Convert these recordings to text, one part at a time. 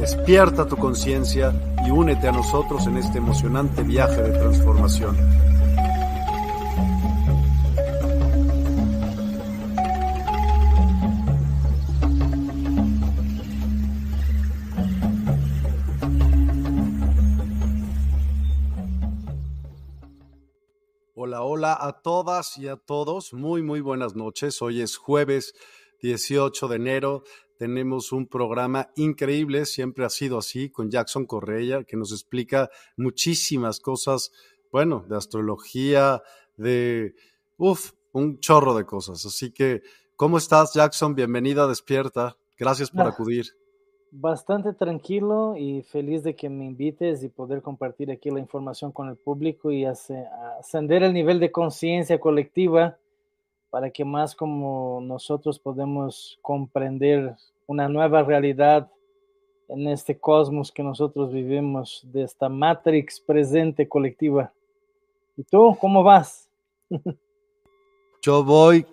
Despierta tu conciencia y únete a nosotros en este emocionante viaje de transformación. Hola, hola a todas y a todos. Muy, muy buenas noches. Hoy es jueves 18 de enero. Tenemos un programa increíble, siempre ha sido así, con Jackson Correa, que nos explica muchísimas cosas, bueno, de astrología, de, uff, un chorro de cosas. Así que, ¿cómo estás, Jackson? Bienvenida Despierta. Gracias por Ah, acudir. Bastante tranquilo y feliz de que me invites y poder compartir aquí la información con el público y hace- ascender el nivel de conciencia colectiva para que más como nosotros podemos comprender una nueva realidad en este cosmos que nosotros vivimos, de esta matrix presente colectiva. ¿Y tú, cómo vas? Yo voy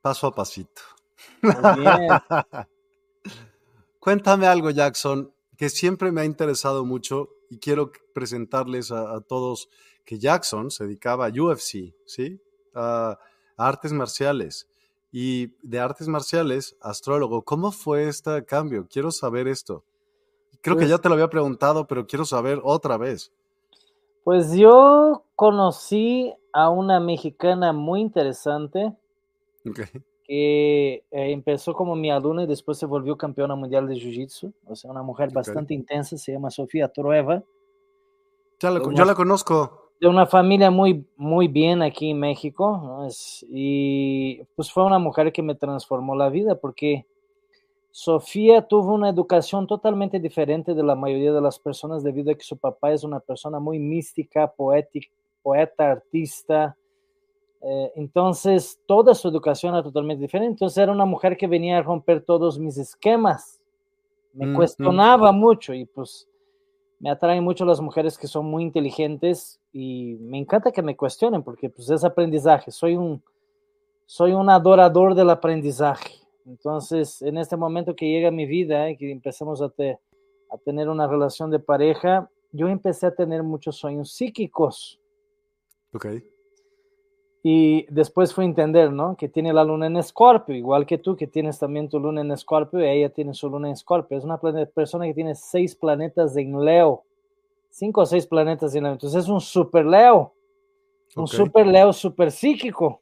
paso a pasito. Cuéntame algo, Jackson, que siempre me ha interesado mucho y quiero presentarles a, a todos que Jackson se dedicaba a UFC, ¿sí? A, a artes marciales. Y de artes marciales, astrólogo, ¿cómo fue este cambio? Quiero saber esto. Creo que Pues, ya te lo había preguntado, pero quiero saber otra vez. pues yo conocí a una mexicana muy interesante que eh, empezó como mi alumna y después se volvió campeona mundial de Jiu-Jitsu, o sea, una mujer bastante intensa, se llama Sofía Trueba, Ya la, yo la conozco. De una familia muy, muy bien aquí en México, ¿no? Es- y pues fue una mujer que me transformó la vida porque Sofía tuvo una educación totalmente diferente de la mayoría de las personas debido a que su papá es una persona muy mística, poética, poeta, artista, eh, entonces, toda su educación era totalmente diferente. Entonces, era una mujer que venía a romper todos mis esquemas. Me cuestionaba mucho y pues me atraen mucho las mujeres que son muy inteligentes y me encanta que me cuestionen porque pues es aprendizaje. Soy un, soy un adorador del aprendizaje. Entonces, en este momento que llega mi vida y que empezamos a, te- a tener una relación de pareja, yo empecé a tener muchos sueños psíquicos. Ok. Y después fue entender, ¿no? Que tiene la luna en Escorpio, igual que tú, que tienes también tu luna en Escorpio, y ella tiene su luna en Escorpio. Es una persona que tiene seis planetas en Leo, cinco o seis planetas en Leo. Entonces es un super Leo, un super Leo, super psíquico.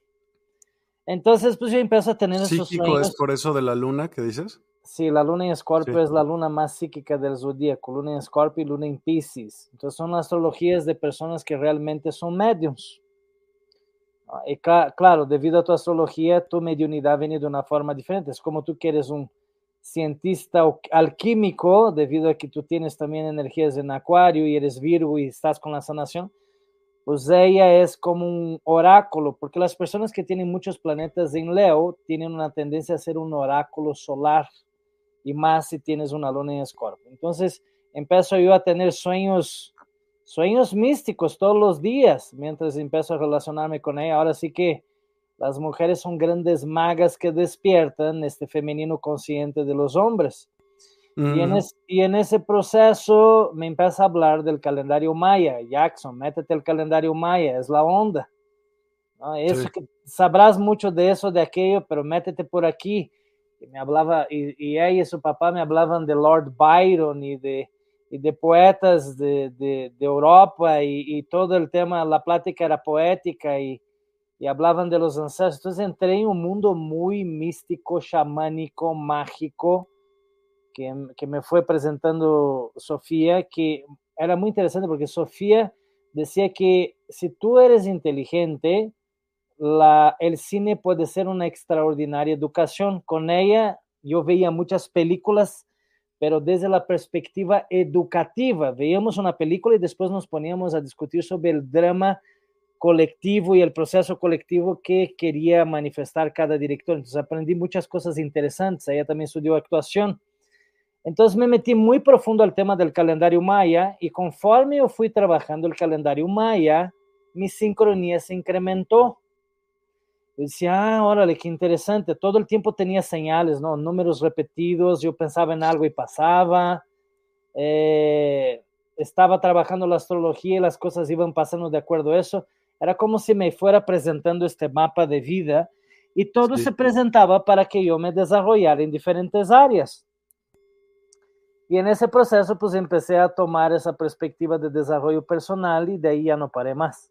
Entonces, pues yo empiezo a tener esos Psíquico es por eso de la luna que dices. Sí, la luna en Escorpio Sí. es la luna más psíquica del zodíaco, luna en Escorpio y luna en Pisces. Entonces son astrologías de personas que realmente son mediums. Y claro, debido a tu astrología, tu mediunidad viene de una forma diferente. Es como tú quieres un cientista alquímico, debido a que tú tienes también energías en acuario y eres Virgo y estás con la sanación, pues ella es como un oráculo, porque las personas que tienen muchos planetas en Leo tienen una tendencia a ser un oráculo solar, y más si tienes una luna en Escorpio. Entonces, empiezo yo a tener sueños, sueños místicos todos los días, mientras empiezo a relacionarme con ella. Ahora sí que las mujeres son grandes magas que despiertan este femenino consciente de los hombres. y, en y, en ese proceso me empieza a hablar del calendario maya. Jackson, métete el calendario maya, es la onda. Eso que sabrás mucho de eso, de aquello, pero métete por aquí. Y me hablaba, y, y, ella y su papá me hablaban de Lord Byron y de, y de poetas de, de, de Europa y, y, todo el tema, la plática era poética y, y hablaban de los ancestros. Entonces entré en un mundo muy místico, chamánico, mágico, que, que, me fue presentando Sofía, que era muy interesante porque Sofía decía que si tú eres inteligente, la, el cine puede ser una extraordinaria educación. Con ella yo veía muchas películas, pero desde la perspectiva educativa. Veíamos una película y después nos poníamos a discutir sobre el drama colectivo y el proceso colectivo que quería manifestar cada director. Entonces aprendí muchas cosas interesantes. Ella también estudió actuación. Entonces me metí muy profundo al tema del calendario maya y conforme yo fui trabajando el calendario maya, mi sincronía se incrementó. Yo decía, ah, órale, qué interesante. Todo el tiempo tenía señales, ¿no? Números repetidos, yo pensaba en algo y pasaba. Eh, estaba trabajando la astrología y las cosas iban pasando de acuerdo a eso. Era como si me fuera presentando este mapa de vida y todo sí. se presentaba para que yo me desarrollara en diferentes áreas. Y en ese proceso, pues empecé a tomar esa perspectiva de desarrollo personal y de ahí ya no paré más.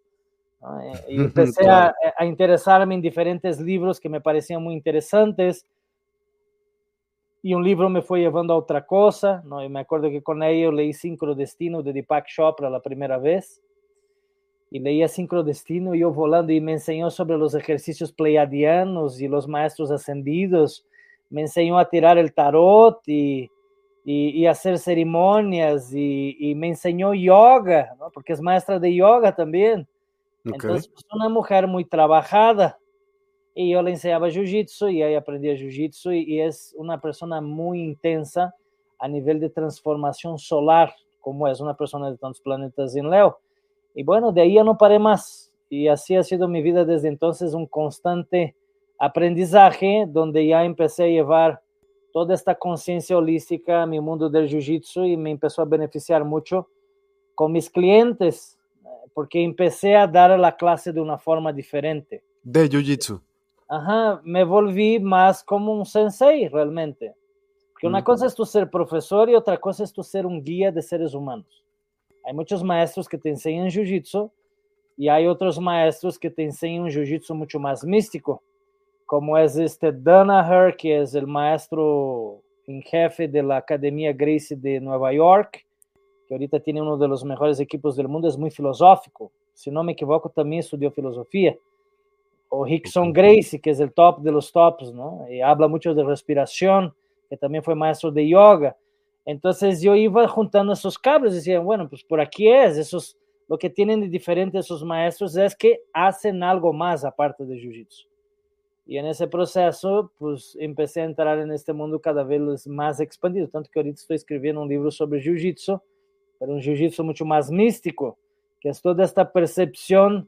Y empecé claro. a, a, interesarme en diferentes libros que me parecían muy interesantes. Y un libro me fue llevando a otra cosa. ¿no? Y me acuerdo que con ello leí Sincrodestino de Deepak Chopra la primera vez y leía Sincrodestino, yo volando, y me enseñó sobre los ejercicios pleiadianos y los maestros ascendidos, me enseñó a tirar el tarot y, y, y hacer ceremonias, y, y, me enseñó yoga, ¿no? porque es maestra de yoga también. Okay. Entonces, pues, una mujer muy trabajada. Y yo le enseñaba jiu-jitsu y ahí aprendía jiu-jitsu y, y es una persona muy intensa a nivel de transformación solar, como es una persona de tantos planetas en Leo. Y bueno, de ahí ya no paré más. Y así ha sido mi vida desde entonces, un constante aprendizaje donde ya empecé a llevar toda esta conciencia holística a mi mundo del jiu-jitsu y me empezó a beneficiar mucho con mis clientes, porque empecé a dar la clase de una forma diferente. De jiu-jitsu. Ajá, me volví más como un sensei realmente. Porque una mm. cosa es tu ser profesor y otra cosa es tu ser un guía de seres humanos. Hay muchos maestros que te enseñan jiu-jitsu y hay otros maestros que te enseñan un jiu-jitsu mucho más místico, como es este Danaher, que es el maestro en jefe de la Academia Gracie de Nueva York, que ahorita tiene uno de los mejores equipos del mundo, es muy filosófico. Si no me equivoco, también estudió filosofía. O Hickson Gracie, que es el top de los tops, ¿no? Y habla mucho de respiración, que también fue maestro de yoga. Entonces yo iba juntando esos cables decía, bueno, pues por aquí es, esos, lo que tienen de diferente esos maestros es que hacen algo más aparte de Jiu-Jitsu. Y en ese proceso, pues empecé a entrar en este mundo cada vez más expandido, tanto que ahorita estoy escribiendo un libro sobre Jiu-Jitsu, pero un Jiu-Jitsu mucho más místico, que es toda esta percepción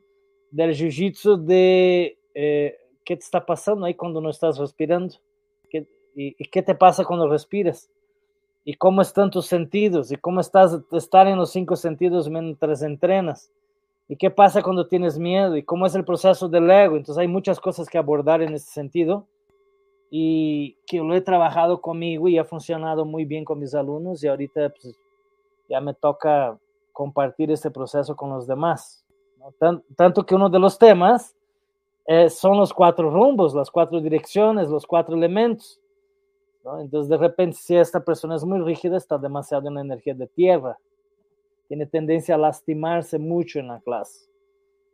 del Jiu-Jitsu de eh, qué te está pasando ahí cuando no estás respirando, ¿Qué, y qué te pasa cuando respiras y cómo están tus sentidos y cómo estás estar en los cinco sentidos mientras entrenas y qué pasa cuando tienes miedo y cómo es el proceso del ego. Entonces hay muchas cosas que abordar en ese sentido y que lo he trabajado conmigo y ha funcionado muy bien con mis alumnos y ahorita pues, ya me toca compartir este proceso con los demás. tanto que uno de los temas eh, son los cuatro rumbos, las cuatro direcciones, los cuatro elementos. ¿No? Entonces, de repente, si esta persona es muy rígida, está demasiado en la energía de tierra. Tiene tendencia a lastimarse mucho en la clase.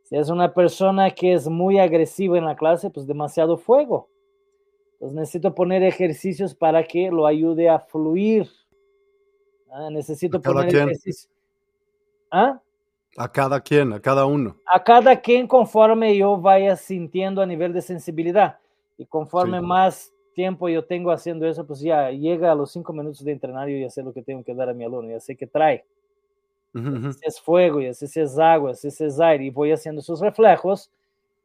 Si es una persona que es muy agresiva en la clase, pues demasiado fuego. Entonces necesito poner ejercicios para que lo ayude a fluir. Ah, necesito poner ejercicios. ¿Ah? A cada quien, a cada uno. A cada quien conforme yo vaya sintiendo a nivel de sensibilidad. Y conforme más tiempo yo tengo haciendo eso, pues ya llega a los cinco minutos de entrenar y ya sé lo que tengo que dar a mi alumno, ya sé que trae. Si es fuego, ya sé si es agua, si es aire, y voy haciendo sus reflejos,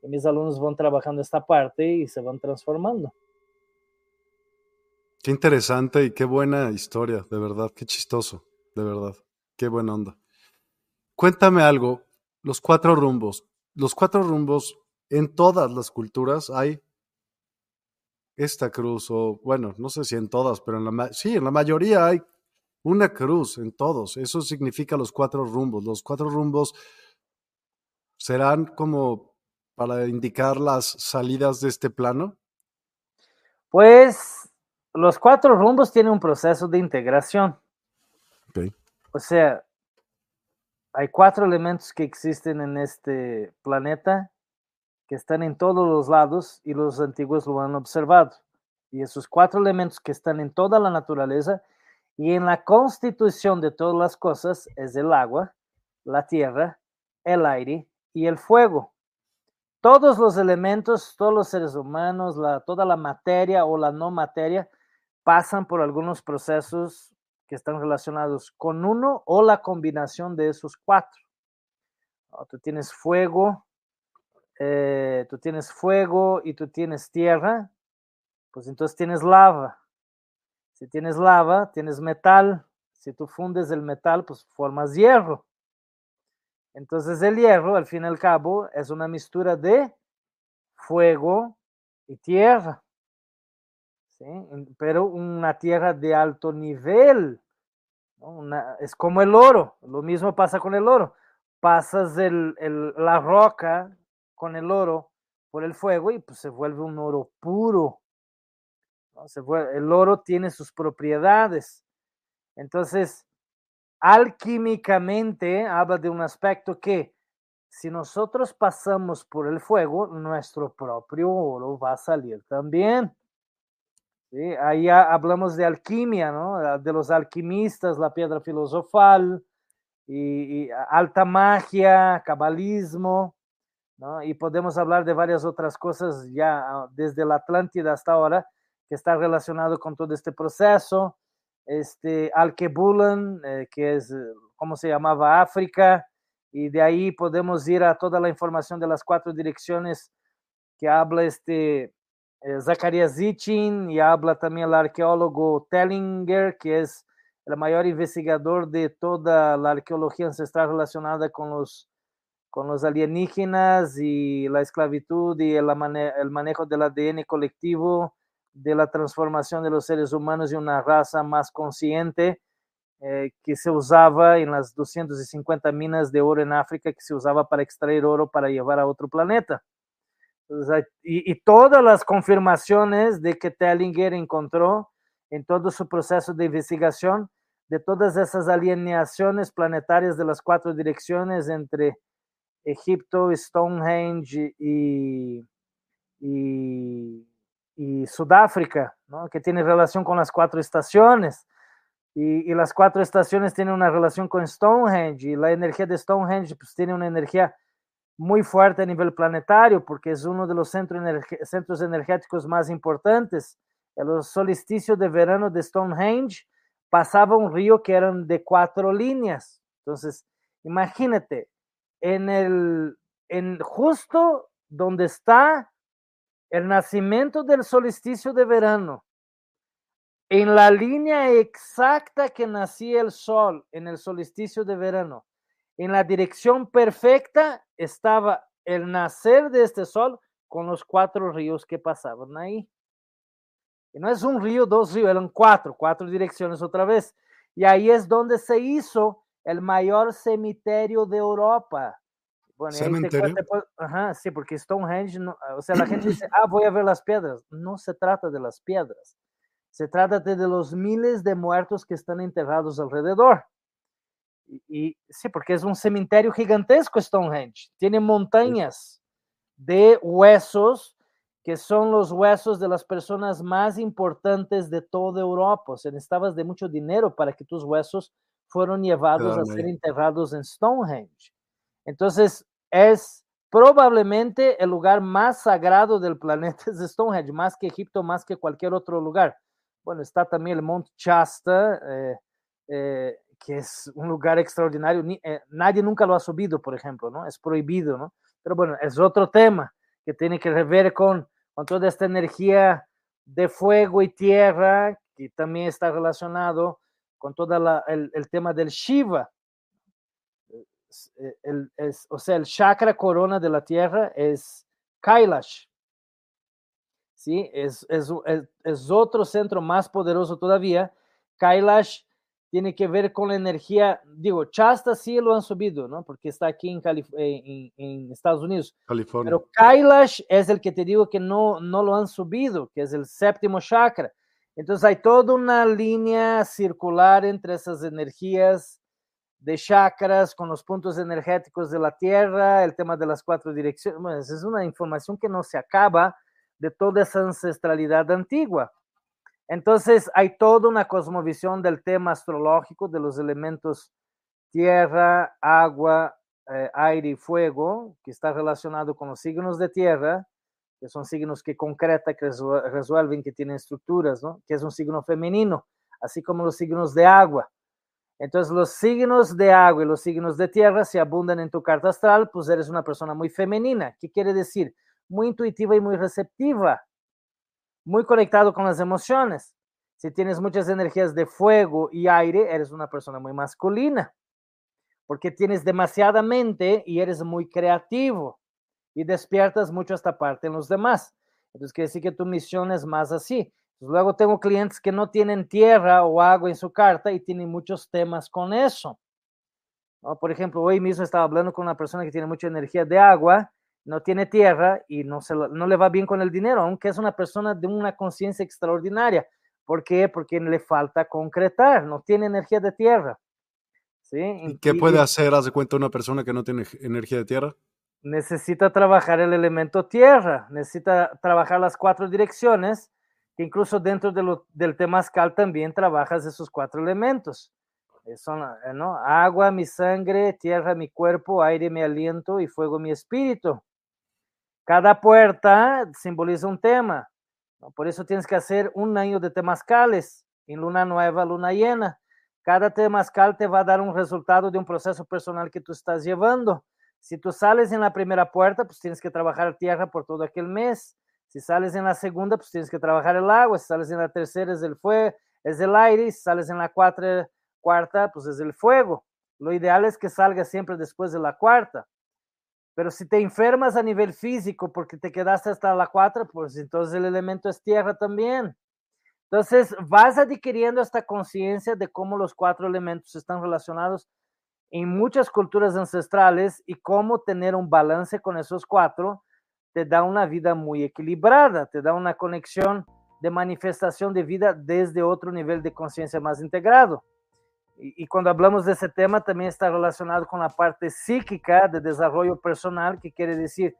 y mis alumnos van trabajando esta parte y se van transformando. Qué interesante y qué buena historia, de verdad, qué chistoso, de verdad, qué buena onda. Cuéntame algo, los cuatro rumbos. Los cuatro rumbos en todas las culturas hay esta cruz, o bueno, no sé si en todas, pero en la, sí, en la mayoría hay una cruz en todos. Eso significa los cuatro rumbos. Los cuatro rumbos serán como para indicar las salidas de este plano. Pues los cuatro rumbos tienen un proceso de integración. O sea, hay cuatro elementos que existen en este planeta que están en todos los lados y los antiguos lo han observado. Y esos cuatro elementos que están en toda la naturaleza y en la constitución de todas las cosas es el agua, la tierra, el aire y el fuego. Todos los elementos, todos los seres humanos, toda la materia o la no materia pasan por algunos procesos que están relacionados con uno o la combinación de esos cuatro. Tú tienes fuego, eh, tú tienes fuego y tú tienes tierra, pues entonces tienes lava. Si tienes lava, tienes metal. Si tú fundes el metal, pues formas hierro. Entonces el hierro, al fin y al cabo, es una mistura de fuego y tierra. Pero una tierra de alto nivel. es como el oro. Lo mismo pasa con el oro. Pasas la roca con el oro por el fuego y pues se vuelve un oro puro. Se el oro tiene sus propiedades. Entonces, alquímicamente habla de un aspecto que si nosotros pasamos por el fuego, nuestro propio oro va a salir también. Ahí hablamos de alquimia, ¿no? De los alquimistas, la piedra filosofal, y, alta magia, cabalismo, ¿no? Y podemos hablar de varias otras cosas ya ah, desde la Atlántida hasta ahora, que está relacionado con todo este proceso. Este Alkebulan, eh, que es como se llamaba África, y de ahí podemos ir a toda la información de las cuatro direcciones que habla este eh, Zacarias Zichin y habla también el arqueólogo Tellinger, que es el mayor investigador de toda la arqueología ancestral relacionada con los, con los alienígenas y la esclavitud y el, el manejo del ADN colectivo, de la transformación de los seres humanos en una raza más consciente, eh, que se usaba en las 250 minas de oro en África, que se usaba para extraer oro para llevar a otro planeta. Y, todas las confirmaciones de que Tellinger encontró en todo su proceso de investigación de todas esas alineaciones planetarias de las cuatro direcciones entre Egipto, Stonehenge y, Sudáfrica, que tiene relación con las cuatro estaciones. Y, las cuatro estaciones tienen una relación con Stonehenge y la energía de Stonehenge pues, tiene una energía muy fuerte a nivel planetario porque es uno de los centros energéticos más importantes. En los solsticios de verano de Stonehenge pasaba un río que eran de cuatro líneas. Entonces, imagínate, en el, en justo donde está el nacimiento del solsticio de verano, en la línea exacta que nacía el sol en el solsticio de verano, en la dirección perfecta estaba el nacer de este sol con los cuatro ríos que pasaban ahí. Y no es un río, dos ríos, eran cuatro, cuatro direcciones otra vez. Y ahí es donde se hizo el mayor cementerio de Europa. Bueno, ¿Cementerio? ajá, sí, porque Stonehenge, o sea, la gente dice, ah, voy a ver las piedras. No se trata de las piedras. Se trata de los miles de muertos que están enterrados alrededor. Y, sí, porque es un cementerio gigantesco Stonehenge. Tiene montañas de huesos que son los huesos de las personas más importantes de toda Europa. O sea, necesitabas de mucho dinero para que tus huesos fueron llevados a ser enterrados en Stonehenge. Entonces, es probablemente el lugar más sagrado del planeta es Stonehenge, más que Egipto, más que cualquier otro lugar. Bueno, está también el Monte Shasta, eh, eh, que es un lugar extraordinario. Eh, nadie nunca lo ha subido, por ejemplo, ¿no? Es prohibido, ¿no? Pero bueno, es otro tema que tiene que ver con, con toda esta energía de fuego y tierra, que también está relacionado con todo el, el, tema del Shiva. El, es, o sea, el chakra corona de la tierra es Kailash. ¿Sí? Es, es, es otro centro más poderoso todavía. Kailash tiene que ver con la energía, digo, Chasta sí lo han subido, ¿no? Porque está aquí en, en, en, Estados Unidos. California. Pero Kailash es el que te digo que no, no lo han subido, que es el séptimo chakra. Entonces hay toda una línea circular entre esas energías de chakras con los puntos energéticos de la Tierra, el tema de las cuatro direcciones. Bueno, es una información que no se acaba de toda esa ancestralidad antigua. Entonces hay toda una cosmovisión del tema astrológico de los elementos tierra, agua, eh, aire y fuego, que está relacionado con los signos de tierra, que son signos que concretan, que resuelven, que tienen estructuras, ¿no? que es un signo femenino, así como los signos de agua. Entonces los signos de agua y los signos de tierra, si abundan en tu carta astral, pues eres una persona muy femenina. ¿Qué quiere decir? Muy intuitiva y muy receptiva muy conectado con las emociones. Si tienes muchas energías de fuego y aire, eres una persona muy masculina, porque tienes demasiada mente y eres muy creativo y despiertas mucho esta parte en los demás. Entonces quiere decir que tu misión es más así. luego tengo clientes que no tienen tierra o agua en su carta y tienen muchos temas con eso. Por ejemplo, hoy mismo estaba hablando con una persona que tiene mucha energía de agua no tiene tierra y no, se no le va bien con el dinero, aunque es una persona de una conciencia extraordinaria. ¿Por qué? Porque le falta concretar, no tiene energía de tierra. ¿sí? ¿Y qué puede hacer, haz de cuenta, una persona que no tiene energía de tierra? Necesita trabajar el elemento tierra, necesita trabajar las cuatro direcciones, que incluso dentro de lo, del temazcal también trabajas esos cuatro elementos. Eh, son, eh, ¿no? Agua, mi sangre, tierra, mi cuerpo, aire, mi aliento y fuego, mi espíritu. Cada puerta simboliza un tema. Por eso tienes que hacer un año de temazcales en luna nueva, luna llena. Cada temazcal te va a dar un resultado de un proceso personal que tú estás llevando. Si tú sales en la primera puerta, pues tienes que trabajar tierra por todo aquel mes. Si sales en la segunda, pues tienes que trabajar el agua. Si sales en la tercera, es el fuego, es el aire. Si sales en la cuarta, cuarta, pues es el fuego. Lo ideal es que salga siempre después de la cuarta. Pero si te enfermas a nivel físico porque te quedaste hasta la 4, pues entonces el elemento es tierra también. Entonces vas adquiriendo esta conciencia de cómo los cuatro elementos están relacionados en muchas culturas ancestrales y cómo tener un balance con esos cuatro te da una vida muy equilibrada, te da una conexión de manifestación de vida desde otro nivel de conciencia más integrado. Y, cuando hablamos de ese tema también está relacionado con la parte psíquica de desarrollo personal, que quiere decir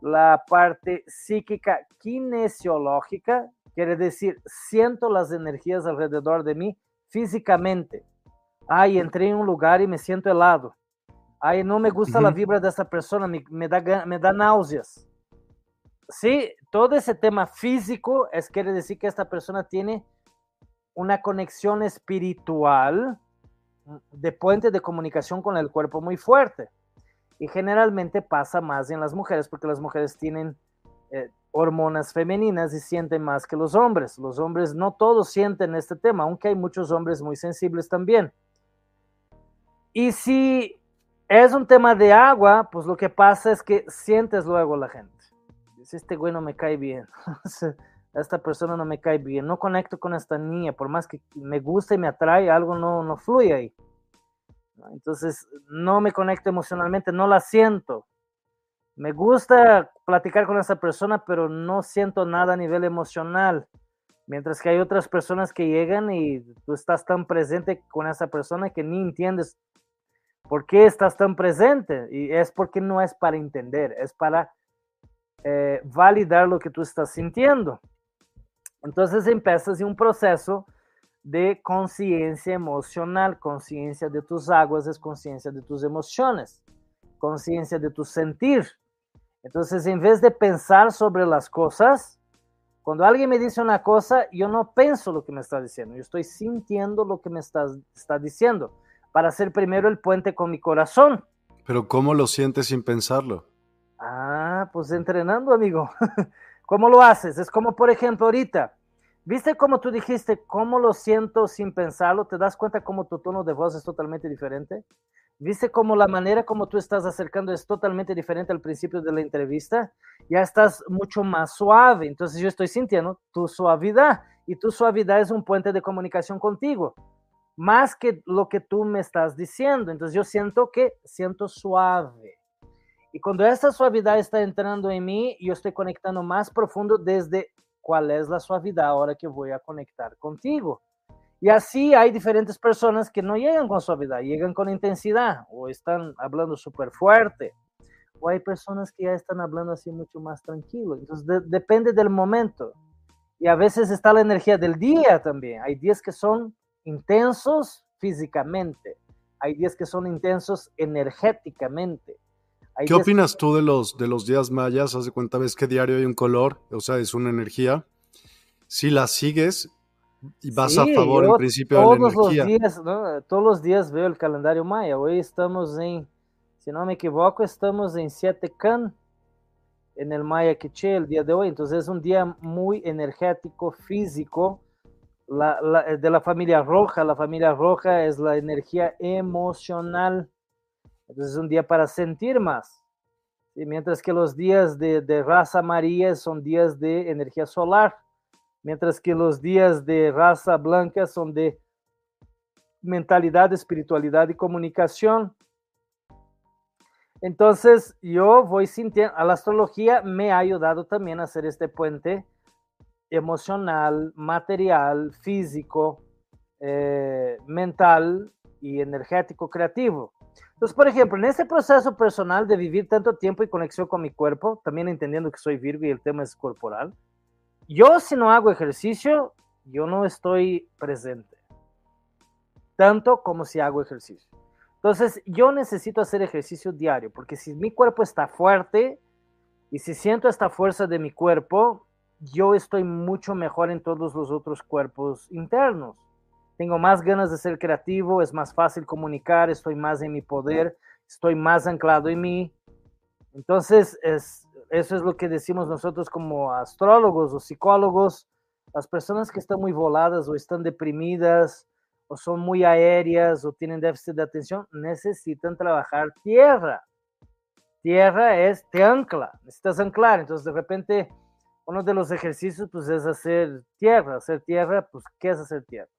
la parte psíquica kinesiológica, quiere decir siento las energías alrededor de mí físicamente. Ay, entré en un lugar y me siento helado. Ay, no me gusta la vibra de esa persona, me, me, da, me da náuseas. Sí, todo ese tema físico es quiere decir que esta persona tiene una conexión espiritual de puente de comunicación con el cuerpo muy fuerte. Y generalmente pasa más en las mujeres porque las mujeres tienen eh, hormonas femeninas y sienten más que los hombres. Los hombres no todos sienten este tema, aunque hay muchos hombres muy sensibles también. Y si es un tema de agua, pues lo que pasa es que sientes luego la gente. Dice, este güey no me cae bien. esta persona no me cae bien, no conecto con esta niña, por más que me guste y me atrae, algo no, no fluye ahí. Entonces, no me conecto emocionalmente, no la siento. Me gusta platicar con esa persona, pero no siento nada a nivel emocional. Mientras que hay otras personas que llegan y tú estás tan presente con esa persona que ni entiendes ¿Por qué estás tan presente? Y es porque no es para entender, es para eh, validar lo que tú estás sintiendo. Entonces empiezas un proceso de conciencia emocional, conciencia de tus aguas, es conciencia de tus emociones, conciencia de tu sentir. Entonces, en vez de pensar sobre las cosas, cuando alguien me dice una cosa, yo no pienso lo que me está diciendo, yo estoy sintiendo lo que me está, está diciendo para hacer primero el puente con mi corazón. Pero ¿cómo lo sientes sin pensarlo? Ah, pues entrenando, amigo. ¿Cómo lo haces? Es como, por ejemplo, ahorita, ¿viste cómo tú dijiste, cómo lo siento sin pensarlo? ¿Te das cuenta cómo tu tono de voz es totalmente diferente? ¿Viste cómo la manera como tú estás acercando es totalmente diferente al principio de la entrevista? Ya estás mucho más suave, entonces yo estoy sintiendo tu suavidad y tu suavidad es un puente de comunicación contigo más que lo que tú me estás diciendo. Entonces yo siento que siento suave. Y cuando esta suavidad está entrando en mí, yo estoy conectando más profundo desde cuál es la suavidad ahora que voy a conectar contigo. Y así hay diferentes personas que no llegan con suavidad, llegan con intensidad o están hablando súper fuerte. O hay personas que ya están hablando así mucho más tranquilo. Entonces depende del momento. Y a veces está la energía del día también. Hay días que son intensos físicamente, hay días que son intensos energéticamente. ¿Qué opinas tú de los, de los días mayas? Haz de cuenta, ves que diario hay un color, o sea, es una energía. Si la sigues y vas a favor en principio de la energía. Los días, Todos los días veo el calendario maya. Hoy estamos en, si no me equivoco, estamos en 7 Can en el Maya Quiché el día de hoy. Entonces es un día muy energético, físico la, eh, de la familia roja. La familia roja es la energía emocional. Entonces es un día para sentir más. Mientras que los días de, de raza amarilla son días de energía solar. Mientras que los días de raza blanca son de mentalidad, espiritualidad y comunicación. Entonces yo voy sintiendo, a la astrología me ha ayudado también a hacer este puente emocional, material, físico, eh, mental y energético creativo. Entonces, por ejemplo, en este proceso personal de vivir tanto tiempo y conexión con mi cuerpo, también entendiendo que soy Virgo y el tema es corporal, yo si no hago ejercicio, yo no estoy presente, tanto como si hago ejercicio. Entonces, yo necesito hacer ejercicio diario, porque si mi cuerpo está fuerte y si siento esta fuerza de mi cuerpo, yo estoy mucho mejor en todos los otros cuerpos internos. Tengo más ganas de ser creativo, es más fácil comunicar, estoy más en mi poder, estoy más anclado en mí. Entonces, es, eso es lo que decimos nosotros como astrólogos o psicólogos. Las personas que están muy voladas o están deprimidas o son muy aéreas o tienen déficit de atención, necesitan trabajar tierra. Tierra es, te ancla, necesitas anclar. Entonces, de repente, uno de los ejercicios pues es hacer tierra. Hacer tierra, pues ¿qué es hacer tierra?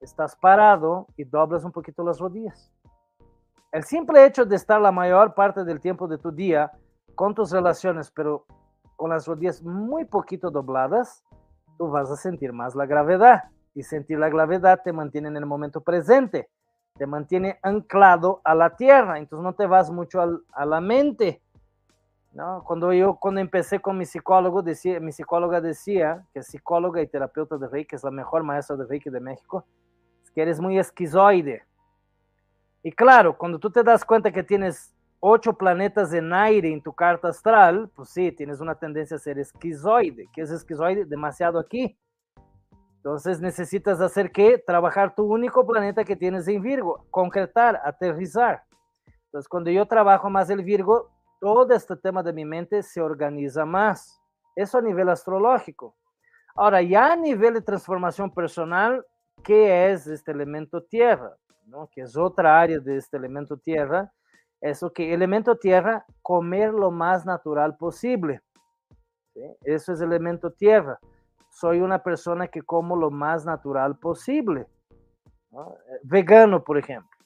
Estás parado y doblas un poquito las rodillas. El simple hecho de estar la mayor parte del tiempo de tu día con tus relaciones, pero con las rodillas muy poquito dobladas, tú vas a sentir más la gravedad. Y sentir la gravedad te mantiene en el momento presente, te mantiene anclado a la tierra, entonces no te vas mucho a la mente cuando yo, cuando empecé con mi psicólogo, decía, mi psicóloga decía, que es psicóloga y terapeuta de Reiki, es la mejor maestra de Reiki de México, es que eres muy esquizoide. Y claro, cuando tú te das cuenta que tienes ocho planetas en aire en tu carta astral, pues sí, tienes una tendencia a ser esquizoide. ¿Qué es esquizoide? Demasiado aquí. Entonces necesitas hacer qué? Trabajar tu único planeta que tienes en Virgo, concretar, aterrizar. Entonces cuando yo trabajo más el Virgo, todo este tema de mi mente se organiza más. Eso a nivel astrológico. Ahora, ya a nivel de transformación personal, ¿qué es este elemento tierra? ¿no? Que es otra área de este elemento tierra. Eso que elemento tierra, comer lo más natural posible. Eso es elemento tierra. Soy una persona que como lo más natural posible. Vegano, por ejemplo.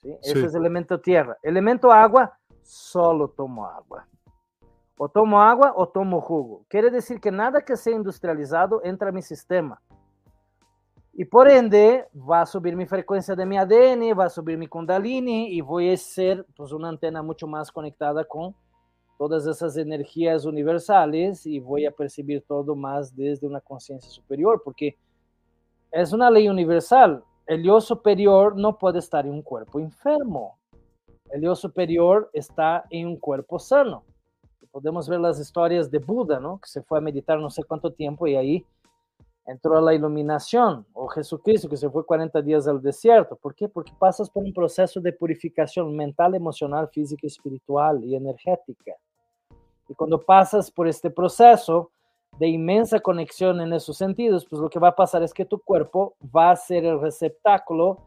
¿sí? Eso es elemento tierra. Elemento agua, solo tomo agua. O tomo agua o tomo jugo. Quiere decir que nada que sea industrializado entra a mi sistema. Y por ende va a subir mi frecuencia de mi ADN, va a subir mi kundalini y voy a ser pues una antena mucho más conectada con todas esas energías universales y voy a percibir todo más desde una conciencia superior, porque es una ley universal. El yo superior no puede estar en un cuerpo enfermo. El yo superior está en un cuerpo sano. Podemos ver las historias de Buda, ¿no? Que se fue a meditar no sé cuánto tiempo y ahí entró a la iluminación, o Jesucristo que se fue 40 días al desierto. ¿Por qué? Porque pasas por un proceso de purificación mental, emocional, física, espiritual y energética. Y cuando pasas por este proceso de inmensa conexión en esos sentidos, pues lo que va a pasar es que tu cuerpo va a ser el receptáculo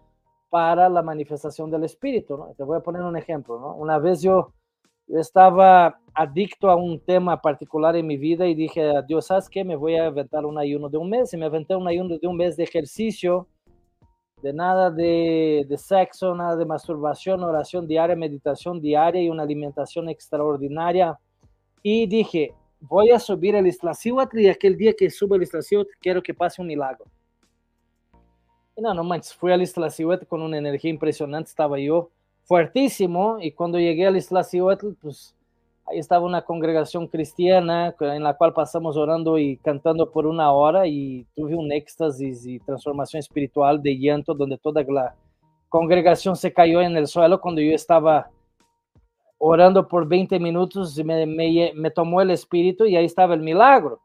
para la manifestación del espíritu. ¿no? Te voy a poner un ejemplo. ¿no? Una vez yo estaba adicto a un tema particular en mi vida y dije, Dios, ¿sabes qué? Me voy a aventar un ayuno de un mes. Y me aventé un ayuno de un mes de ejercicio, de nada de, de sexo, nada de masturbación, oración diaria, meditación diaria y una alimentación extraordinaria. Y dije, voy a subir el y aquel día que suba el Iztaccíhuatl quiero que pase un milagro. Y no, no manches, fui al Iztaccíhuatl con una energía impresionante, estaba yo fuertísimo y cuando llegué al Isla Cihuatl, pues ahí estaba una congregación cristiana en la cual pasamos orando y cantando por una hora y tuve un éxtasis y transformación espiritual de llanto donde toda la congregación se cayó en el suelo cuando yo estaba orando por 20 minutos y me, me, me tomó el espíritu y ahí estaba el milagro.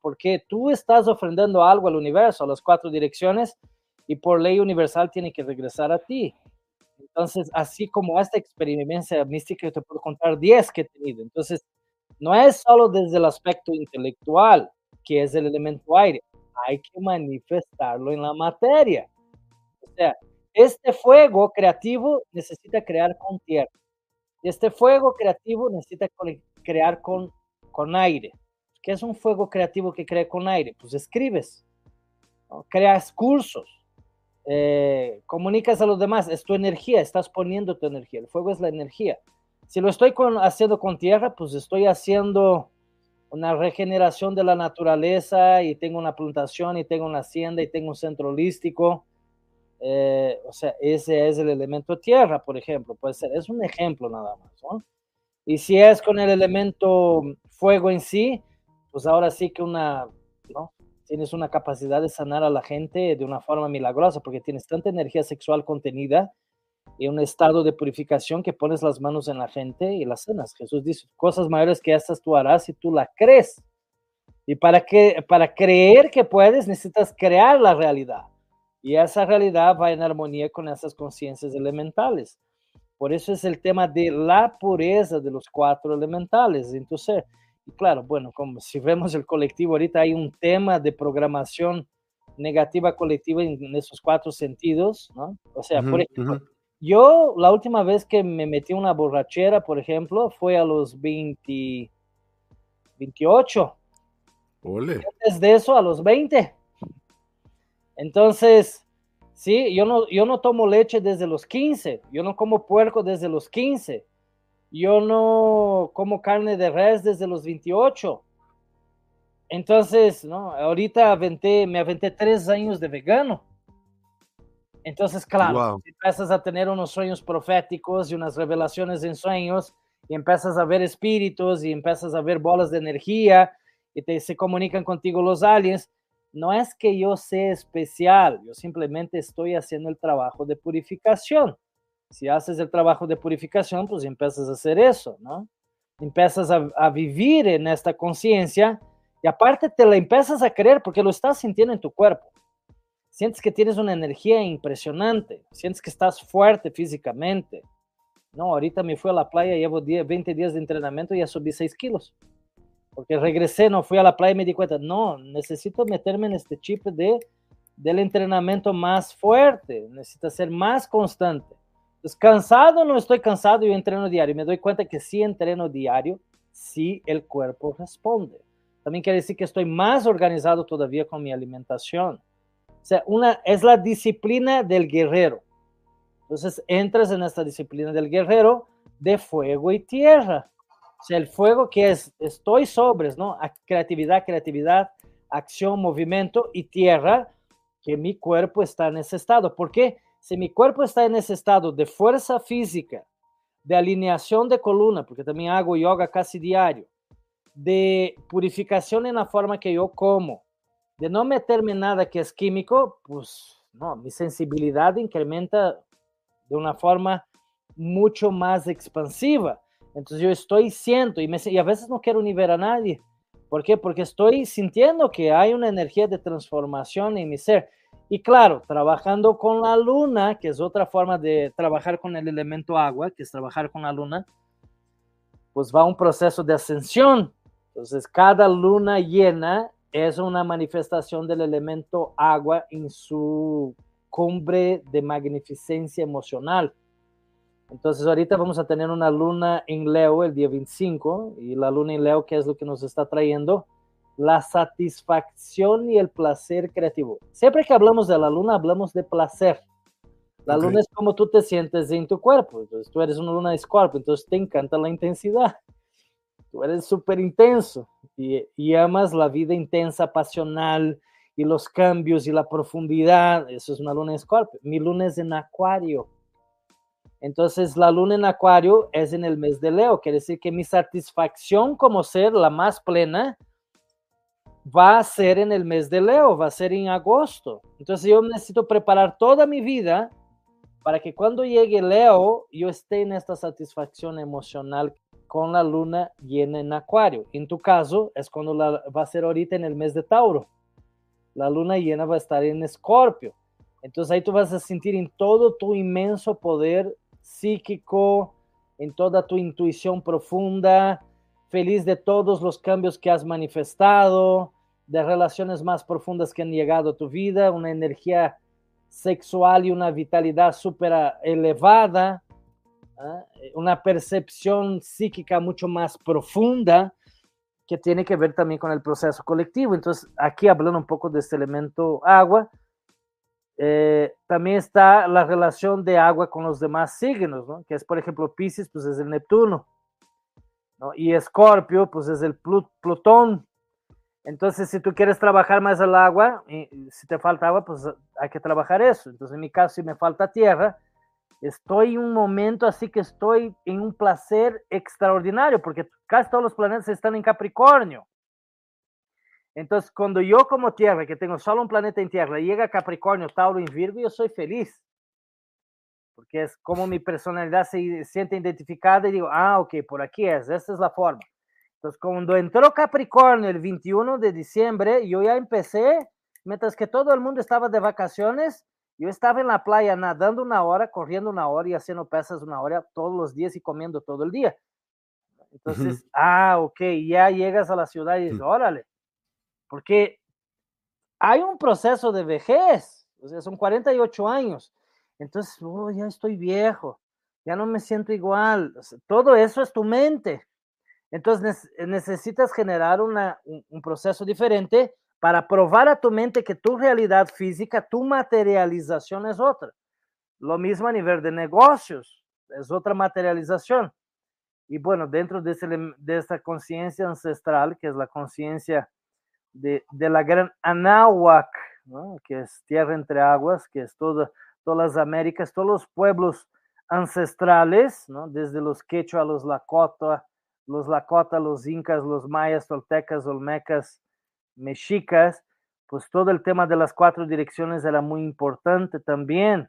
Porque tú estás ofrendando algo al universo, a las cuatro direcciones, y por ley universal tiene que regresar a ti. Entonces, así como esta experiencia mística, yo te puedo contar 10 que he tenido. Entonces, no es solo desde el aspecto intelectual, que es el elemento aire, hay que manifestarlo en la materia. O sea, este fuego creativo necesita crear con tierra. Este fuego creativo necesita crear con, con aire. ¿Qué es un fuego creativo que crea con aire? Pues escribes, creas cursos, eh, comunicas a los demás, es tu energía, estás poniendo tu energía, el fuego es la energía. Si lo estoy haciendo con tierra, pues estoy haciendo una regeneración de la naturaleza y tengo una plantación y tengo una hacienda y tengo un centro holístico. Eh, o sea, ese es el elemento tierra, por ejemplo, puede ser, es un ejemplo nada más. Y si es con el elemento fuego en sí, pues ahora sí que una, ¿no? Tienes una capacidad de sanar a la gente de una forma milagrosa porque tienes tanta energía sexual contenida y un estado de purificación que pones las manos en la gente y las sanas. Jesús dice, cosas mayores que estas tú harás si tú la crees. Y para, que, para creer que puedes, necesitas crear la realidad. Y esa realidad va en armonía con esas conciencias elementales. Por eso es el tema de la pureza de los cuatro elementales Entonces, y claro, bueno, como si vemos el colectivo, ahorita hay un tema de programación negativa colectiva en esos cuatro sentidos, ¿no? O sea, por ejemplo, yo la última vez que me metí una borrachera, por ejemplo, fue a los 20, 28. Ole. Antes de eso, a los 20. Entonces, sí, yo no, yo no tomo leche desde los 15, yo no como puerco desde los 15 yo no como carne de res desde los 28. Entonces, ¿no? Ahorita aventé, me aventé tres años de vegano. Entonces, claro, empiezas a tener unos sueños proféticos y unas revelaciones en sueños y empiezas a ver espíritus y empiezas a ver bolas de energía y te, se comunican contigo los aliens. No es que yo sea especial, yo simplemente estoy haciendo el trabajo de purificación. Si haces el trabajo de purificación, pues empiezas a hacer eso, ¿no? Empiezas a, vivir en esta conciencia y aparte te la empiezas a creer porque lo estás sintiendo en tu cuerpo. Sientes que tienes una energía impresionante, sientes que estás fuerte físicamente. No, ahorita me fui a la playa, llevo 20 días de entrenamiento y ya subí 6 kilos. Porque regresé, no fui a la playa y me di cuenta, no, necesito meterme en este chip de, del entrenamiento más fuerte, necesito ser más constante. Cansado no estoy cansado, yo entreno diario. Me doy cuenta que si entreno diario, sí el cuerpo responde. También quiere decir que estoy más organizado todavía con mi alimentación. O sea, una, es la disciplina del guerrero. Entonces entras en esta disciplina del guerrero de fuego y tierra. O sea, el fuego que es, estoy sobres, ¿no? creatividad, creatividad, acción, movimiento y tierra que mi cuerpo está en ese estado. Porque si mi cuerpo está en ese estado de fuerza física, de alineación de columna, porque también hago yoga casi diario, de purificación en la forma que yo como, de no meterme nada que es químico, pues no, mi sensibilidad incrementa de una forma mucho más expansiva. Entonces yo estoy siento y, me, y a veces no quiero ni ver a nadie. ¿Por qué? Porque estoy sintiendo que hay una energía de transformación en mi ser. Y claro, trabajando con la luna, que es otra forma de trabajar con el elemento agua, que es trabajar con la luna, pues va un proceso de ascensión. Entonces, cada luna llena es una manifestación del elemento agua en su cumbre de magnificencia emocional. Entonces ahorita vamos a tener una luna en Leo el día 25 y la luna en Leo, ¿qué es lo que nos está trayendo? La satisfacción y el placer creativo. Siempre que hablamos de la luna, hablamos de placer. La luna es como tú te sientes en tu cuerpo. Entonces tú eres una luna de escorpio, entonces te encanta la intensidad. Tú eres súper intenso y, y amas la vida intensa, pasional y los cambios y la profundidad. Eso es una luna de escorpio. Mi luna es en acuario. Entonces, la luna en Acuario es en el mes de Leo, quiere decir que mi satisfacción como ser, la más plena, va a ser en el mes de Leo, va a ser en agosto. Entonces, yo necesito preparar toda mi vida para que cuando llegue Leo, yo esté en esta satisfacción emocional con la luna llena en Acuario. En tu caso, es cuando la, va a ser ahorita en el mes de Tauro. La luna llena va a estar en Escorpio. Entonces ahí tú vas a sentir en todo tu inmenso poder psíquico, en toda tu intuición profunda, feliz de todos los cambios que has manifestado, de relaciones más profundas que han llegado a tu vida, una energía sexual y una vitalidad súper elevada, ¿ah? una percepción psíquica mucho más profunda que tiene que ver también con el proceso colectivo. Entonces, aquí hablando un poco de este elemento agua, eh, también está la relación de agua con los demás signos, ¿no? que es, por ejemplo, Pisces, pues es el Neptuno, ¿no? y Escorpio, pues es el Plutón. Entonces, si tú quieres trabajar más el agua, y si te falta agua, pues hay que trabajar eso. Entonces, en mi caso, si me falta tierra, estoy en un momento así que estoy en un placer extraordinario, porque casi todos los planetas están en Capricornio. Entonces, cuando yo como Tierra, que tengo solo un planeta en Tierra, llega Capricornio, Tauro y Virgo, yo soy feliz. Porque es como mi personalidad se siente identificada y digo, ah, ok, por aquí es, esta es la forma. Entonces, cuando entró Capricornio el 21 de diciembre, yo ya empecé, mientras que todo el mundo estaba de vacaciones, yo estaba en la playa nadando una hora, corriendo una hora y haciendo pesas una hora todos los días y comiendo todo el día. Entonces, ah, ok, ya llegas a la ciudad y dices, órale, porque hay un proceso de vejez, o sea, son 48 años, entonces, oh, ya estoy viejo, ya no me siento igual, todo eso es tu mente. Entonces necesitas generar una, un, proceso diferente para probar a tu mente que tu realidad física, tu materialización es otra. Lo mismo a nivel de negocios, es otra materialización. Y bueno, dentro de, ese, de esta conciencia ancestral, que es la conciencia de, la gran Anáhuac, que es tierra entre aguas, que es toda, todas las Américas, todos los pueblos ancestrales, desde los quechua, los lakota, los lakota, los incas, los mayas, toltecas, olmecas, mexicas, pues todo el tema de las cuatro direcciones era muy importante también.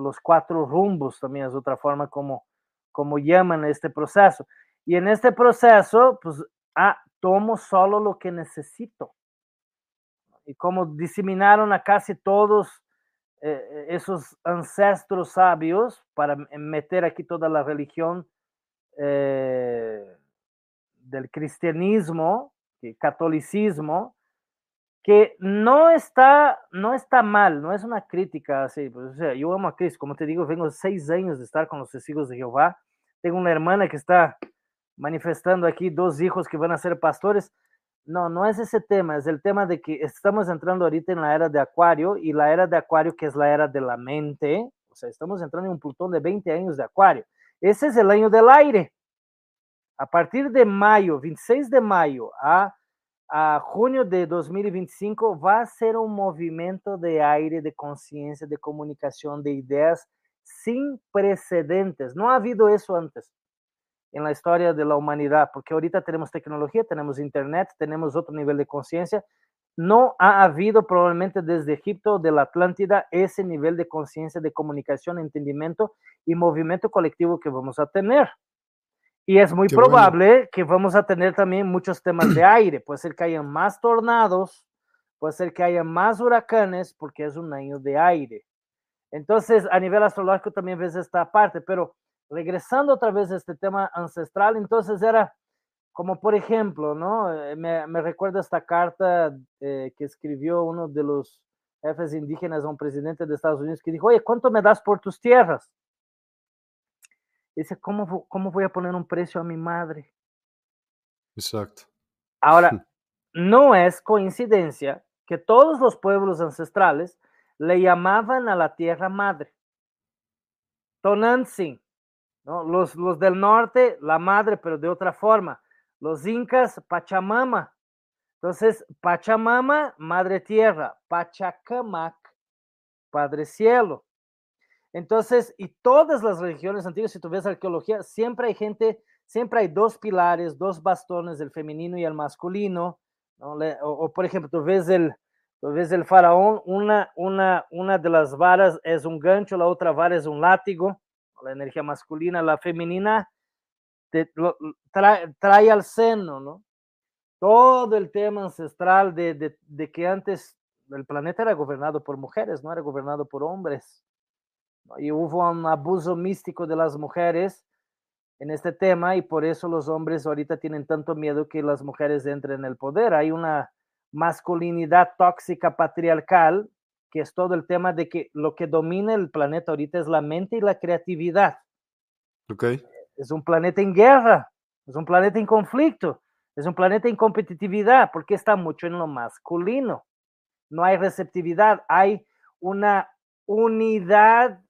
Los cuatro rumbos también es otra forma como, como llaman este proceso. Y en este proceso, pues ah, tomo solo lo que necesito. Y como diseminaron a casi todos eh, esos ancestros sabios para meter aquí toda la religión eh, del cristianismo, el catolicismo, que no está, no está mal, no es una crítica así. Pues, o sea, yo amo a Cristo, como te digo, vengo seis años de estar con los testigos de Jehová. Tengo una hermana que está manifestando aquí dos hijos que van a ser pastores. No, no es ese tema, es el tema de que estamos entrando ahorita en la era de Acuario y la era de Acuario que es la era de la mente, o sea, estamos entrando en un Plutón de 20 años de Acuario. Ese es el año del aire. A partir de mayo, 26 de mayo a a junio de 2025 va a ser un movimiento de aire, de conciencia, de comunicación, de ideas sin precedentes. No ha habido eso antes en la historia de la humanidad, porque ahorita tenemos tecnología, tenemos internet, tenemos otro nivel de conciencia. No ha habido probablemente desde Egipto, de la Atlántida, ese nivel de conciencia, de comunicación, entendimiento y movimiento colectivo que vamos a tener. Y es muy probable que vamos a tener también muchos temas de aire. Puede ser que haya más tornados, puede ser que haya más huracanes, porque es un año de aire. Entonces, a nivel astrológico también ves esta parte, pero regresando otra vez a este tema ancestral, entonces era como por ejemplo, ¿no? Eh, me, me recuerda esta carta eh, que escribió uno de los jefes indígenas a un presidente de Estados Unidos que dijo, oye, ¿cuánto me das por tus tierras? Dice, ¿cómo, ¿cómo voy a poner un precio a mi madre? Exacto. Ahora, no es coincidencia que todos los pueblos ancestrales le llamaban a la tierra madre. Tonantzin, los, los del norte, la madre, pero de otra forma. Los incas, Pachamama. Entonces, Pachamama, madre tierra. Pachacamac, padre cielo. Entonces, y todas las religiones antiguas, si tú ves arqueología, siempre hay gente, siempre hay dos pilares, dos bastones, el femenino y el masculino. O, por ejemplo, tú ves el, tú ves el faraón, una, una, una de las varas es un gancho, la otra vara es un látigo, la energía masculina, la femenina trae, al seno, ¿no? Todo el tema ancestral de, de, de que antes el planeta era gobernado por mujeres, no era gobernado por hombres y hubo un abuso místico de las mujeres en este tema y por eso los hombres ahorita tienen tanto miedo que las mujeres entren en el poder. Hay una masculinidad tóxica patriarcal, que es todo el tema de que lo que domina el planeta ahorita es la mente y la creatividad. Okay. Es un planeta en guerra, es un planeta en conflicto, es un planeta en competitividad, porque está mucho en lo masculino. No hay receptividad, hay una unidad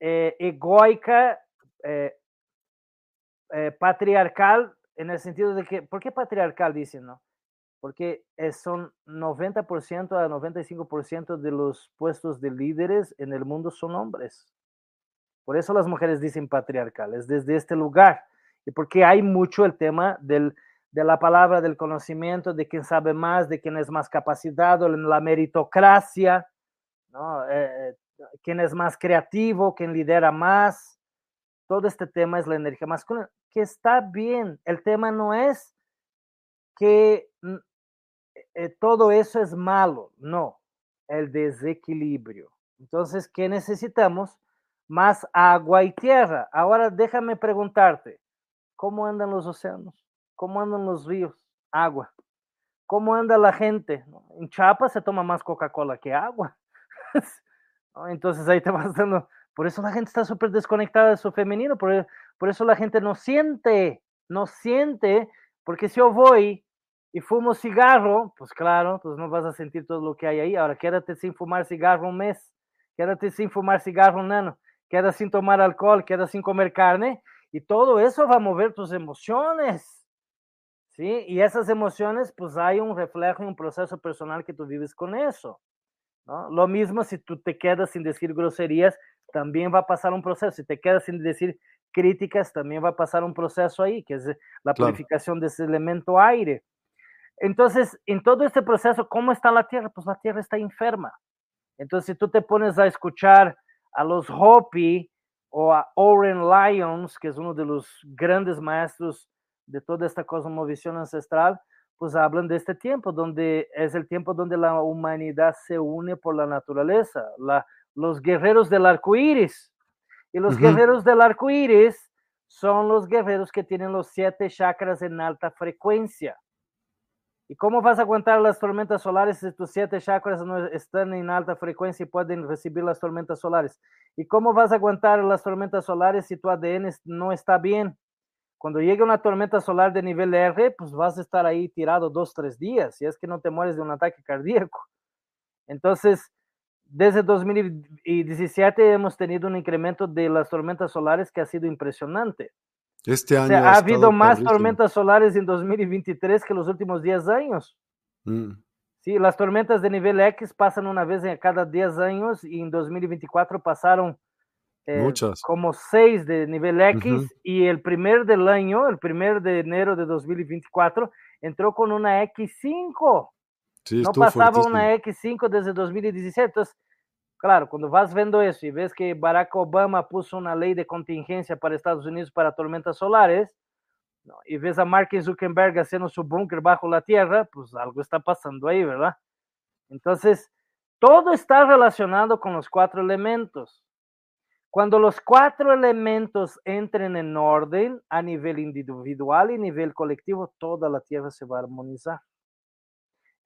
eh, egoica, eh, eh, patriarcal, en el sentido de que, ¿por qué patriarcal dicen, no? Porque son 90% a 95% de los puestos de líderes en el mundo son hombres. Por eso las mujeres dicen patriarcales, desde este lugar. Y porque hay mucho el tema del, de la palabra, del conocimiento, de quién sabe más, de quién es más capacitado, la meritocracia, ¿no? quién es más creativo, quién lidera más. Todo este tema es la energía masculina, que está bien. El tema no es que eh, todo eso es malo, no, el desequilibrio. Entonces, ¿qué necesitamos? Más agua y tierra. Ahora déjame preguntarte, ¿cómo andan los océanos? ¿Cómo andan los ríos? Agua. ¿Cómo anda la gente? En Chiapas se toma más Coca-Cola que agua. Entonces ahí te vas dando, por eso la gente está súper desconectada de su femenino, por, por eso la gente no siente, no siente, porque si yo voy y fumo cigarro, pues claro, pues no vas a sentir todo lo que hay ahí. Ahora quédate sin fumar cigarro un mes, quédate sin fumar cigarro un año, quédate sin tomar alcohol, quédate sin comer carne, y todo eso va a mover tus emociones. ¿Sí? Y esas emociones, pues hay un reflejo y un proceso personal que tú vives con eso. Lo mismo si tú te quedas sin decir groserías, también va a pasar un proceso. Si te quedas sin decir críticas, también va a pasar un proceso ahí, que es la purificación de ese elemento aire. Entonces, en todo este proceso, ¿cómo está la Tierra? Pues la Tierra está enferma. Entonces, si tú te pones a escuchar a los Hopi o a Oren Lyons, que es uno de los grandes maestros de toda esta cosmovisión ancestral, pues hablan de este tiempo, donde es el tiempo donde la humanidad se une por la naturaleza, la, los guerreros del arco iris. Y los guerreros del arco iris son los guerreros que tienen los siete chakras en alta frecuencia. ¿Y cómo vas a aguantar las tormentas solares si tus siete chakras no están en alta frecuencia y pueden recibir las tormentas solares? ¿Y cómo vas a aguantar las tormentas solares si tu ADN no está bien? Cuando llegue una tormenta solar de nivel R, pues vas a estar ahí tirado dos, tres días, si es que no te mueres de un ataque cardíaco. Entonces, desde 2017 hemos tenido un incremento de las tormentas solares que ha sido impresionante. Este año ha, habido más tormentas solares en 2023 que los últimos 10 años. Mm. Sí, las tormentas de nivel X pasan una vez en cada 10 años y en 2024 pasaron eh, Muchas. como 6 de nivel X Ujú. y el primer del año, el primer de enero de 2024, entró con una X5. Sí, no pasaba fuertísimo. una X5 desde 2017. Entonces, claro, cuando vas viendo eso y ves que Barack Obama puso una ley de contingencia para Estados Unidos para tormentas solares, y ves a Mark Zuckerberg haciendo su búnker bajo la tierra, pues algo está pasando ahí, ¿verdad? Entonces, todo está relacionado con los cuatro elementos. Cuando los cuatro elementos entren en orden a nivel individual y nivel colectivo, toda la tierra se va a armonizar.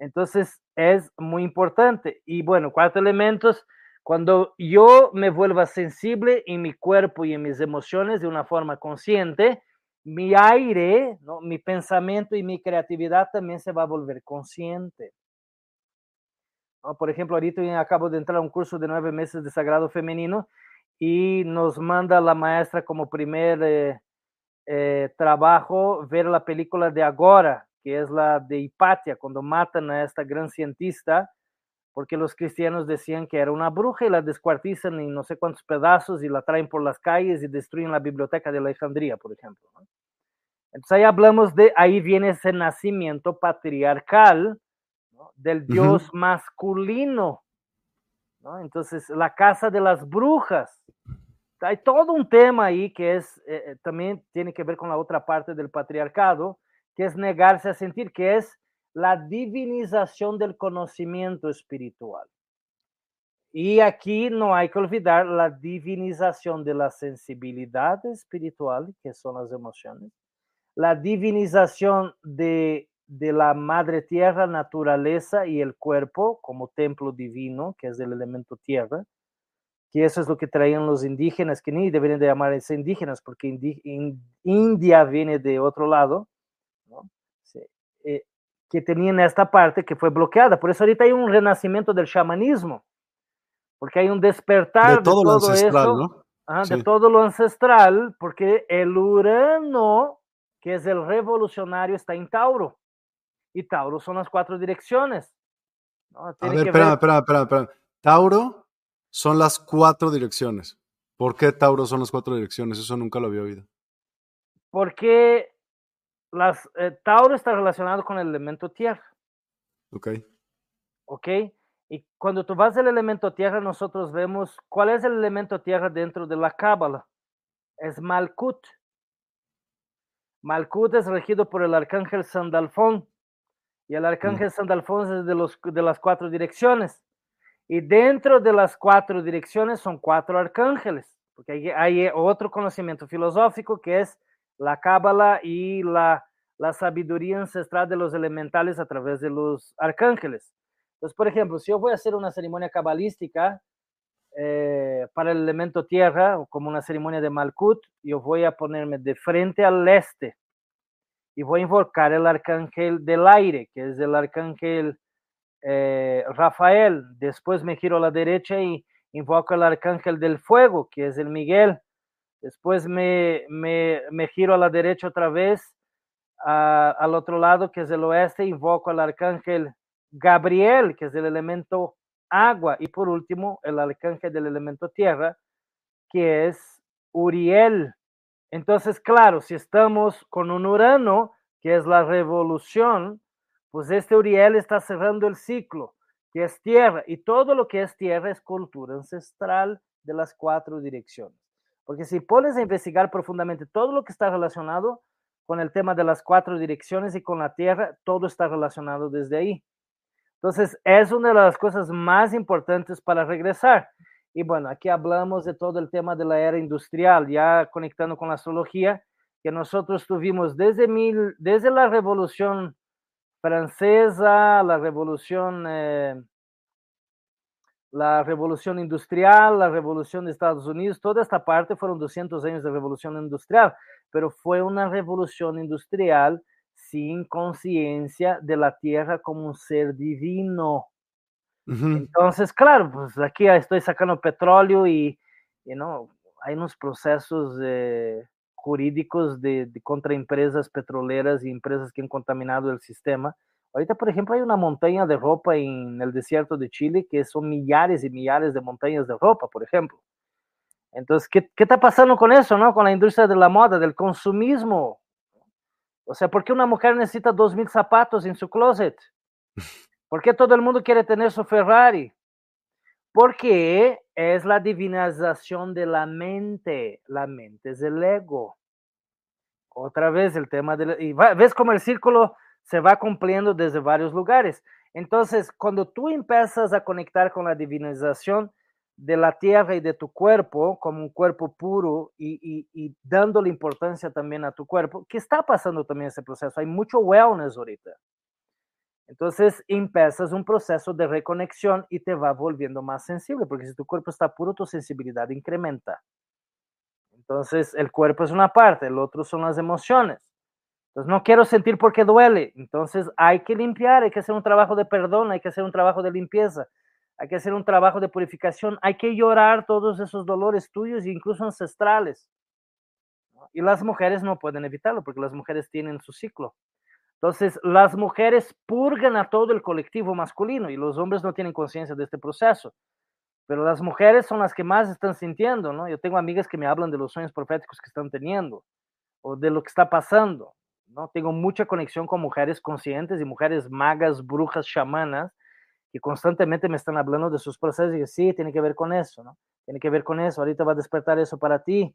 Entonces es muy importante. Y bueno, cuatro elementos, cuando yo me vuelva sensible en mi cuerpo y en mis emociones de una forma consciente, mi aire, mi pensamiento y mi creatividad también se va a volver consciente. Por ejemplo, ahorita acabo de entrar a un curso de nueve meses de Sagrado Femenino y nos manda la maestra como primer eh, eh, trabajo ver la película de Agora, que es la de Hipatia, cuando matan a esta gran cientista, porque los cristianos decían que era una bruja y la descuartizan en no sé cuántos pedazos y la traen por las calles y destruyen la biblioteca de Alejandría, por ejemplo. ¿no? Entonces ahí hablamos de, ahí viene ese nacimiento patriarcal ¿no? del dios uh -huh. masculino. ¿no? Entonces, la casa de las brujas. Hay todo un tema ahí que es, eh, también tiene que ver con la otra parte del patriarcado, que es negarse a sentir, que es la divinización del conocimiento espiritual. Y aquí no hay que olvidar la divinización de la sensibilidad espiritual, que son las emociones, la divinización de, de la madre tierra, naturaleza y el cuerpo como templo divino, que es el elemento tierra, que eso es lo que traían los indígenas, que ni deberían de llamarse indígenas, porque indi, in, India viene de otro lado, que tenían esta parte que fue bloqueada. Por eso ahorita hay un renacimiento del chamanismo, porque hay un despertar de todo, de lo todo ancestral, eso, ¿no? ajá, Sí. de todo lo ancestral, porque el Urano, que es el revolucionario, está en Tauro. Y Tauro son las cuatro direcciones. ¿no? A ver- espera, espera, espera. Tauro son las cuatro direcciones. ¿Por qué Tauro son las cuatro direcciones? Eso nunca lo había oído. porque las, eh, Tauro está relacionado con el elemento tierra. Ok. ¿ok? Y cuando tú vas al elemento tierra, nosotros vemos cuál es el elemento tierra dentro de la Cábala. Es Malkut. Malkut es regido por el arcángel Sandalfón. Y el arcángel Sandalfón es de, los, de las cuatro direcciones. Y dentro de las cuatro direcciones son cuatro arcángeles. Porque hay, hay otro conocimiento filosófico que es la Cábala y la, la sabiduría ancestral de los elementales a través de los arcángeles. Entonces, por ejemplo, si yo voy a hacer una ceremonia cabalística eh, para el elemento tierra, o como una ceremonia de Malkut, yo voy a ponerme de frente al este y voy a invocar el arcángel del aire, que es el arcángel eh, Rafael. Después me giro a la derecha y invoco el arcángel del fuego, que es el Miguel. Después me, me, me giro a la derecha otra vez, al otro lado, que es el oeste, invoco al arcángel Gabriel, que es el elemento agua, y por último, el arcángel del elemento tierra, que es Uriel. Entonces, claro, si estamos con un Urano, que es la revolución, pues este Uriel está cerrando el ciclo, que es tierra, y todo lo que es tierra es cultura ancestral de las cuatro direcciones. Porque si pones a investigar profundamente todo lo que está relacionado con el tema de las cuatro direcciones y con la tierra, todo está relacionado desde ahí. Entonces, es una de las cosas más importantes para regresar. Y bueno, aquí hablamos de todo el tema de la era industrial, ya conectando con la astrología, que nosotros tuvimos desde, mil, desde la revolución francesa, la revolución, eh, la revolución industrial, la revolución de Estados Unidos, toda esta parte fueron 200 años de revolución industrial, pero fue una revolución industrial sin conciencia de la tierra como un ser divino. Entonces, claro, pues aquí estoy sacando petróleo y, you know, hay unos procesos eh, jurídicos de, de contra empresas petroleras y empresas que han contaminado el sistema. Ahorita, por ejemplo, hay una montaña de ropa en el desierto de Chile que son millares y millares de montañas de ropa, por ejemplo. Entonces, ¿qué, qué está pasando con eso, no? Con la industria de la moda, del consumismo. O sea, ¿por qué una mujer necesita dos mil zapatos en su closet? ¿Por qué todo el mundo quiere tener su Ferrari? Porque es la divinización de la mente. La mente es el ego. Otra vez el tema de... Y ves cómo el círculo se va cumpliendo desde varios lugares. Entonces, cuando tú empiezas a conectar con la divinización de la tierra y de tu cuerpo como un cuerpo puro y, y, y dándole importancia también a tu cuerpo, ¿qué está pasando también ese proceso? Hay mucho wellness ahorita. Entonces empiezas un proceso de reconexión y te va volviendo más sensible, porque si tu cuerpo está puro, tu sensibilidad incrementa. Entonces el cuerpo es una parte, el otro son las emociones. Entonces no quiero sentir porque duele. Entonces hay que limpiar, hay que hacer un trabajo de perdón, hay que hacer un trabajo de limpieza, hay que hacer un trabajo de purificación, hay que llorar todos esos dolores tuyos, incluso ancestrales. Y las mujeres no pueden evitarlo porque las mujeres tienen su ciclo. Entonces, las mujeres purgan a todo el colectivo masculino y los hombres no tienen conciencia de este proceso. Pero las mujeres son las que más están sintiendo, ¿no? Yo tengo amigas que me hablan de los sueños proféticos que están teniendo o de lo que está pasando, ¿no? Tengo mucha conexión con mujeres conscientes y mujeres magas, brujas, chamanas, que constantemente me están hablando de sus procesos y que sí, tiene que ver con eso, ¿no? Tiene que ver con eso, ahorita va a despertar eso para ti,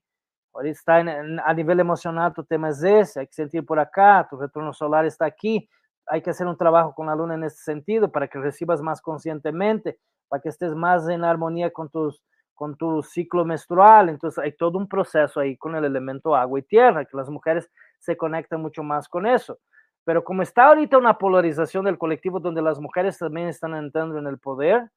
Ahorita está a nivel emocional, tu tema es ese, hay que sentir por acá, tu retorno solar está aquí, hay que hacer un trabajo con la luna en ese sentido para que recibas más conscientemente, para que estés más en armonía con, tus, con tu ciclo menstrual. Entonces hay todo un proceso ahí con el elemento agua y tierra, que las mujeres se conectan mucho más con eso. Pero como está ahorita una polarización del colectivo donde las mujeres también están entrando en el poder,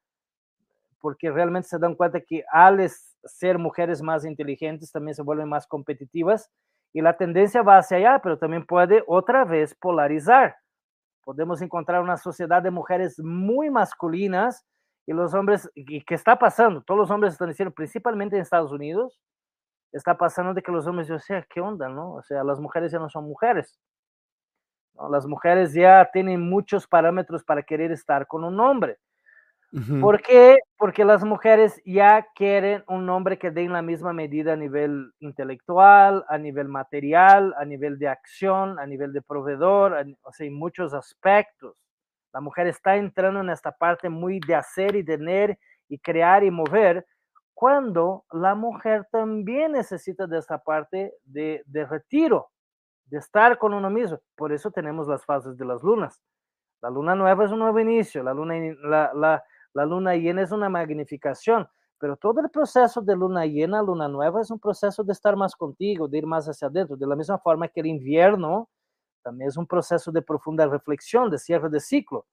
porque realmente se dan cuenta que al ser mujeres más inteligentes también se vuelven más competitivas y la tendencia va hacia allá, pero también puede otra vez polarizar. Podemos encontrar una sociedad de mujeres muy masculinas y los hombres, ¿y qué está pasando? Todos los hombres están diciendo, principalmente en Estados Unidos, está pasando de que los hombres, o sea, ¿qué onda, no? O sea, las mujeres ya no son mujeres. ¿no? Las mujeres ya tienen muchos parámetros para querer estar con un hombre. ¿Por qué? Porque las mujeres ya quieren un hombre que dé en la misma medida a nivel intelectual, a nivel material, a nivel de acción, a nivel de proveedor, o sea, en muchos aspectos. La mujer está entrando en esta parte muy de hacer y tener y crear y mover, cuando la mujer también necesita de esta parte de, de retiro, de estar con uno mismo. Por eso tenemos las fases de las lunas. La luna nueva es un nuevo inicio, la luna, la, la, la luna llena es una magnificación, pero todo el proceso de luna llena, luna nueva, es un proceso de estar más contigo, de ir más hacia adentro, de la misma forma que el invierno también es un proceso de profunda reflexión, de cierre de ciclo.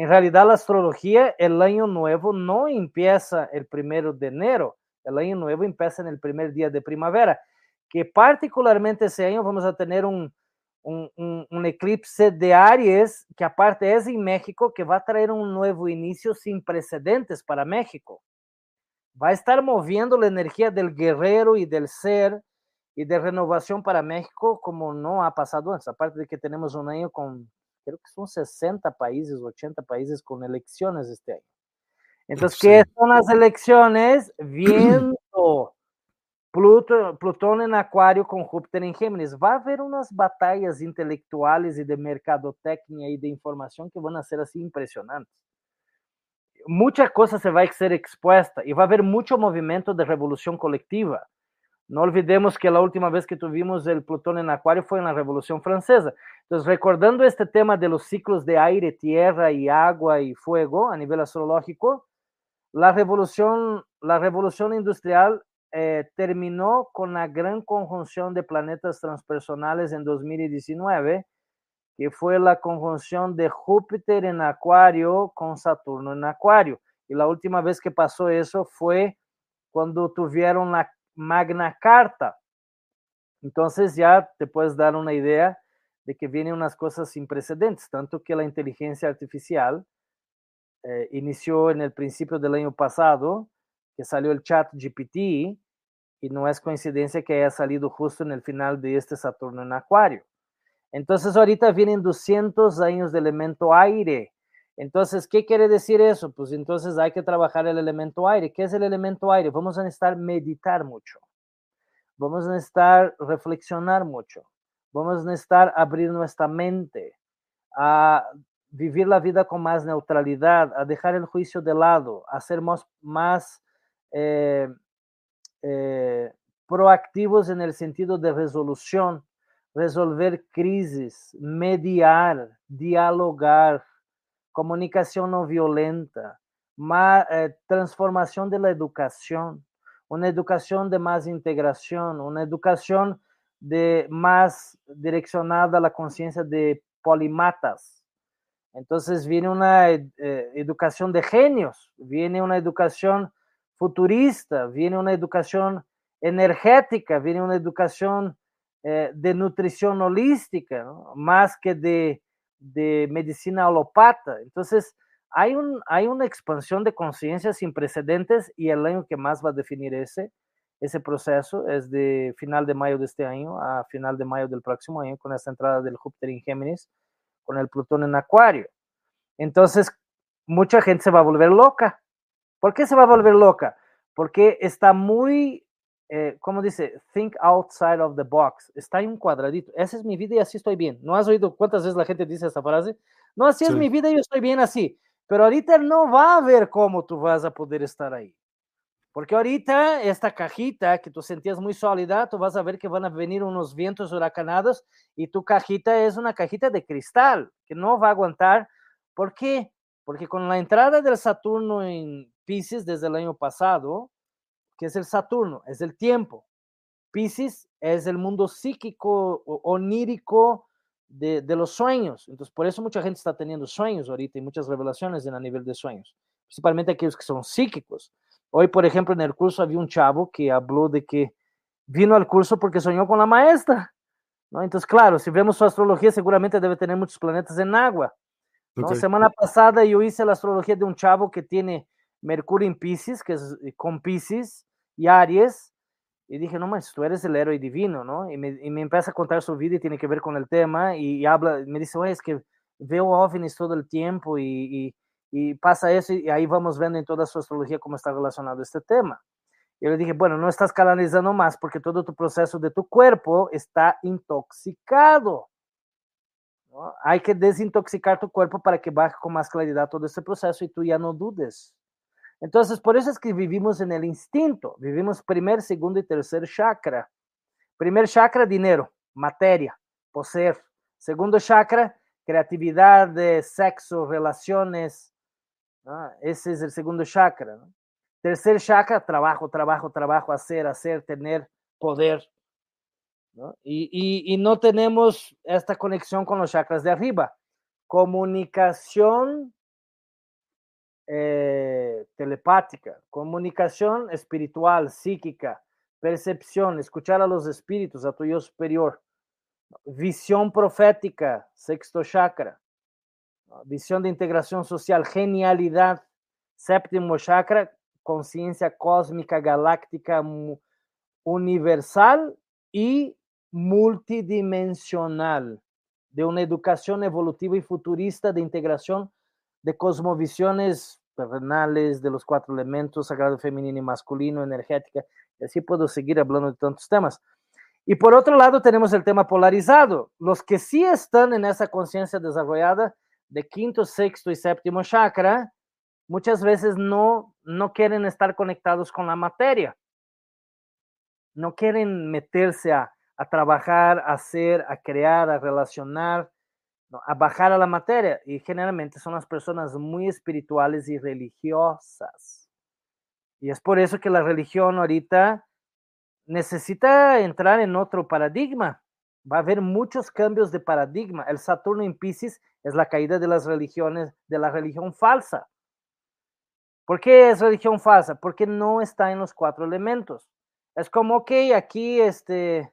En realidad, la astrología, el año nuevo no empieza el primero de enero, el año nuevo empieza en el primer día de primavera, que particularmente ese año vamos a tener un, un, eclipse de Aries, que aparte es en México, que va a traer un nuevo inicio sin precedentes para México. Va a estar moviendo la energía del guerrero y del ser y de renovación para México como no ha pasado antes, aparte de que tenemos un año con, creo que son 60 países, 80 países con elecciones este año. Entonces, ¿qué son las elecciones? Viento. Plutón en Acuario con Júpiter en Géminis. Va a haber unas batallas intelectuales y de mercadotecnia y de información que van a ser así impresionantes. Mucha cosa se va a ser expuesta y va a haber mucho movimiento de revolución colectiva. No olvidemos que la última vez que tuvimos el Plutón en Acuario fue en la Revolución Francesa. Entonces, recordando este tema de los ciclos de aire, tierra y agua y fuego a nivel astrológico, la revolución, industrial eh, terminó con la gran conjunción de planetas transpersonales en 2019, que fue la conjunción de Júpiter en Acuario con Saturno en Acuario. Y la última vez que pasó eso fue cuando tuvieron la Magna Carta. Entonces ya te puedes dar una idea de que vienen unas cosas sin precedentes, tanto que la inteligencia artificial eh, inició en el principio del año pasado que salió el chat GPT y no es coincidencia que haya salido justo en el final de este Saturno en Acuario. Entonces ahorita vienen 200 años de elemento aire. Entonces, ¿qué quiere decir eso? Pues entonces hay que trabajar el elemento aire. ¿Qué es el elemento aire? Vamos a necesitar meditar mucho. Vamos a necesitar reflexionar mucho. Vamos a necesitar abrir nuestra mente a vivir la vida con más neutralidad, a dejar el juicio de lado, a ser más, más eh, eh, proactivos en el sentido de resolución, resolver crisis, mediar, dialogar, comunicación no violenta, más, eh, transformación de la educación, una educación de más integración, una educación de más direccionada a la conciencia de polimatas. Entonces viene una eh, educación de genios, viene una educación futurista, viene una educación energética, viene una educación eh, de nutrición holística, más que de, de, medicina alopata. Entonces, hay, un, hay una expansión de conciencia sin precedentes y el año que más va a definir ese, ese proceso es de final de mayo de este año a final de mayo del próximo año con esta entrada del Júpiter en Géminis, con el Plutón en Acuario. Entonces, mucha gente se va a volver loca. ¿Por qué se va a volver loca? Porque está muy eh, ¿cómo dice? Think outside of the box. Está en un cuadradito. Esa es mi vida y así estoy bien. ¿No has oído cuántas veces la gente dice esta frase? No, así es mi vida y yo estoy bien así. Pero ahorita no va a ver cómo tú vas a poder estar ahí. Porque ahorita esta cajita que tú sentías muy sólida, tú vas a ver que van a venir unos vientos huracanados y tu cajita es una cajita de cristal que no va a aguantar. ¿Por qué? Porque con la entrada del Saturno en Pisces desde el año pasado, que es el Saturno, es el tiempo. Pisces es el mundo psíquico, onírico de, de, los sueños. Entonces, por eso mucha gente está teniendo sueños ahorita y muchas revelaciones en a nivel de sueños, principalmente aquellos que son psíquicos. Hoy, por ejemplo, en el curso había un chavo que habló de que vino al curso porque soñó con la maestra. ¿no? Entonces, claro, si vemos su astrología, seguramente debe tener muchos planetas en agua. ¿no? Okay. Semana pasada yo hice la astrología de un chavo que tiene Mercurio en Pisces, que es con Pisces, y Aries, y dije, no manches, tú eres el héroe divino, ¿no? Y me, y me, empieza a contar su vida y tiene que ver con el tema, y, y habla, me dice, oye, es que veo ovnis todo el tiempo y, y, pasa eso, y ahí vamos viendo en toda su astrología cómo está relacionado este tema. Yo le dije, bueno, no estás canalizando más porque todo tu proceso de tu cuerpo está intoxicado. Hay que desintoxicar tu cuerpo para que baje con más claridad todo este proceso y tú ya no dudes. Entonces, por eso es que vivimos en el instinto, vivimos primer, segundo y tercer chakra. Primer chakra, dinero, materia, poseer. Segundo chakra, creatividad, sexo, relaciones. Ese es el segundo chakra. Tercer chakra, trabajo, trabajo, trabajo, hacer, hacer, tener, poder. y, y no tenemos esta conexión con los chakras de arriba. Comunicación eh, telepática, comunicación espiritual, psíquica, percepción, escuchar a los espíritus, a tu yo superior, visión profética, sexto chakra, visión de integración social, genialidad, séptimo chakra, conciencia cósmica, galáctica, universal y multidimensional, de una educación evolutiva y futurista de integración de cosmovisiones terrenales, de los cuatro elementos, sagrado femenino y masculino, energética, así puedo seguir hablando de tantos temas. Y por otro lado tenemos el tema polarizado, los que sí están en esa conciencia desarrollada de quinto, sexto y séptimo chakra, muchas veces no, no quieren estar conectados con la materia, no quieren meterse a, a trabajar, a hacer, a crear, a relacionar. A bajar a la materia. Y generalmente son las personas muy espirituales y religiosas. Y es por eso que la religión ahorita necesita entrar en otro paradigma. Va a haber muchos cambios de paradigma. El Saturno en Pisces es la caída de las religiones, de la religión falsa. ¿Por qué es religión falsa? Porque no está en los cuatro elementos. Es como que aquí este,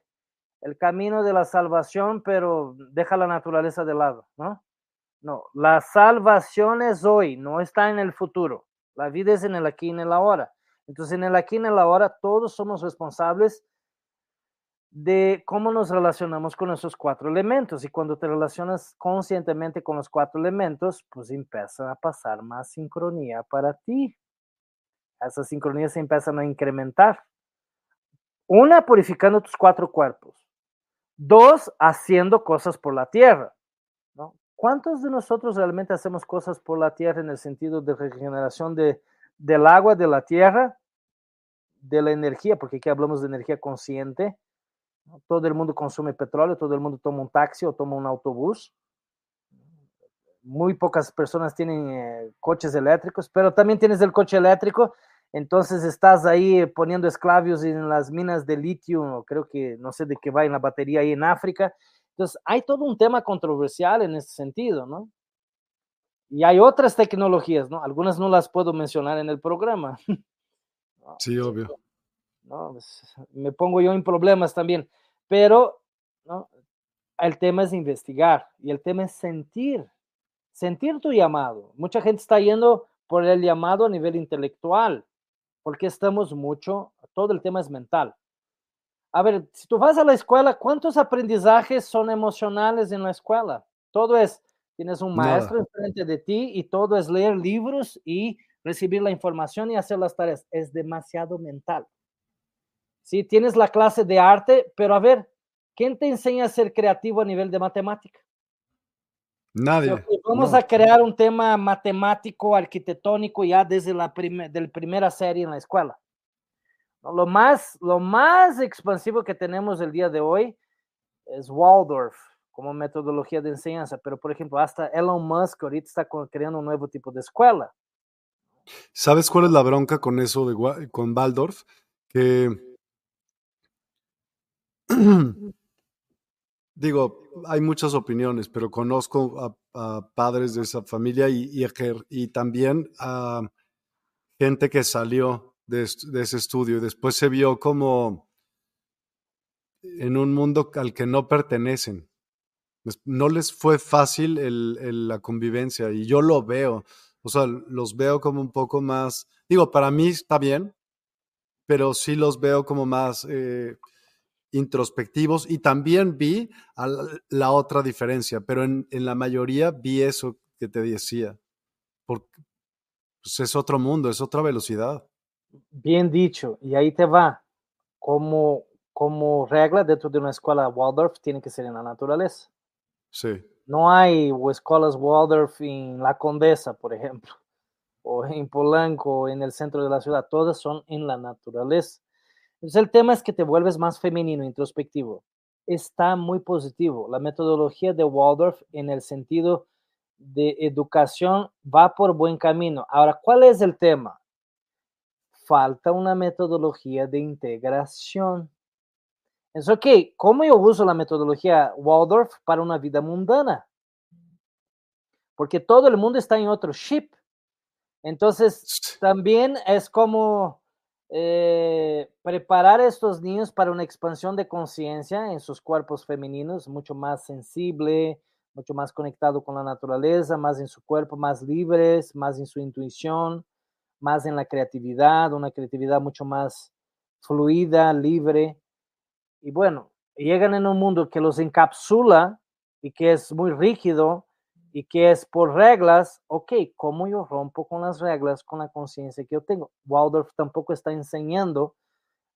el camino de la salvación, pero deja la naturaleza de lado, ¿no? No, la salvación es hoy, no está en el futuro. La vida es en el aquí y en el ahora. Entonces, en el aquí y en el ahora, todos somos responsables de cómo nos relacionamos con esos cuatro elementos. Y cuando te relacionas conscientemente con los cuatro elementos, pues empieza a pasar más sincronía para ti. Esas sincronías se empiezan a incrementar. Una, purificando tus cuatro cuerpos. Dos, haciendo cosas por la tierra. ¿no? ¿Cuántos de nosotros realmente hacemos cosas por la tierra en el sentido de regeneración de, del agua, de la tierra, de la energía? Porque aquí hablamos de energía consciente todo el mundo consume petróleo, todo el mundo toma un taxi o toma un autobús. Muy pocas personas tienen eh, coches eléctricos, pero también tienes el coche eléctrico, entonces estás ahí poniendo esclavios en las minas de litio, creo que no sé de qué va en la batería ahí en África. Entonces hay todo un tema controversial en ese sentido, ¿no? Y hay otras tecnologías, ¿no? Algunas no las puedo mencionar en el programa. Sí, obvio. ¿no? Pues, me pongo yo en problemas también, pero ¿no? el tema es investigar y el tema es sentir, sentir tu llamado. Mucha gente está yendo por el llamado a nivel intelectual, porque estamos mucho, todo el tema es mental. A ver, si tú vas a la escuela, ¿cuántos aprendizajes son emocionales en la escuela? Todo es, tienes un maestro enfrente de ti y todo es leer libros y recibir la información y hacer las tareas. Es demasiado mental. ¿sí? Tienes la clase de arte, pero a ver, ¿quién te enseña a ser creativo a nivel de matemática? Nadie. vamos a crear un tema matemático, arquitectónico ya desde la primera serie en la escuela. Lo más, lo más expansivo que tenemos el día de hoy es Waldorf como metodología de enseñanza, pero por ejemplo, hasta Elon Musk ahorita está creando un nuevo tipo de escuela. ¿Sabes cuál es la bronca con eso de con Waldorf? Que Digo, hay muchas opiniones, pero conozco a, padres de esa familia y, también a gente que salió de, ese estudio y después se vio como en un mundo al que no pertenecen. No les fue fácil la convivencia y yo lo veo. O sea, los veo como un poco más, digo, para mí está bien, pero sí los veo como más... Eh, introspectivos y también vi la otra diferencia, pero en, la mayoría vi eso que te decía, porque pues, es otro mundo, es otra velocidad. Bien dicho, y ahí te va, como, como regla dentro de una escuela Waldorf tiene que ser en la naturaleza. Sí. No hay escuelas Waldorf en La Condesa, por ejemplo, o en Polanco, en el centro de la ciudad, todas son en la naturaleza. Entonces el tema es que te vuelves más femenino, introspectivo. Está muy positivo. La metodología de Waldorf en el sentido de educación va por buen camino. Ahora, ¿cuál es el tema? Falta una metodología de integración. Es ok, ¿cómo yo uso la metodología Waldorf para una vida mundana? Porque todo el mundo está en otro ship. Entonces, también es como eh, preparar a estos niños para una expansión de conciencia en sus cuerpos femeninos, mucho más sensible, mucho más conectado con la naturaleza, más en su cuerpo, más libres, más en su intuición, más en la creatividad, una creatividad mucho más fluida, libre. Y bueno, llegan en un mundo que los encapsula y que es muy rígido, y que es por reglas, ok, ¿cómo yo rompo con las reglas con la conciencia que yo tengo? Waldorf tampoco está enseñando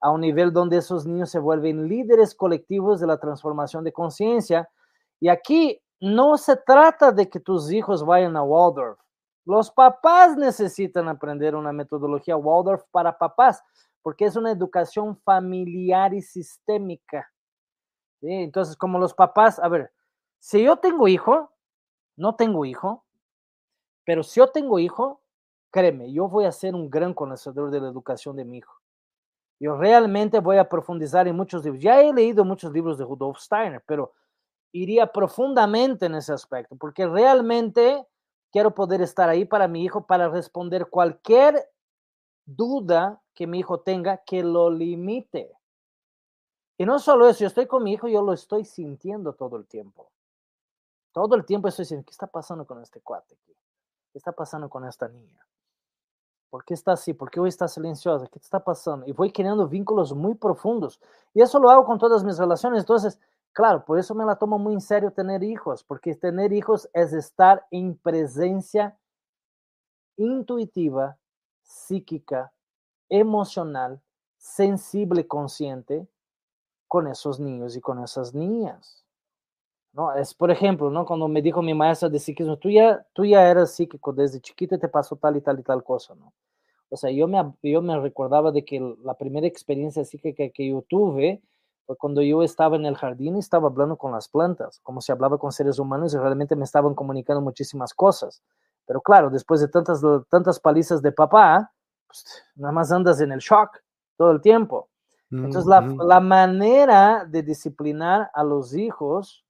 a un nivel donde esos niños se vuelven líderes colectivos de la transformación de conciencia. Y aquí no se trata de que tus hijos vayan a Waldorf. Los papás necesitan aprender una metodología Waldorf para papás, porque es una educación familiar y sistémica. Entonces, como los papás, a ver, si yo tengo hijo, no tengo hijo, pero si yo tengo hijo, créeme, yo voy a ser un gran conocedor de la educación de mi hijo. Yo realmente voy a profundizar en muchos libros. Ya he leído muchos libros de Rudolf Steiner, pero iría profundamente en ese aspecto, porque realmente quiero poder estar ahí para mi hijo, para responder cualquier duda que mi hijo tenga que lo limite. Y no solo eso, yo estoy con mi hijo, yo lo estoy sintiendo todo el tiempo. Todo el tiempo estoy diciendo, ¿qué está pasando con este cuate? ¿Qué está pasando con esta niña? ¿Por qué está así? ¿Por qué hoy está silenciosa? ¿Qué está pasando? Y voy creando vínculos muy profundos. Y eso lo hago con todas mis relaciones. Entonces, claro, por eso me la tomo muy en serio tener hijos, porque tener hijos es estar en presencia intuitiva, psíquica, emocional, sensible, consciente con esos niños y con esas niñas. ¿No? Es, por ejemplo, ¿no? cuando me dijo mi maestra de psiquismo, tú ya, tú ya eras psíquico desde chiquito y te pasó tal y tal y tal cosa, ¿no? O sea, yo me, yo me recordaba de que la primera experiencia psíquica que yo tuve fue cuando yo estaba en el jardín y estaba hablando con las plantas, como si hablaba con seres humanos y realmente me estaban comunicando muchísimas cosas. Pero claro, después de tantas, tantas palizas de papá, pues, nada más andas en el shock todo el tiempo. Entonces, la, la manera de disciplinar a los hijos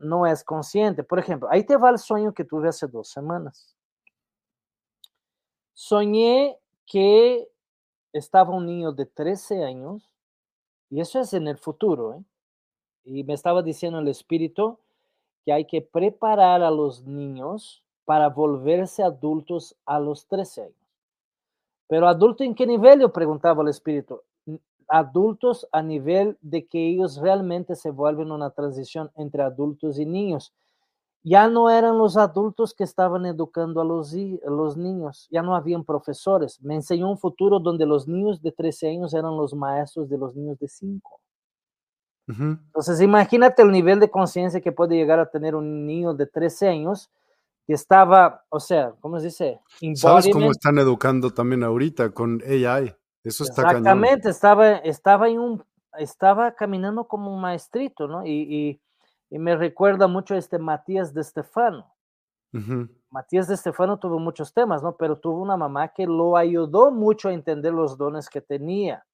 ¿no? es consciente. Por ejemplo, ahí te va el sueño que tuve hace dos semanas. Soñé que estaba un niño de 13 años, y eso es en el futuro, ¿eh? y me estaba diciendo el espíritu que hay que preparar a los niños para volverse adultos a los 13 años. Pero adulto en qué nivel? Yo preguntaba al espíritu adultos a nivel de que ellos realmente se vuelven una transición entre adultos y niños. Ya no eran los adultos que estaban educando a los, los niños, ya no habían profesores. Me enseñó un futuro donde los niños de 13 años eran los maestros de los niños de 5. Entonces, imagínate el nivel de conciencia que puede llegar a tener un niño de 13 años que estaba, o sea, ¿cómo se dice? ¿Sabes cómo están educando también ahorita con AI? Eso está Exactamente, estaba, estaba, en un, estaba caminando como un maestrito, ¿no? Y, y, me recuerda mucho a este Matías de Stefano. Matías de Stefano tuvo muchos temas, ¿no? Pero tuvo una mamá que lo ayudó mucho a entender los dones que tenía.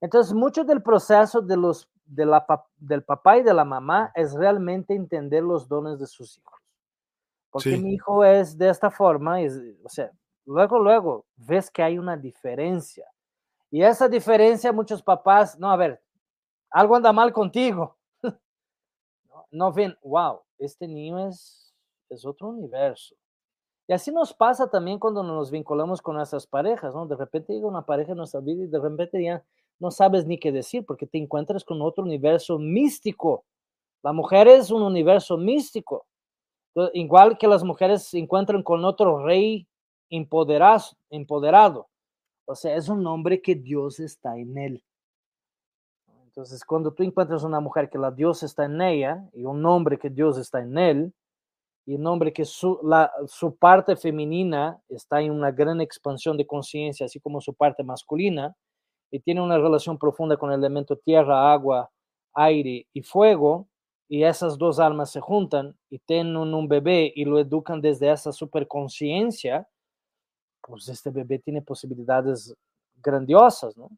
Entonces, mucho del proceso de los, de la, del papá y de la mamá es realmente entender los dones de sus hijos. Porque mi hijo es de esta forma, o sea, luego, luego ves que hay una diferencia. Y esa diferencia, muchos papás, no, a ver, algo anda mal contigo. no, ven, wow, este niño es, es otro universo. Y así nos pasa también cuando nos vinculamos con nuestras parejas, ¿no? De repente llega una pareja en nuestra vida y de repente ya no sabes ni qué decir porque te encuentras con otro universo místico. La mujer es un universo místico. Igual que las mujeres se encuentran con otro rey empoderado. O sea, es un hombre que Dios está en él. Entonces, cuando tú encuentras una mujer que la Dios está en ella y un hombre que Dios está en él, y un hombre que su, su parte femenina está en una gran expansión de conciencia, así como su parte masculina, y tiene una relación profunda con el elemento tierra, agua, aire y fuego, y esas dos almas se juntan y tienen un bebé y lo educan desde esa superconciencia, pues este bebé tiene posibilidades grandiosas, ¿no?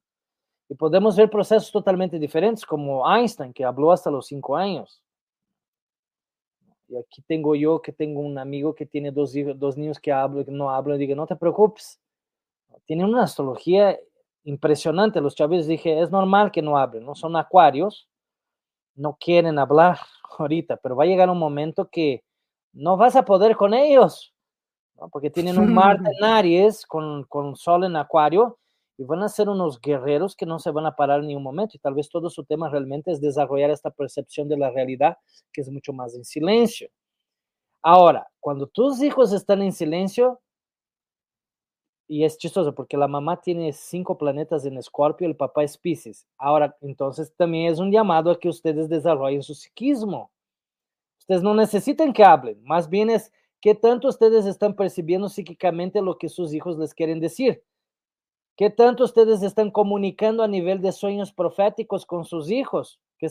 Y podemos ver procesos totalmente diferentes, como Einstein, que habló hasta los cinco años. Y aquí tengo yo que tengo un amigo que tiene dos, hijos, dos niños que, hablo, que no hablan, y digo, no te preocupes. Tienen una astrología impresionante. Los chavos dije, es normal que no hablen, ¿no? Son acuarios, no quieren hablar ahorita, pero va a llegar un momento que no vas a poder con ellos porque tienen un Marte en Aries con, con Sol en Acuario y van a ser unos guerreros que no se van a parar ni un momento y tal vez todo su tema realmente es desarrollar esta percepción de la realidad que es mucho más en silencio. Ahora, cuando tus hijos están en silencio, y es chistoso porque la mamá tiene cinco planetas en Escorpio, el papá es Pisces. Ahora, entonces también es un llamado a que ustedes desarrollen su psiquismo. Ustedes no necesitan que hablen, más bien es ¿Qué tanto ustedes están percibiendo psíquicamente lo que sus hijos les quieren decir? ¿Qué tanto ustedes están comunicando a nivel de sueños proféticos con sus hijos? ¿Qué,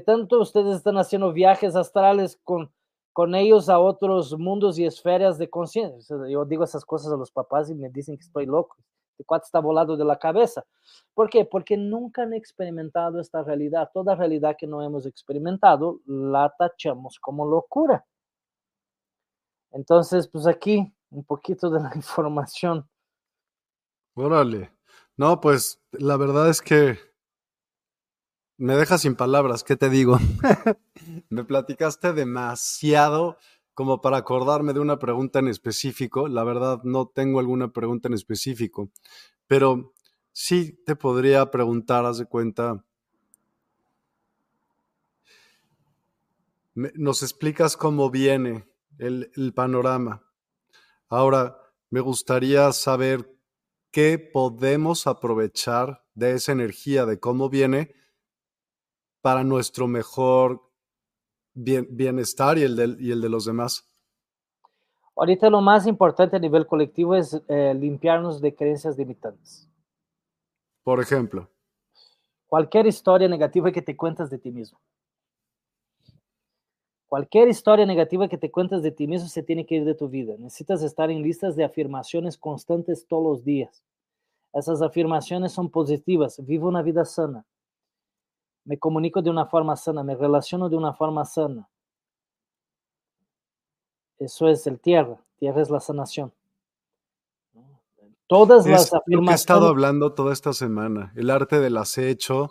tanto ustedes están haciendo viajes astrales con, con ellos a otros mundos y esferas de conciencia? Yo digo esas cosas a los papás y me dicen que estoy loco. ¿De cuánto está volado de la cabeza? ¿Por qué? Porque nunca han experimentado esta realidad. Toda realidad que no hemos experimentado la tachamos como locura. Entonces, pues aquí un poquito de la información. Órale. No, pues la verdad es que me deja sin palabras, ¿qué te digo? me platicaste demasiado como para acordarme de una pregunta en específico. La verdad, no tengo alguna pregunta en específico, pero sí te podría preguntar, haz de cuenta, nos explicas cómo viene el, el panorama. Ahora, me gustaría saber qué podemos aprovechar de esa energía, de cómo viene para nuestro mejor bienestar y el, de, y el de los demás? Ahorita lo más importante a nivel colectivo es eh, limpiarnos de creencias limitantes. Por ejemplo. Cualquier historia negativa que te cuentas de ti mismo. Cualquier historia negativa que te cuentas de ti mismo se tiene que ir de tu vida. Necesitas estar en listas de afirmaciones constantes todos los días. Esas afirmaciones son positivas. Vivo una vida sana me comunico de una forma sana, me relaciono de una forma sana. Eso es el tierra, tierra es la sanación. Todas las afirmaciones. Lo que he estado hablando toda esta semana, el arte del acecho,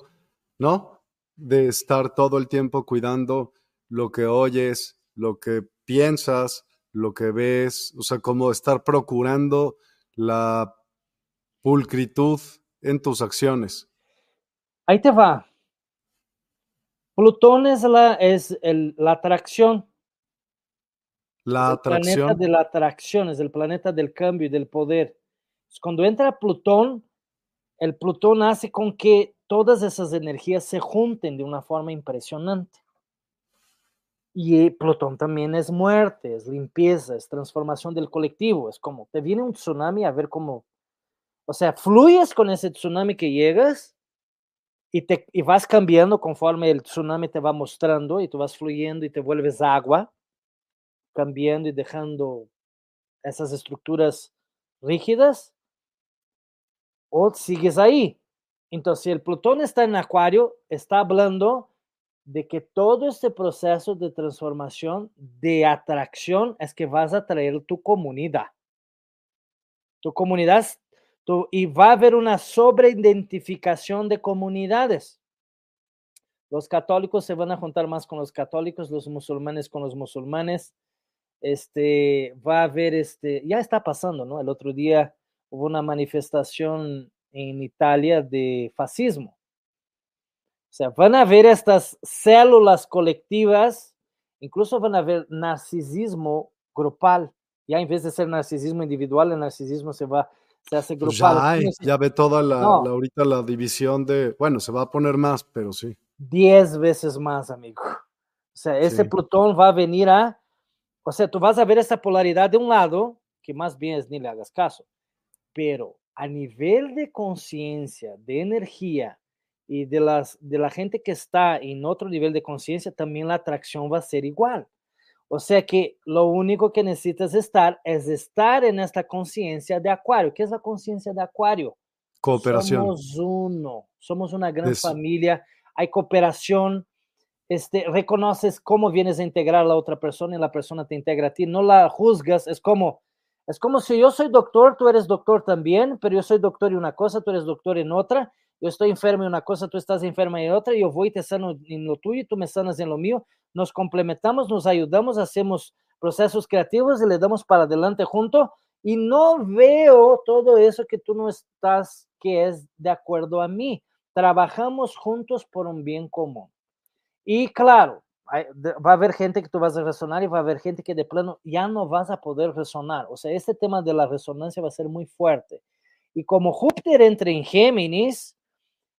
¿no? De estar todo el tiempo cuidando lo que oyes, lo que piensas, lo que ves, o sea, como estar procurando la pulcritud en tus acciones. Ahí te va. Plutón es la, es la atracción. La atracción. El planeta de la atracción, es el planeta del cambio y del poder. Cuando entra Plutón, el Plutón hace con que todas esas energías se junten de una forma impresionante. Y Plutón también es muerte, es limpieza, es transformación del colectivo. Es como, te viene un tsunami a ver cómo, o sea, fluyes con ese tsunami que llegas y, te, y vas cambiando conforme el tsunami te va mostrando y tú vas fluyendo y te vuelves agua, cambiando y dejando esas estructuras rígidas, o sigues ahí. Entonces, si el Plutón está en Acuario, está hablando de que todo este proceso de transformación, de atracción, es que vas a traer tu comunidad. Tu comunidad y va a haber una sobreidentificación de comunidades. Los católicos se van a juntar más con los católicos, los musulmanes con los musulmanes. Este, va a haber, este, ya está pasando, ¿no? El otro día hubo una manifestación en Italia de fascismo. O sea, van a haber estas células colectivas, incluso van a haber narcisismo grupal. Ya en vez de ser narcisismo individual, el narcisismo se va se hace pues grupal. ya, ve toda la, ahorita la división de, bueno, se va a poner más, pero sí. Diez veces más, amigo. O sea, ese Plutón va a venir a, o sea, tú vas a ver esa polaridad de un lado, que más bien es ni le hagas caso, pero a nivel de conciencia, de energía y de, las, de la gente que está en otro nivel de conciencia, también la atracción va a ser igual. O sea que lo único que necesitas estar es estar en esta conciencia de Acuario. ¿Qué es la conciencia de Acuario? Cooperación. Somos uno, somos una gran familia, hay cooperación, este, reconoces cómo vienes a integrar a la otra persona y la persona te integra a ti, no la juzgas, es como, es como si yo soy doctor, tú eres doctor también, pero yo soy doctor en una cosa, tú eres doctor en otra, yo estoy enfermo en una cosa, tú estás enferma en otra, yo voy y te sano en lo tuyo y tú me sanas en lo mío, nos complementamos, nos ayudamos, hacemos procesos creativos y le damos para adelante junto. Y no veo todo eso que tú no estás, que es de acuerdo a mí. Trabajamos juntos por un bien común. Y claro, va a haber gente que tú vas a resonar y va a haber gente que de plano ya no vas a poder resonar. O sea, este tema de la resonancia va a ser muy fuerte. Y como Júpiter entra en Géminis,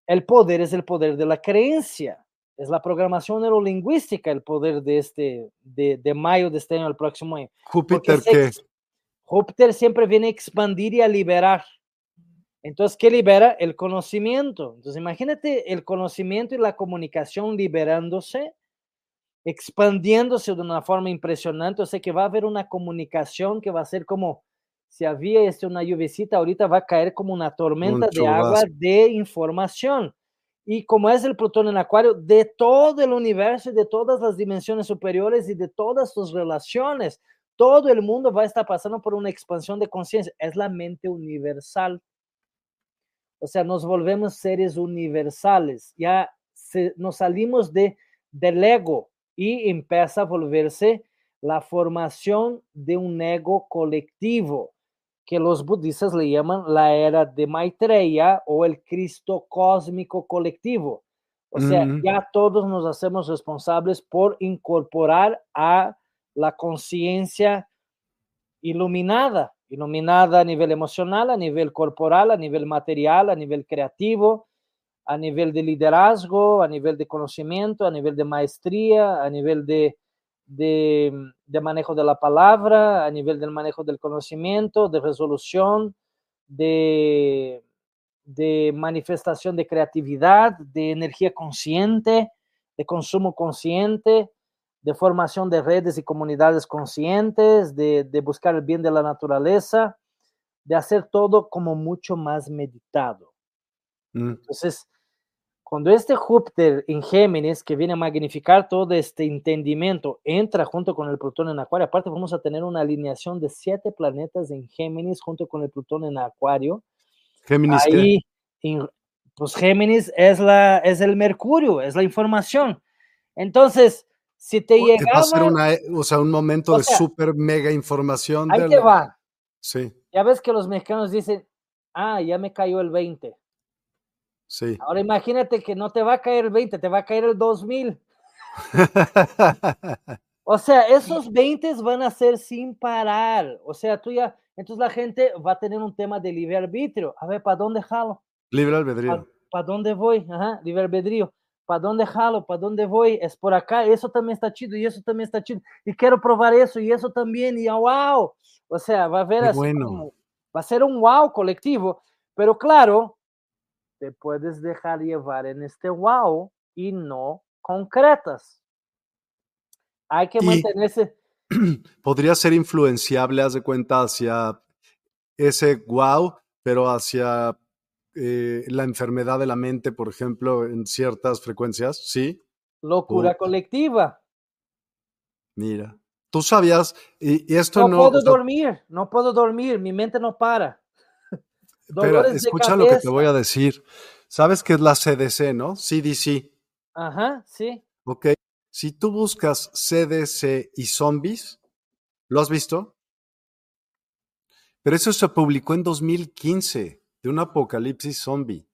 el poder es el poder de la creencia es la programación neurolingüística el poder de este, de, mayo de este año al próximo año. Júpiter, ¿qué? Júpiter siempre viene a expandir y a liberar. Entonces, ¿qué libera? El conocimiento. Entonces, imagínate el conocimiento y la comunicación liberándose, expandiéndose de una forma impresionante. O sea, que va a haber una comunicación que va a ser como si había este, una lluvecita, ahorita va a caer como una tormenta de agua de información. Y como es el Plutón en Acuario, de todo el universo y de todas las dimensiones superiores y de todas sus relaciones, todo el mundo va a estar pasando por una expansión de conciencia. Es la mente universal. O sea, nos volvemos seres universales. Ya nos salimos de, del ego y empieza a volverse la formación de un ego colectivo, que los budistas le llaman la era de Maitreya o el Cristo cósmico colectivo. O sea, Mm. ya todos nos hacemos responsables por incorporar a la conciencia iluminada, iluminada a nivel emocional, a nivel corporal, a nivel material, a nivel creativo, a nivel de liderazgo, a nivel de conocimiento, a nivel de maestría, a nivel de, de, de manejo de la palabra, a nivel del manejo del conocimiento, de resolución, de, de manifestación de creatividad, de energía consciente, de consumo consciente, de formación de redes y comunidades conscientes, de, de, buscar el bien de la naturaleza, de hacer todo como mucho más meditado. Mm. Entonces, cuando este Júpiter en Géminis, que viene a magnificar todo este entendimiento, entra junto con el Plutón en Acuario, aparte vamos a tener una alineación de siete planetas en Géminis junto con el Plutón en Acuario. Géminis, Ahí, en, pues Géminis es, la, es el Mercurio, es la información. Entonces, si te llegaba... Va a ser una, o sea, un momento de súper mega información. Ahí de te la- va. Sí, Ya ves que los mexicanos dicen, ah, ya me cayó el 20. Sí. Ahora imagínate que no te va a caer el 20, te va a caer el 2000. O sea, esos 20 van a ser sin parar. O sea, tú ya, entonces la gente va a tener un tema de libre arbitrio. A ver, ¿para dónde jalo? Libre albedrío. ¿Para dónde voy? Ajá, libre albedrío. ¿Para dónde jalo? ¿Para dónde voy? Es por acá. Eso también está chido y eso también está chido. Y quiero probar eso y eso también. Y wow. O sea, va a haber así bueno. como- va a ser un wow colectivo. Pero claro, te puedes dejar llevar en este wow y no concretas. Hay que Y- mantenerse. Podría ser influenciable, haz de cuenta, hacia ese wow, pero hacia eh, la enfermedad de la mente, por ejemplo, en ciertas frecuencias. Sí, Locura colectiva. mira. Tú sabías, y, y esto No, no. puedo o sea, dormir, no puedo dormir, mi mente no para. Espera, escucha lo que te voy a decir. ¿Sabes qué es la CDC, no? CDC. Ajá, sí. Ok. Si tú buscas CDC y zombies, ¿lo has visto? Pero eso se publicó en 2015, de un apocalipsis zombie.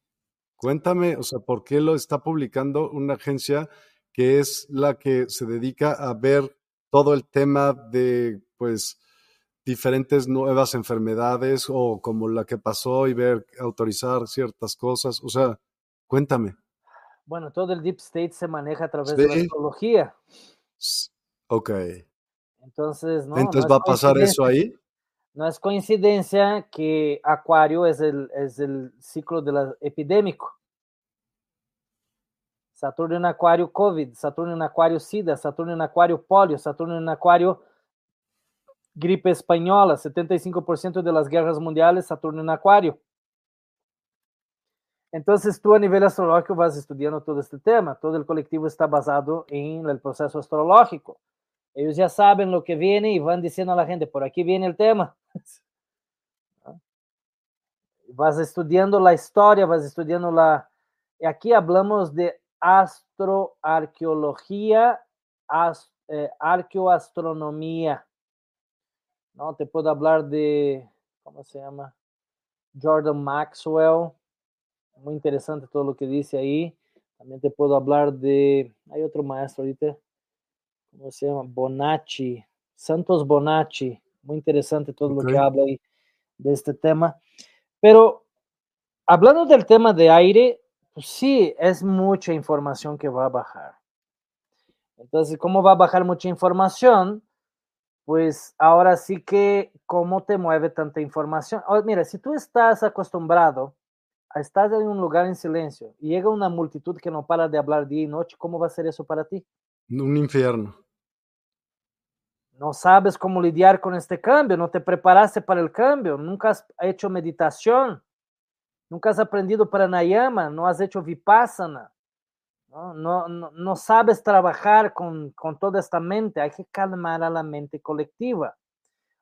Cuéntame, o sea, ¿por qué lo está publicando una agencia que es la que se dedica a ver todo el tema de, pues, diferentes nuevas enfermedades o como la que pasó y ver, autorizar ciertas cosas? O sea, cuéntame. Bueno, todo el deep state se maneja a través de la astrología. Ok. Entonces, no. Entonces no va a pasar eso ahí. No es coincidencia que Acuario es el, es el ciclo de la epidémico. Saturno en Acuario, COVID, Saturno en Acuario, SIDA, Saturno en Acuario, polio, Saturno en Acuario, gripe española, 75% de las guerras mundiales, Saturno en Acuario. Entonces tú a nivel astrológico vas estudiando todo este tema, todo el colectivo está basado en el proceso astrológico. Ellos ya saben lo que viene y van diciendo a la gente, por aquí viene el tema. Vas estudiando la historia, vas estudiando la... y Aquí hablamos de astroarqueología, as- eh. ¿No? Te puedo hablar de, ¿cómo se llama? Jordan Maxwell. Muy interesante todo lo que dice ahí. También te puedo hablar de, hay otro maestro ahorita, ¿cómo se llama? Bonacci, Santos Bonacci. Muy interesante todo lo que habla ahí de este tema. Pero hablando del tema de aire, pues sí, es mucha información que va a bajar. Entonces, ¿cómo va a bajar mucha información? Pues ahora sí que, ¿cómo te mueve tanta información? Oh, mira, si tú estás acostumbrado a estar en un lugar en silencio y llega una multitud que no para de hablar día y noche, ¿cómo va a ser eso para ti? Un infierno. No sabes cómo lidiar con este cambio, no te preparaste para el cambio, nunca has hecho meditación, nunca has aprendido pranayama, no has hecho vipassana, no, no, no, no sabes trabajar con, con toda esta mente, hay que calmar a la mente colectiva.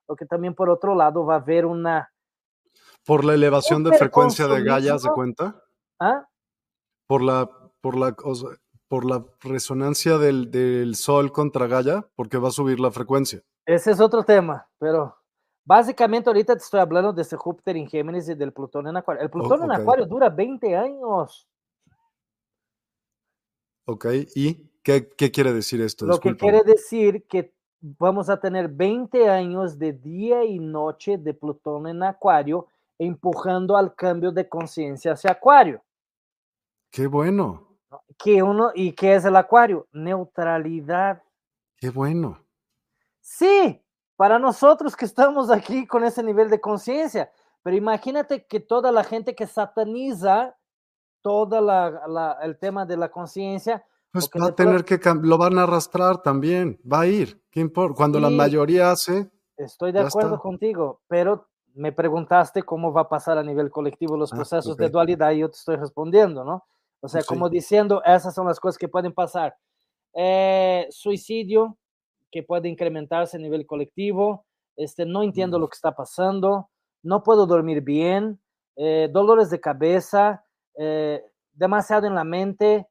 Porque también por otro lado va a haber una... Por la elevación de frecuencia de Gaia, ¿se cuenta? ¿ah? Por la, por la, o sea, por la resonancia del, del Sol contra Gaia, porque va a subir la frecuencia. Ese es otro tema, pero básicamente ahorita te estoy hablando de este Júpiter en Géminis y del Plutón en Acuario. El Plutón en ok. Acuario dura 20 años. Ok, ¿y qué, qué quiere decir esto? Lo que quiere decir que vamos a tener 20 años de día y noche de Plutón en Acuario, empujando al cambio de conciencia hacia Acuario. Qué bueno, ¿no? Que uno, ¿Y qué es el Acuario? Neutralidad. qué bueno. Sí, para nosotros que estamos aquí con ese nivel de conciencia, pero imagínate que toda la gente que sataniza todo el tema de la conciencia, Pues va a de tener que, lo van a arrastrar también, va a ir, ¿qué importa? Cuando la Sí. mayoría hace, estoy de acuerdo está. contigo, pero me preguntaste cómo va a pasar a nivel colectivo los Ah, procesos de ok. dualidad y yo te estoy respondiendo, ¿no? O sea, Sí. como diciendo, esas son las cosas que pueden pasar. Eh, suicidio, que puede incrementarse a nivel colectivo, este, no entiendo Mm. lo que está pasando, no puedo dormir bien, eh, dolores de cabeza, eh, demasiado en la mente,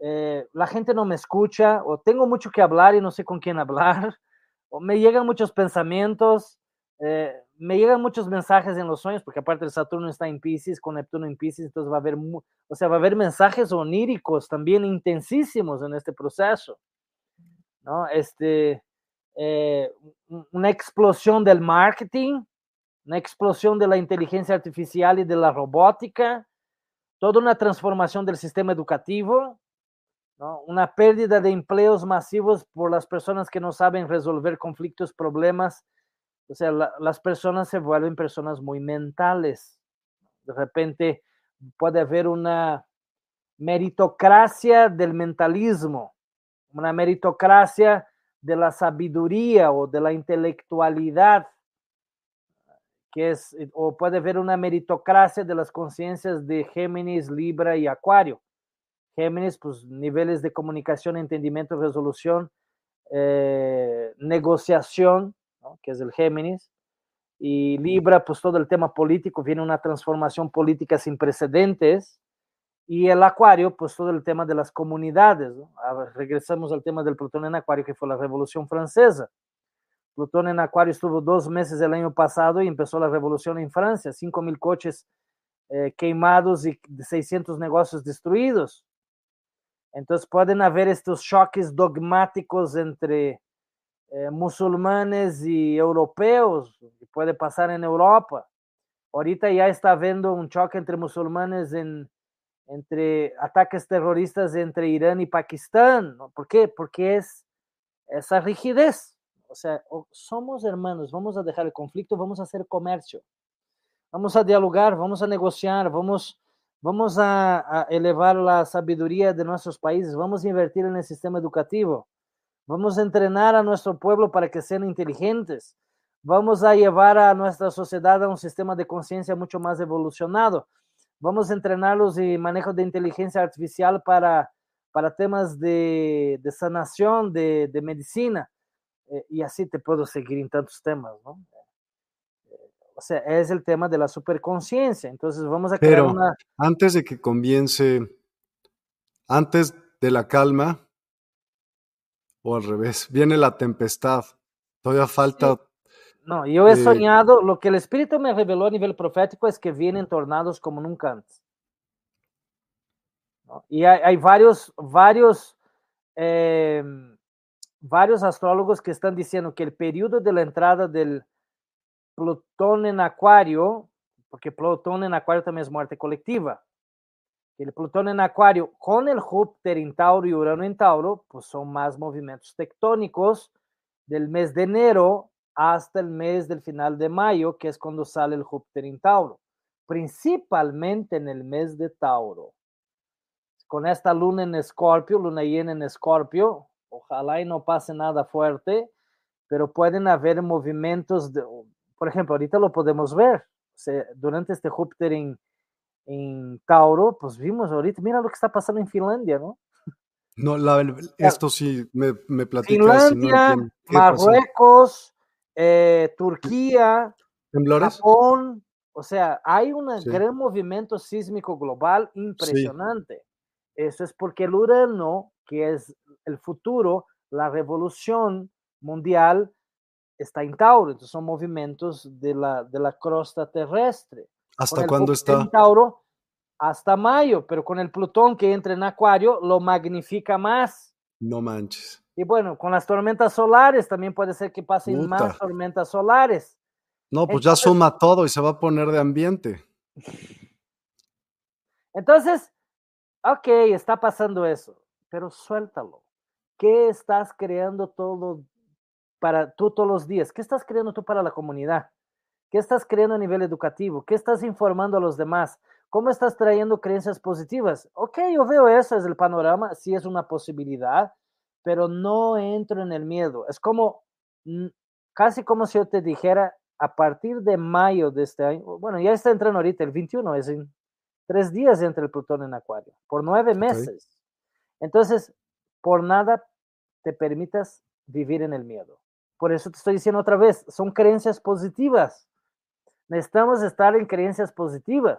eh, la gente no me escucha, o tengo mucho que hablar y no sé con quién hablar, o me llegan muchos pensamientos, eh, me llegan muchos mensajes en los sueños, porque aparte el Saturno está en Pisces, con Neptuno en Pisces, entonces va a haber, o sea, va a haber mensajes oníricos también intensísimos en este proceso, ¿no? Este, eh, un- una explosión del marketing, una explosión de la inteligencia artificial y de la robótica, toda una transformación del sistema educativo, una pérdida de empleos masivos por las personas que no saben resolver conflictos, problemas. O sea, la- las personas se vuelven personas muy mentales. De repente puede haber una meritocracia del mentalismo, una meritocracia de la sabiduría o de la intelectualidad, que es, o puede haber una meritocracia de las conciencias de Géminis, Libra y Acuario. Géminis, pues niveles de comunicación, entendimiento, resolución, eh, negociación, ¿no? que es el Géminis. Y Libra, pues todo el tema político, viene una transformación política sin precedentes. Y el Acuario, pues todo el tema de las comunidades. ¿no? Ver, regresamos al tema del Plutón en Acuario, que fue la Revolución Francesa. Plutón en Acuario estuvo dos meses el año pasado y empezó la revolución en Francia, 5 mil coches eh, quemados y 600 negocios destruidos. Entonces pueden haber estos choques dogmáticos entre eh, musulmanes y europeos, puede pasar en Europa. Ahorita ya está habiendo un choque entre musulmanes en, entre ataques terroristas entre Irán y Pakistán. ¿Por qué? Porque es esa rigidez. O sea, somos hermanos, vamos a dejar el conflicto, vamos a hacer comercio, vamos a dialogar, vamos a negociar, vamos, vamos a, a elevar la sabiduría de nuestros países, vamos a invertir en el sistema educativo, vamos a entrenar a nuestro pueblo para que sean inteligentes, vamos a llevar a nuestra sociedad a un sistema de conciencia mucho más evolucionado, vamos a entrenarlos en manejo de inteligencia artificial para, para temas de, de sanación, de, de medicina eh, y así te puedo seguir en tantos temas, ¿no? Eh, o sea, es el tema de la superconciencia. Entonces vamos a crear Pero una... antes de que comience, antes de la calma, o al revés, viene la tempestad. Todavía falta, No, yo he eh, soñado, lo que el Espíritu me reveló a nivel profético es que vienen tornados como nunca antes. ¿no? Y hay, hay varios, varios, eh, varios astrólogos que están diciendo que el periodo de la entrada del Plutón en Acuario, porque Plutón en Acuario también es muerte colectiva, el Plutón en Acuario con el Júpiter en Tauro y Urano en Tauro, pues son más movimientos tectónicos del mes de enero hasta el mes del final de mayo, que es cuando sale el Júpiter en Tauro, principalmente en el mes de Tauro. Con esta luna en Escorpio, luna llena en Escorpio, ojalá y no pase nada fuerte, pero pueden haber movimientos, de, por ejemplo, ahorita lo podemos ver, durante este Júpiter en, en Tauro, pues vimos ahorita, mira lo que está pasando en Finlandia, ¿no? no, la- esto sí me, me platicas. Finlandia. Marruecos, eh, Turquía, ¿Temblores? Japón, o sea, hay un Sí. gran movimiento sísmico global impresionante. Eso es porque el Urano, que es el futuro, la revolución mundial está en Tauro, entonces son movimientos de la, de la crosta terrestre. ¿Hasta cuándo está? En Tauro hasta mayo, pero con el Plutón que entra en Acuario lo magnifica más. No manches. Y bueno, con las tormentas solares también puede ser que pasen más tormentas solares. No, pues ya suma todo y se va a poner de ambiente. Entonces, ok, está pasando eso, pero suéltalo. ¿Qué estás creando todo para tú todos los días? ¿Qué estás creando tú para la comunidad? ¿Qué estás creando a nivel educativo? ¿Qué estás informando a los demás? ¿Cómo estás trayendo creencias positivas? Ok, yo veo eso es el panorama, sí es una posibilidad, pero no entro en el miedo. Es como, casi como si yo te dijera, a partir de mayo de este año, bueno, ya está entrando ahorita, el 21, es en tres días entre el Plutón en Acuario, por nueve meses. Entonces, por nada te permitas vivir en el miedo. Por eso te estoy diciendo otra vez, son creencias positivas. Necesitamos estar en creencias positivas.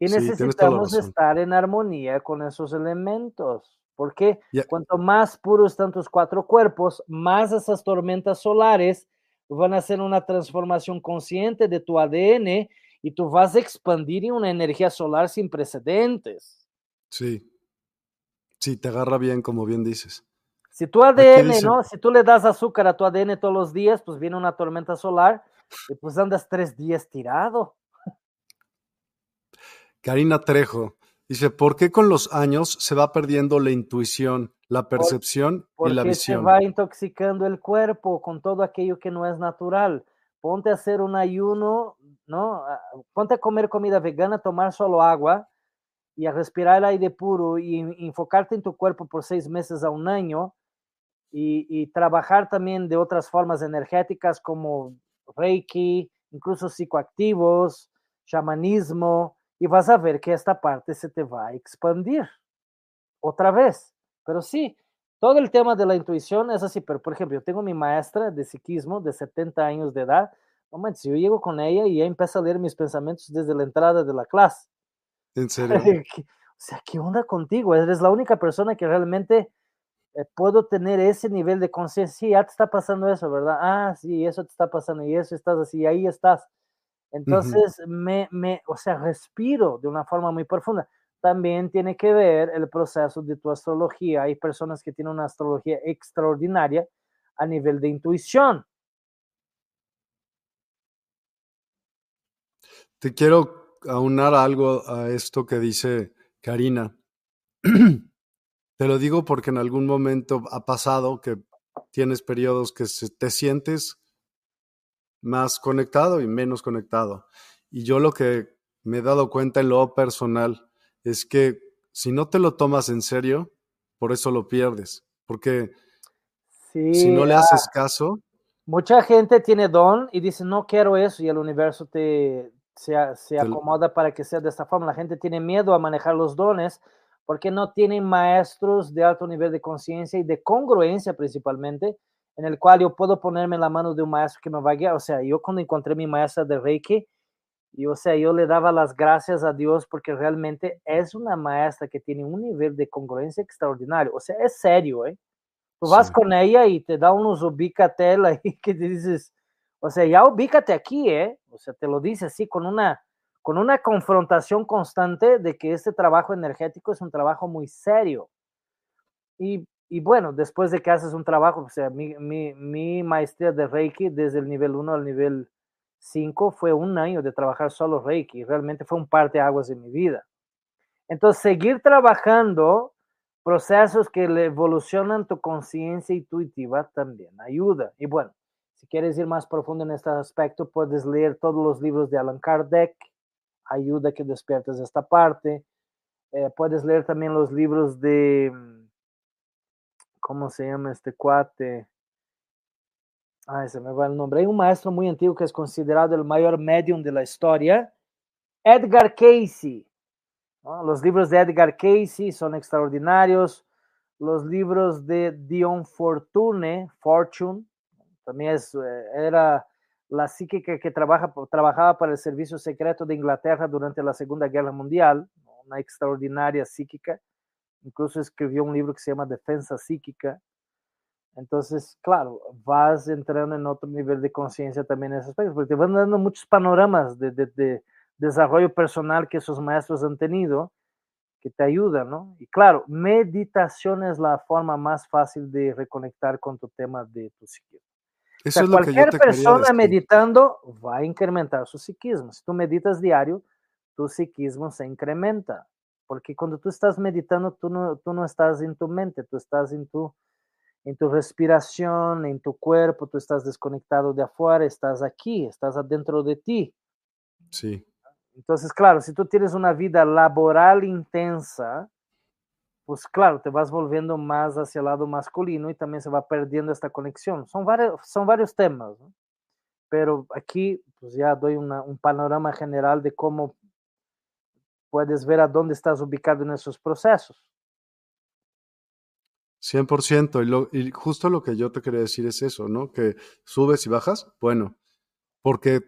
Y necesitamos estar en armonía con esos elementos. Porque cuanto más puros están tus cuatro cuerpos, más esas tormentas solares van a hacer una transformación consciente de tu ADN y tú vas a expandir en una energía solar sin precedentes. Sí. Sí, te agarra bien, como bien dices. Si tu ADN, ¿no? Si tú le das azúcar a tu ADN todos los días, pues viene una tormenta solar y pues andas tres días tirado. Karina Trejo dice, ¿por qué con los años se va perdiendo la intuición, la percepción y la visión? se va intoxicando el cuerpo con todo aquello que no es natural. Ponte a hacer un ayuno, ¿no? Ah, ponte a comer comida vegana, tomar solo agua y a respirar el aire puro y enfocarte en tu cuerpo por seis meses a un año y, trabajar también de otras formas energéticas como Reiki, incluso psicoactivos, chamanismo, y vas a ver que esta parte se te va a expandir otra vez. Pero sí, todo el tema de la intuición es así, pero por ejemplo, yo tengo mi maestra de psiquismo de 70 años de edad, no yo llego con ella y ella empieza a leer mis pensamientos desde la entrada de la clase. ¿En serio? o sea, ¿qué onda contigo? Eres la única persona que realmente eh, puedo tener ese nivel de conciencia. Sí, ya te está pasando eso, ¿verdad? Ah, sí, eso te está pasando y eso estás así, ahí estás. Entonces, me, me, o sea, respiro de una forma muy profunda. También tiene que ver el proceso de tu astrología. Hay personas que tienen una astrología extraordinaria a nivel de intuición. Te quiero aunar algo a esto que dice Karina. te lo digo porque en algún momento ha pasado que tienes periodos que te sientes más conectado y menos conectado. Y yo lo que me he dado cuenta en lo personal es que si no te lo tomas en serio, por eso lo pierdes. Porque si no le haces ah, caso. Mucha gente tiene don y dice, no quiero eso, y el universo te, se, se acomoda para que sea de esta forma. La gente tiene miedo a manejar los dones porque no tienen maestros de alto nivel de conciencia y de congruencia principalmente en el cual yo puedo ponerme en la mano de un maestro que me va a guiar. O sea, yo cuando encontré mi maestra de Reiki, y, o sea, yo le daba las gracias a Dios porque realmente es una maestra que tiene un nivel de congruencia extraordinario. O sea, es serio, ¿eh? Tú vas con ella y te da unos ubícatel ahí que te dices, o sea, ya ubícate aquí, ¿eh? O sea, te lo dice así con una, con una confrontación constante de que este trabajo energético es un trabajo muy serio. Y y bueno, después de que haces un trabajo, o sea, mi, mi, maestría de Reiki desde el nivel 1 al nivel 5 fue un año de trabajar solo Reiki, realmente fue un par de aguas en mi vida. Entonces, seguir trabajando procesos que le evolucionan tu conciencia intuitiva también ayuda. Y bueno, si quieres ir más profundo en este aspecto, puedes leer todos los libros de Alan Kardec, ayuda que despiertes esta parte. Eh, puedes leer también los libros de ¿cómo se llama este cuate? Ay, se me va el nombre. Hay un maestro muy antiguo que es considerado el mayor medium de la historia, Edgar Casey. Los libros de Edgar Casey son extraordinarios. Los libros de Dion Fortune, Fortune, también es, eh, era la psíquica que trabaja, trabajaba para el servicio secreto de Inglaterra durante la Segunda Guerra Mundial, una extraordinaria psíquica incluso escribió un libro que se llama Defensa Psíquica. Entonces, claro, vas entrando en otro nivel de conciencia también en esos aspectos, porque te van dando muchos panoramas de, de, de, desarrollo personal que esos maestros han tenido que te ayudan, ¿no? Y claro, meditación es la forma más fácil de reconectar con tu tema de tu psiquismo. Eso es lo cualquier que yo te persona meditando va a incrementar su psiquismo. Si tú meditas diario, tu psiquismo se incrementa. Porque cuando tú estás meditando, tú no, tú no estás en tu mente, tú estás en tu, en tu respiración, en tu cuerpo, tú estás desconectado de afuera, estás aquí, estás adentro de ti. Sí. Entonces, claro, si tú tienes una vida laboral intensa, pues claro, te vas volviendo más hacia el lado masculino y también se va perdiendo esta conexión. Son varios, son varios temas, pero aquí pues ya doy un panorama general de cómo puedes ver a dónde estás ubicado en esos procesos. 100%, y, lo, y justo lo que yo te quería decir es eso, ¿no? Que subes y bajas, bueno, porque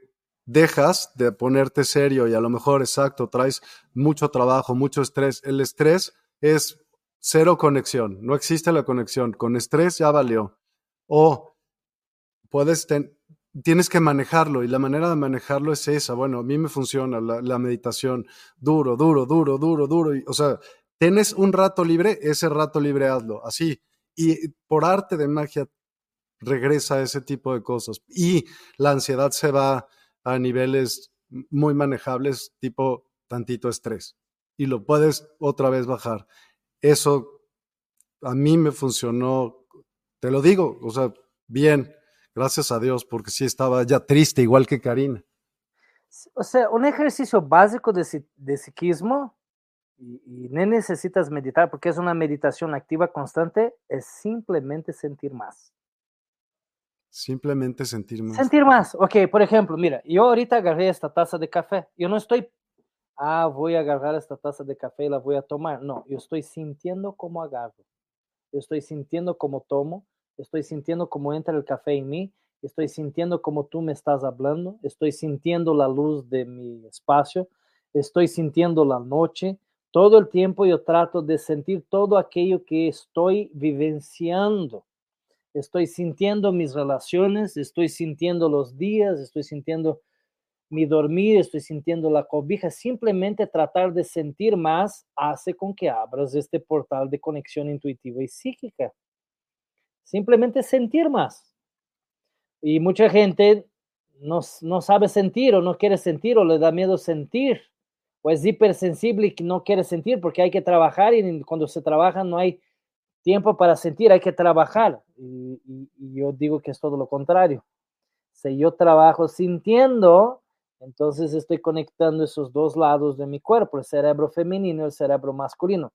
dejas de ponerte serio y a lo mejor, exacto, traes mucho trabajo, mucho estrés. El estrés es cero conexión, no existe la conexión. Con estrés ya valió. O puedes, tienes que manejarlo y la manera de manejarlo es esa. Bueno, a mí me funciona la, meditación duro, duro, duro, duro, duro. Y, o sea, tienes un rato libre, ese rato libre hazlo, así. Y por arte de magia regresa ese tipo de cosas. Y la ansiedad se va a niveles muy manejables, tipo tantito estrés. Y lo puedes otra vez bajar. Eso a mí me funcionó, te lo digo, o sea, bien Gracias a Dios, porque sí estaba ya triste, igual que Karina. O sea, un ejercicio básico de, de psiquismo, y, no necesitas meditar porque es una meditación activa constante, es simplemente sentir más. Simplemente sentir más. Sentir más. Ok, por ejemplo, mira, yo ahorita agarré esta taza de café. Yo no estoy, ah, voy a agarrar esta taza de café y la voy a tomar. No, yo estoy sintiendo cómo agarro. Yo estoy sintiendo cómo tomo estoy sintiendo cómo entra el café en mí, estoy sintiendo cómo tú me estás hablando, estoy sintiendo la luz de mi espacio, estoy sintiendo la noche. Todo el tiempo yo trato de sentir todo aquello que estoy vivenciando. Estoy sintiendo mis relaciones, estoy sintiendo los días, estoy sintiendo mi dormir, estoy sintiendo la cobija. Simplemente tratar de sentir más hace con que abras este portal de conexión intuitiva y psíquica simplemente sentir más. Y mucha gente no, no, sabe sentir o no quiere sentir o le da miedo sentir o es hipersensible y no quiere sentir porque hay que trabajar y cuando se trabaja no hay tiempo para sentir, hay que trabajar. Y, y yo digo que es todo lo contrario. Si yo trabajo sintiendo, entonces estoy conectando esos dos lados de mi cuerpo, el cerebro femenino y el cerebro masculino.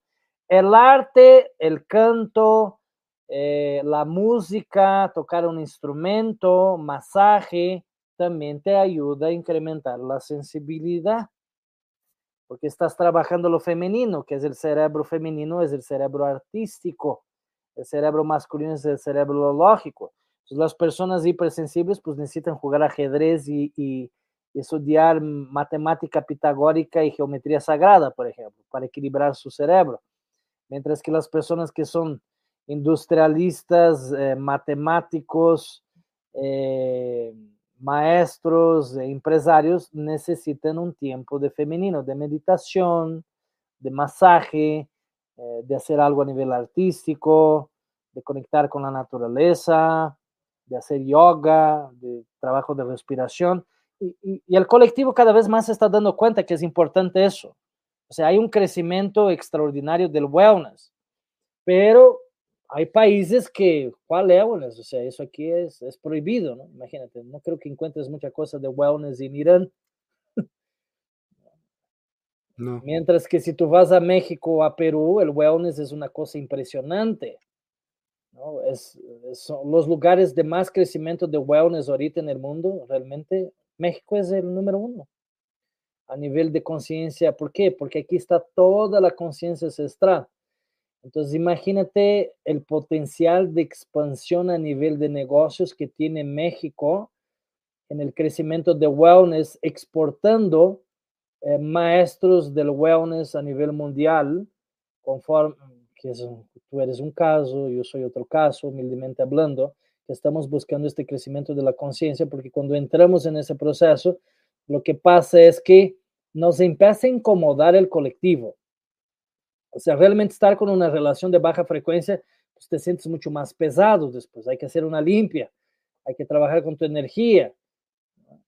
El arte, el canto, eh, la música, tocar un instrumento, masaje, también te ayuda a incrementar la sensibilidad, porque estás trabajando lo femenino, que es el cerebro femenino, es el cerebro artístico, el cerebro masculino es el cerebro lógico. las personas hipersensibles pues necesitan jugar ajedrez y, y estudiar matemática pitagórica y geometría sagrada, por ejemplo, para equilibrar su cerebro. Mientras que las personas que son industrialistas, eh, matemáticos, eh, maestros, empresarios necesitan un tiempo de femenino, de meditación, de masaje, eh, de hacer algo a nivel artístico, de conectar con la naturaleza, de hacer yoga, de trabajo de respiración. Y, y, el colectivo cada vez más se está dando cuenta que es importante eso. O sea, hay un crecimiento extraordinario del wellness, pero hay países que, ¿cuál es wellness? O sea, eso aquí es, es prohibido, ¿no? Imagínate, no creo que encuentres mucha cosa de wellness en Irán. No. Mientras que si tú vas a México o a Perú, el wellness es una cosa impresionante. ¿no? Es, son los lugares de más crecimiento de wellness ahorita en el mundo, realmente México es el número uno a nivel de conciencia. ¿Por qué? Porque aquí está toda la conciencia ancestral. Entonces, imagínate el potencial de expansión a nivel de negocios que tiene México en el crecimiento de wellness, exportando eh, maestros del wellness a nivel mundial, conforme, que tú eres un caso, yo soy otro caso, humildemente hablando, estamos buscando este crecimiento de la conciencia, porque cuando entramos en ese proceso, lo que pasa es que nos empieza a incomodar el colectivo. O sea, realmente estar con una relación de baja frecuencia, pues te sientes mucho más pesado después. Hay que hacer una limpia, hay que trabajar con tu energía.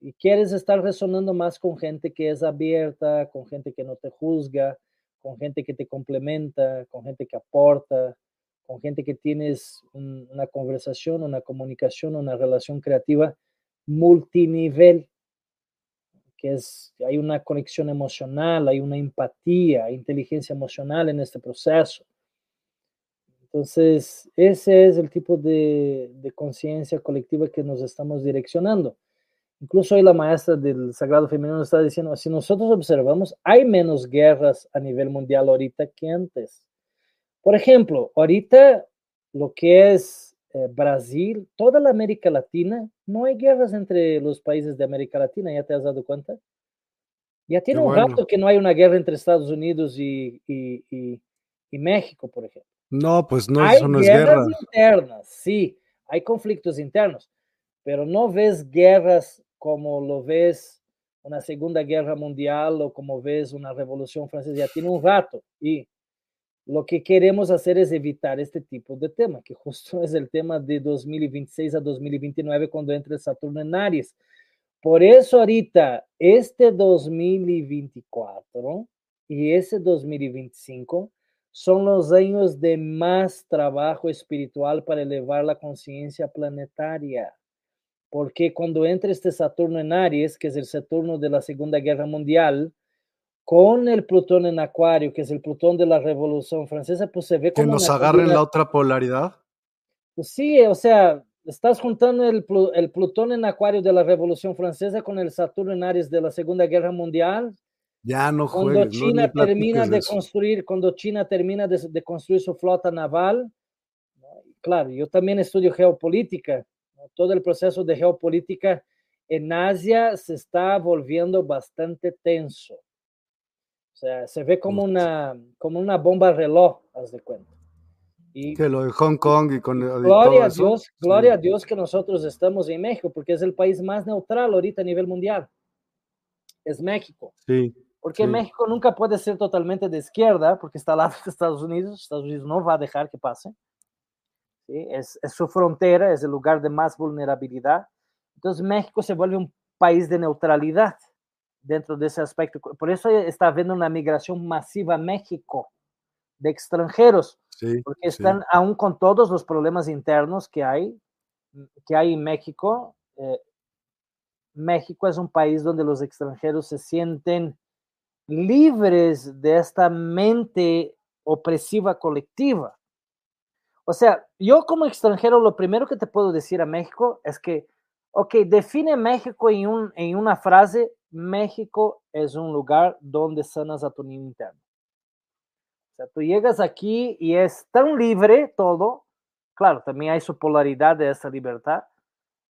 Y quieres estar resonando más con gente que es abierta, con gente que no te juzga, con gente que te complementa, con gente que aporta, con gente que tienes una conversación, una comunicación, una relación creativa multinivel que es, hay una conexión emocional, hay una empatía, inteligencia emocional en este proceso. Entonces, ese es el tipo de, de conciencia colectiva que nos estamos direccionando. Incluso hoy la maestra del Sagrado Femenino está diciendo, si nosotros observamos, hay menos guerras a nivel mundial ahorita que antes. Por ejemplo, ahorita lo que es eh, Brasil, toda la América Latina, no hay guerras entre los países de América Latina, ¿ya te has dado cuenta? Ya tiene un rato que no hay una guerra entre Estados Unidos y, y, y, México, por ejemplo. No, pues no, hay eso no es guerra. internas, sí, hay conflictos internos, pero no ves guerras como lo ves una Segunda Guerra Mundial o como ves una Revolución Francesa, ya tiene un rato. Y lo que queremos hacer es evitar este tipo de tema, que justo es el tema de 2026 a 2029 cuando entre el Saturno en Aries. Por eso ahorita, este 2024 y ese 2025 son los años de más trabajo espiritual para elevar la conciencia planetaria. Porque cuando entre este Saturno en Aries, que es el Saturno de la Segunda Guerra Mundial, con el Plutón en Acuario, que es el Plutón de la Revolución Francesa, pues se ve como... Que nos agarren la otra polaridad. Pues sí, o sea, estás juntando el, el, Plutón en Acuario de la Revolución Francesa con el Saturno en Aries de la Segunda Guerra Mundial. Ya no Cuando China termina de construir, cuando China termina de, de, construir su flota naval, claro, yo también estudio geopolítica, todo el proceso de geopolítica en Asia se está volviendo bastante tenso sea, se ve como una, como una bomba reloj, haz de cuenta. Y que lo de Hong Kong y con gloria a Dios, gloria a Dios que nosotros estamos en México, porque es el país más neutral ahorita a nivel mundial. Es México. Sí. Porque México nunca puede ser totalmente de izquierda, porque está al lado de Estados Unidos. Estados Unidos no va a dejar que pase. ¿Sí? Es, es su frontera, es el lugar de más vulnerabilidad. Entonces México se vuelve un país de neutralidad dentro de ese aspecto. Por eso está habiendo una migración masiva a México de extranjeros, porque están aún con todos los problemas internos que hay, que hay en México. Eh, México es un país donde los extranjeros se sienten libres de esta mente opresiva colectiva. O sea, yo como extranjero lo primero que te puedo decir a México es que, ok, define México en, un, en una frase México es un lugar donde sanas a tu niño interno. O sea, tú llegas aquí y es tan libre todo, claro, también hay su polaridad de esa libertad,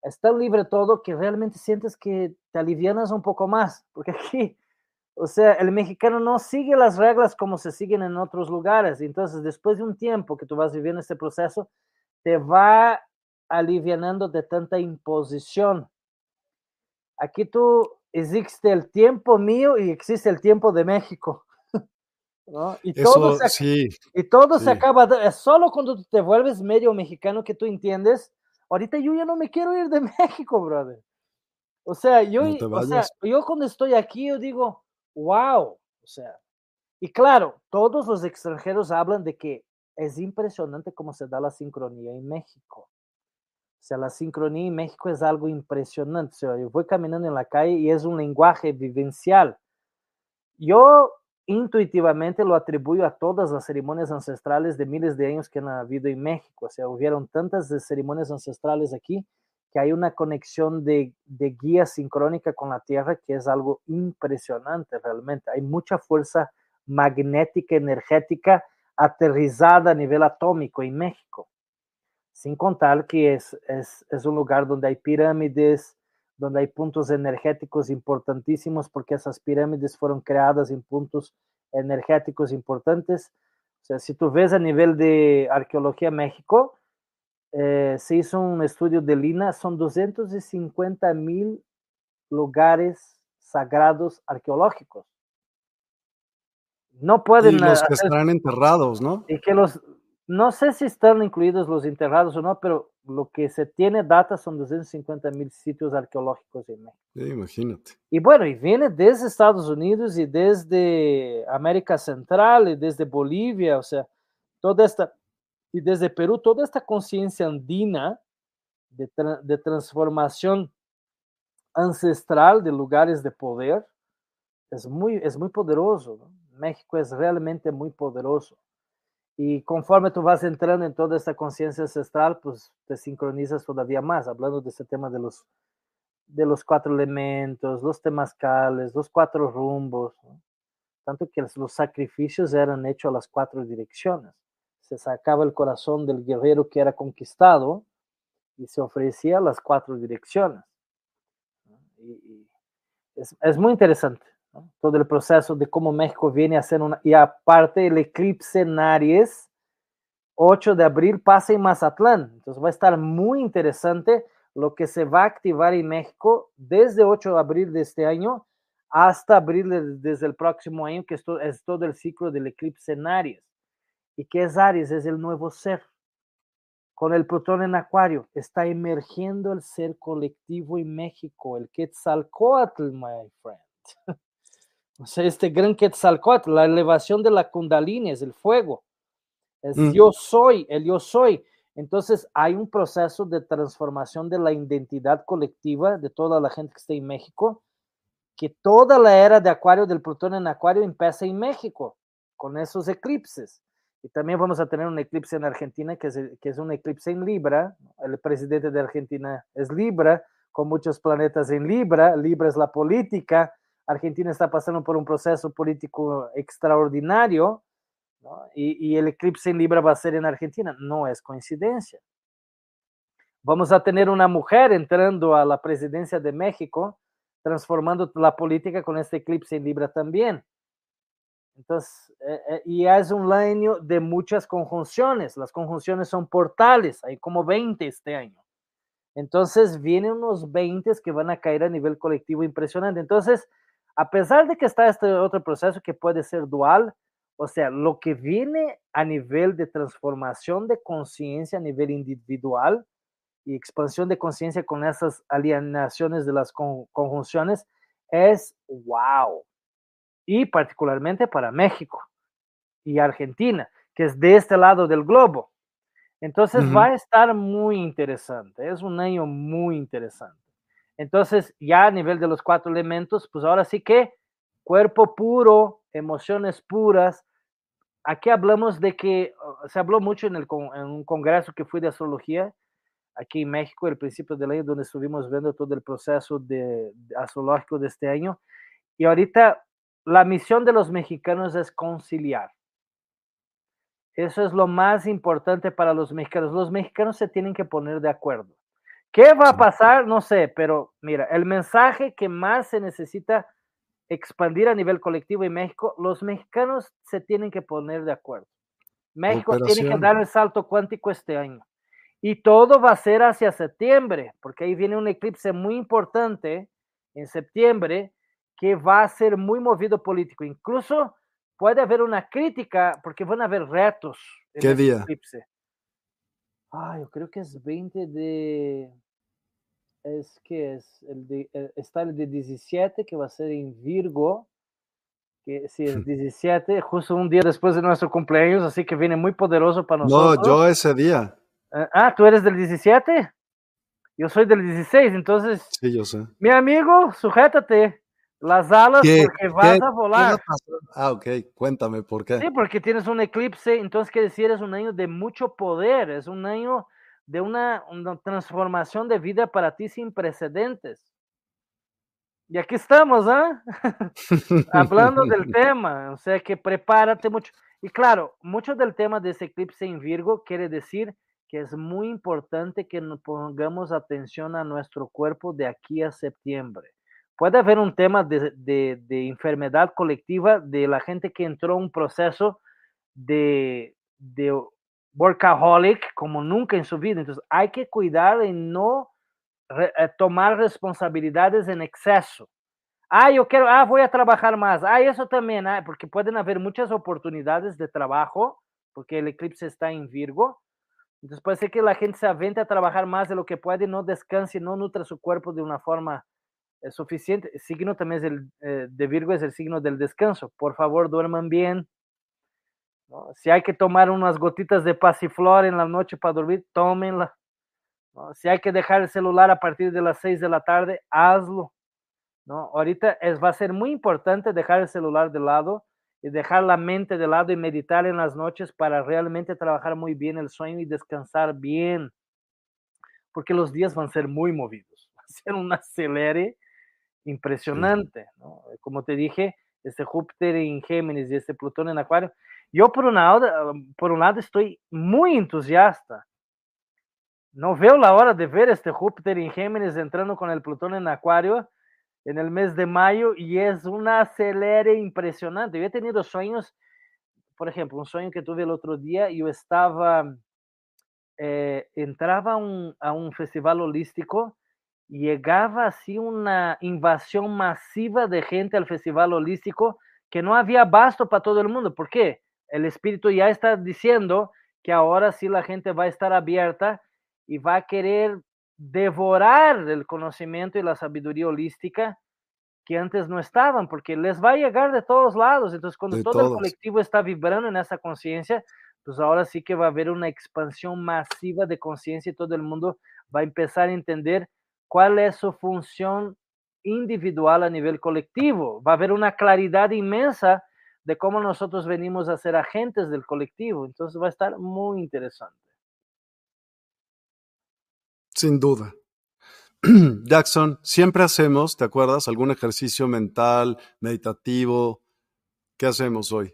es tan libre todo que realmente sientes que te alivianas un poco más, porque aquí, o sea, el mexicano no sigue las reglas como se siguen en otros lugares, entonces después de un tiempo que tú vas viviendo este proceso, te va alivianando de tanta imposición. Aquí tú existe el tiempo mío y existe el tiempo de México. Y todo, se, y todo se acaba, es solo cuando te vuelves medio mexicano que tú entiendes, ahorita yo ya no me quiero ir de México, brother. O sea, yo, o sea, yo cuando estoy aquí, yo digo, wow, o sea, y claro, todos los extranjeros hablan de que es impresionante cómo se da la sincronía en México. O sea, la sincronía en México es algo impresionante. O sea, yo voy caminando en la calle y es un lenguaje vivencial. Yo intuitivamente lo atribuyo a todas las ceremonias ancestrales de miles de años que han habido en México. O sea, hubieron tantas ceremonias ancestrales aquí que hay una conexión de, de guía sincrónica con la Tierra que es algo impresionante realmente. Hay mucha fuerza magnética, energética aterrizada a nivel atómico en México sin contar que es, es, es, un lugar donde hay pirámides, donde hay puntos energéticos importantísimos, porque esas pirámides fueron creadas en puntos energéticos importantes. O sea, si tú ves a nivel de arqueología México, eh, se hizo un estudio de Lina, son 250 mil lugares sagrados arqueológicos. No pueden. Y los que están enterrados, ¿no? Y que los. No sé si están incluidos los enterrados o no, pero lo que se tiene data son 250 mil sitios arqueológicos en México. Sí, imagínate. Y bueno, y viene desde Estados Unidos y desde América Central y desde Bolivia, o sea, toda esta, y desde Perú, toda esta conciencia andina de, tra de transformación ancestral de lugares de poder es muy, es muy poderoso. ¿no? México es realmente muy poderoso. Y conforme tú vas entrando en toda esta conciencia ancestral, pues te sincronizas todavía más, hablando de este tema de los, de los cuatro elementos, los temazcales, los cuatro rumbos. Tanto que los sacrificios eran hechos a las cuatro direcciones. Se sacaba el corazón del guerrero que era conquistado y se ofrecía a las cuatro direcciones. Es, es muy interesante todo el proceso de cómo México viene a ser una, y aparte el eclipse en Aries, 8 de abril pasa en Mazatlán, entonces va a estar muy interesante lo que se va a activar en México desde 8 de abril de este año hasta abril de, desde el próximo año, que es todo el ciclo del eclipse en Aries. ¿Y qué es Aries? Es el nuevo ser. Con el Plutón en Acuario está emergiendo el ser colectivo en México, el Quetzalcoatl, my friend. O sea, este gran Quetzalcoatl, la elevación de la Kundalini es el fuego. Es mm. yo soy, el yo soy. Entonces hay un proceso de transformación de la identidad colectiva de toda la gente que está en México, que toda la era de Acuario, del Plutón en Acuario, empieza en México, con esos eclipses. Y también vamos a tener un eclipse en Argentina, que es, que es un eclipse en Libra. El presidente de Argentina es Libra, con muchos planetas en Libra. Libra es la política, Argentina está pasando por un proceso político extraordinario y, el eclipse en Libra va a ser en Argentina. No es coincidencia. Vamos a tener una mujer entrando a la presidencia de México, transformando la política con este eclipse en Libra también. Entonces, eh, eh, y es un año de muchas conjunciones. Las conjunciones son portales, hay como 20 este año. Entonces, vienen unos 20 que van a caer a nivel colectivo impresionante. Entonces, a pesar de que está este otro proceso que puede ser dual, o sea, lo que viene a nivel de transformación de conciencia a nivel individual y expansión de conciencia con esas alienaciones de las conjunciones es wow. Y particularmente para México y Argentina, que es de este lado del globo. Entonces uh -huh. va a estar muy interesante, es un año muy interesante. Entonces, ya a nivel de los cuatro elementos, pues ahora sí que cuerpo puro, emociones puras. Aquí hablamos de que se habló mucho en, el, en un congreso que fui de astrología aquí en México, el principio del año, donde estuvimos viendo todo el proceso de, de astrológico de este año. Y ahorita la misión de los mexicanos es conciliar. Eso es lo más importante para los mexicanos. Los mexicanos se tienen que poner de acuerdo. ¿Qué va a pasar? No sé, pero mira, el mensaje que más se necesita expandir a nivel colectivo en México, los mexicanos se tienen que poner de acuerdo. México Operación. tiene que dar el salto cuántico este año. Y todo va a ser hacia septiembre, porque ahí viene un eclipse muy importante en septiembre que va a ser muy movido político. Incluso puede haber una crítica, porque van a haber retos en ¿Qué día? eclipse. Ah, yo creo que es 20 de. Es que es el de. eh, Está el de 17 que va a ser en Virgo. Que sí, es 17, justo un día después de nuestro cumpleaños, así que viene muy poderoso para nosotros. No, yo ese día. Ah, ah, ¿tú eres del 17? Yo soy del 16, entonces. Sí, yo sé. Mi amigo, sujétate las alas ¿Qué, porque vas qué, a volar. Ah, ok, cuéntame por qué. Sí, porque tienes un eclipse, entonces quiere decir es un año de mucho poder, es un año de una, una, transformación de vida para ti sin precedentes. Y aquí estamos, ¿ah? ¿eh? Hablando del tema, o sea que prepárate mucho. Y claro, mucho del tema de ese eclipse en Virgo quiere decir que es muy importante que nos pongamos atención a nuestro cuerpo de aquí a septiembre puede haber un tema de, enfermedad colectiva de la gente que entró a un proceso de, workaholic como nunca en su vida. Entonces hay que cuidar de no eh, tomar responsabilidades en exceso. Ah, yo quiero, ah, voy a trabajar más. Ah, eso también, ah, porque pueden haber muchas oportunidades de trabajo, porque el eclipse está en Virgo. Entonces puede ser que la gente se avente a trabajar más de lo que puede, no descanse, no nutra su cuerpo de una forma eh, suficiente. El signo también es el eh, de Virgo, es el signo del descanso. Por favor, duerman bien. Si hay que tomar unas gotitas de pasiflor en la noche para dormir, tómenla. Si hay que dejar el celular a partir de las 6 de la tarde, hazlo. ¿no? Ahorita es, va a ser muy importante dejar el celular de lado y dejar la mente de lado y meditar en las noches para realmente trabajar muy bien el sueño y descansar bien. Porque los días van a ser muy movidos. Va a ser un acelere impresionante. ¿no? Como te dije, este Júpiter en Géminis y este Plutón en Acuario. Yo por un lado, por un lado estoy muy entusiasta no veo la hora de ver este Júpiter en Géminis entrando con el Plutón en Acuario en el mes de mayo y es una acelere impresionante. Yo he tenido sueños, por ejemplo, un sueño que tuve el otro día, yo estaba, eh, entraba a un festival holístico, llegaba así una invasión masiva de gente al festival holístico que no había basto para todo el mundo. ¿Por qué? El espíritu ya está diciendo que ahora sí la gente va a estar abierta y va a querer devorar el conocimiento y la sabiduría holística que antes no estaban, porque les va a llegar de todos lados. Entonces, cuando todo el colectivo está vibrando en esa conciencia, pues ahora sí que va a haber una expansión masiva de conciencia y todo el mundo va a empezar a entender cuál es su función individual a nivel colectivo. Va a haber una claridad inmensa de cómo nosotros venimos a ser agentes del colectivo. Entonces va a estar muy interesante. Sin duda. Jackson, siempre hacemos, ¿te acuerdas? Algún ejercicio mental, meditativo. ¿Qué hacemos hoy?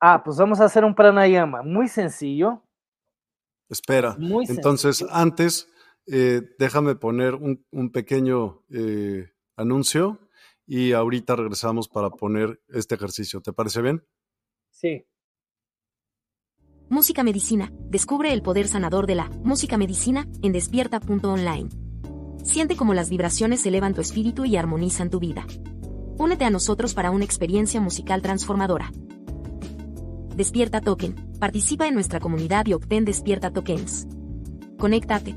Ah, pues vamos a hacer un pranayama muy sencillo. Espera. Muy Entonces, antes, eh, déjame poner un, pequeño eh, anuncio y ahorita regresamos para poner este ejercicio. ¿Te parece bien? Sí. Música Medicina. Descubre el poder sanador de la música medicina en despierta.online. Siente cómo las vibraciones elevan tu espíritu y armonizan tu vida. Únete a nosotros para una experiencia musical transformadora. Despierta Token. Participa en nuestra comunidad y obtén Despierta Tokens. Conéctate,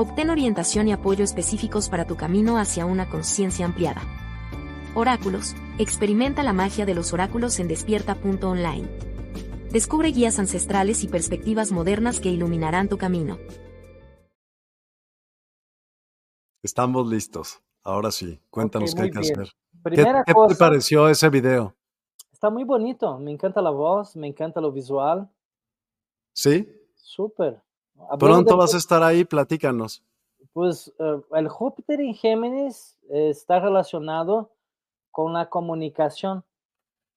Obtén orientación y apoyo específicos para tu camino hacia una conciencia ampliada. Oráculos. Experimenta la magia de los oráculos en despierta.online. Descubre guías ancestrales y perspectivas modernas que iluminarán tu camino. Estamos listos. Ahora sí, cuéntanos qué hay que hacer. ¿Qué, te pareció ese video? Está muy bonito. Me encanta la voz, me encanta lo visual. ¿Sí? Súper. Pronto vas a estar ahí, platícanos. Pues eh, el Júpiter en Géminis está relacionado con la comunicación.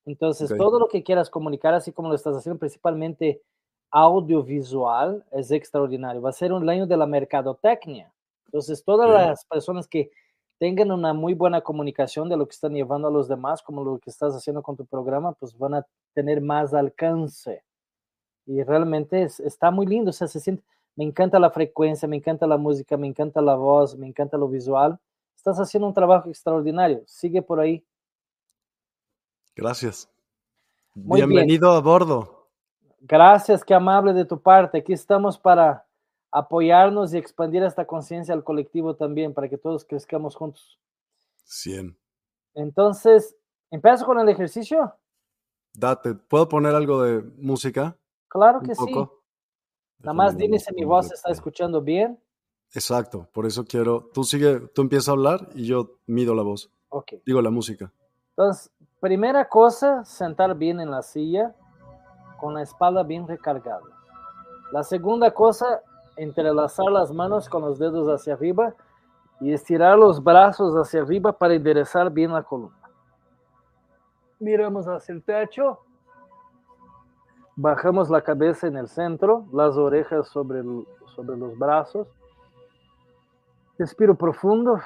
Entonces, todo lo que quieras comunicar, así como lo estás haciendo, principalmente audiovisual, es extraordinario. Va a ser un año de la mercadotecnia. Entonces, todas las personas que tengan una muy buena comunicación de lo que están llevando a los demás, como lo que estás haciendo con tu programa, pues van a tener más alcance. Y realmente está muy lindo, o sea, se siente, me encanta la frecuencia, me encanta la música, me encanta la voz, me encanta lo visual. Estás haciendo un trabajo extraordinario. Sigue por ahí. Gracias. Bienvenido a bordo. Gracias, qué amable de tu parte. Aquí estamos para apoyarnos y expandir esta conciencia al colectivo también para que todos crezcamos juntos. 100. Entonces, ¿empiezo con el ejercicio? Date, ¿puedo poner algo de música? Claro que sí. Nada más dime si mi voz está escuchando bien. Exacto, por eso quiero, tú sigue, tú empiezas a hablar y yo mido la voz. Ok. Digo la música. Entonces, primera cosa, sentar bien en la silla con la espalda bien recargada. La segunda cosa, entrelazar las manos con los dedos hacia arriba y estirar los brazos hacia arriba para enderezar bien la columna. Miramos hacia el techo. Bajamos la cabeza en el centro, las orejas sobre, sobre los brazos. Respiro profundo,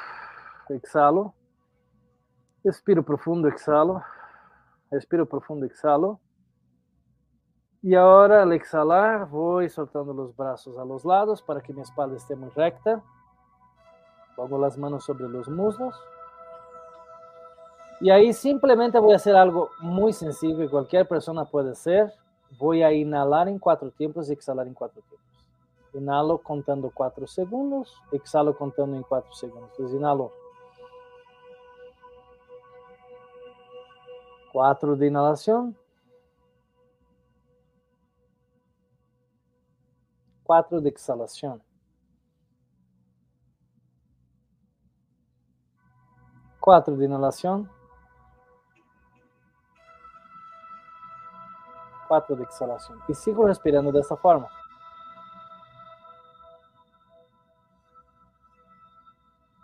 exhalo. Respiro profundo, exhalo. Respiro profundo, exhalo. Y ahora al exhalar voy soltando los brazos a los lados para que mi espalda esté muy recta. Pongo las manos sobre los muslos. Y ahí simplemente voy a hacer algo muy sencillo que cualquier persona puede hacer. Voy a inhalar en cuatro tiempos exhalar en cuatro tiempos. Inhalo contando cuatro segundos, exhalo contando en cuatro segundos. Entonces inhalo. Cuatro de inhalación. 4 de exhalación. 4 de inhalación. 4 de exhalación. Y sigo respirando de esta forma.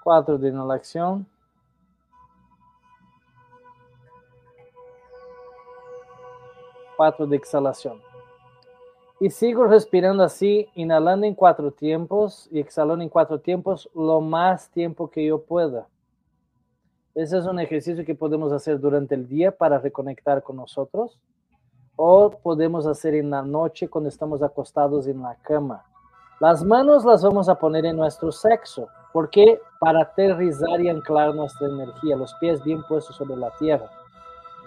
Cuatro de inhalación. Cuatro de exhalación. Y sigo respirando así, inhalando en cuatro tiempos y exhalando en cuatro tiempos lo más tiempo que yo pueda. Ese es un ejercicio que podemos hacer durante el día para reconectar con nosotros o podemos hacer en la noche cuando estamos acostados en la cama. Las manos las vamos a poner en nuestro sexo. porque Para aterrizar y anclar nuestra energía, los pies bien puestos sobre la tierra.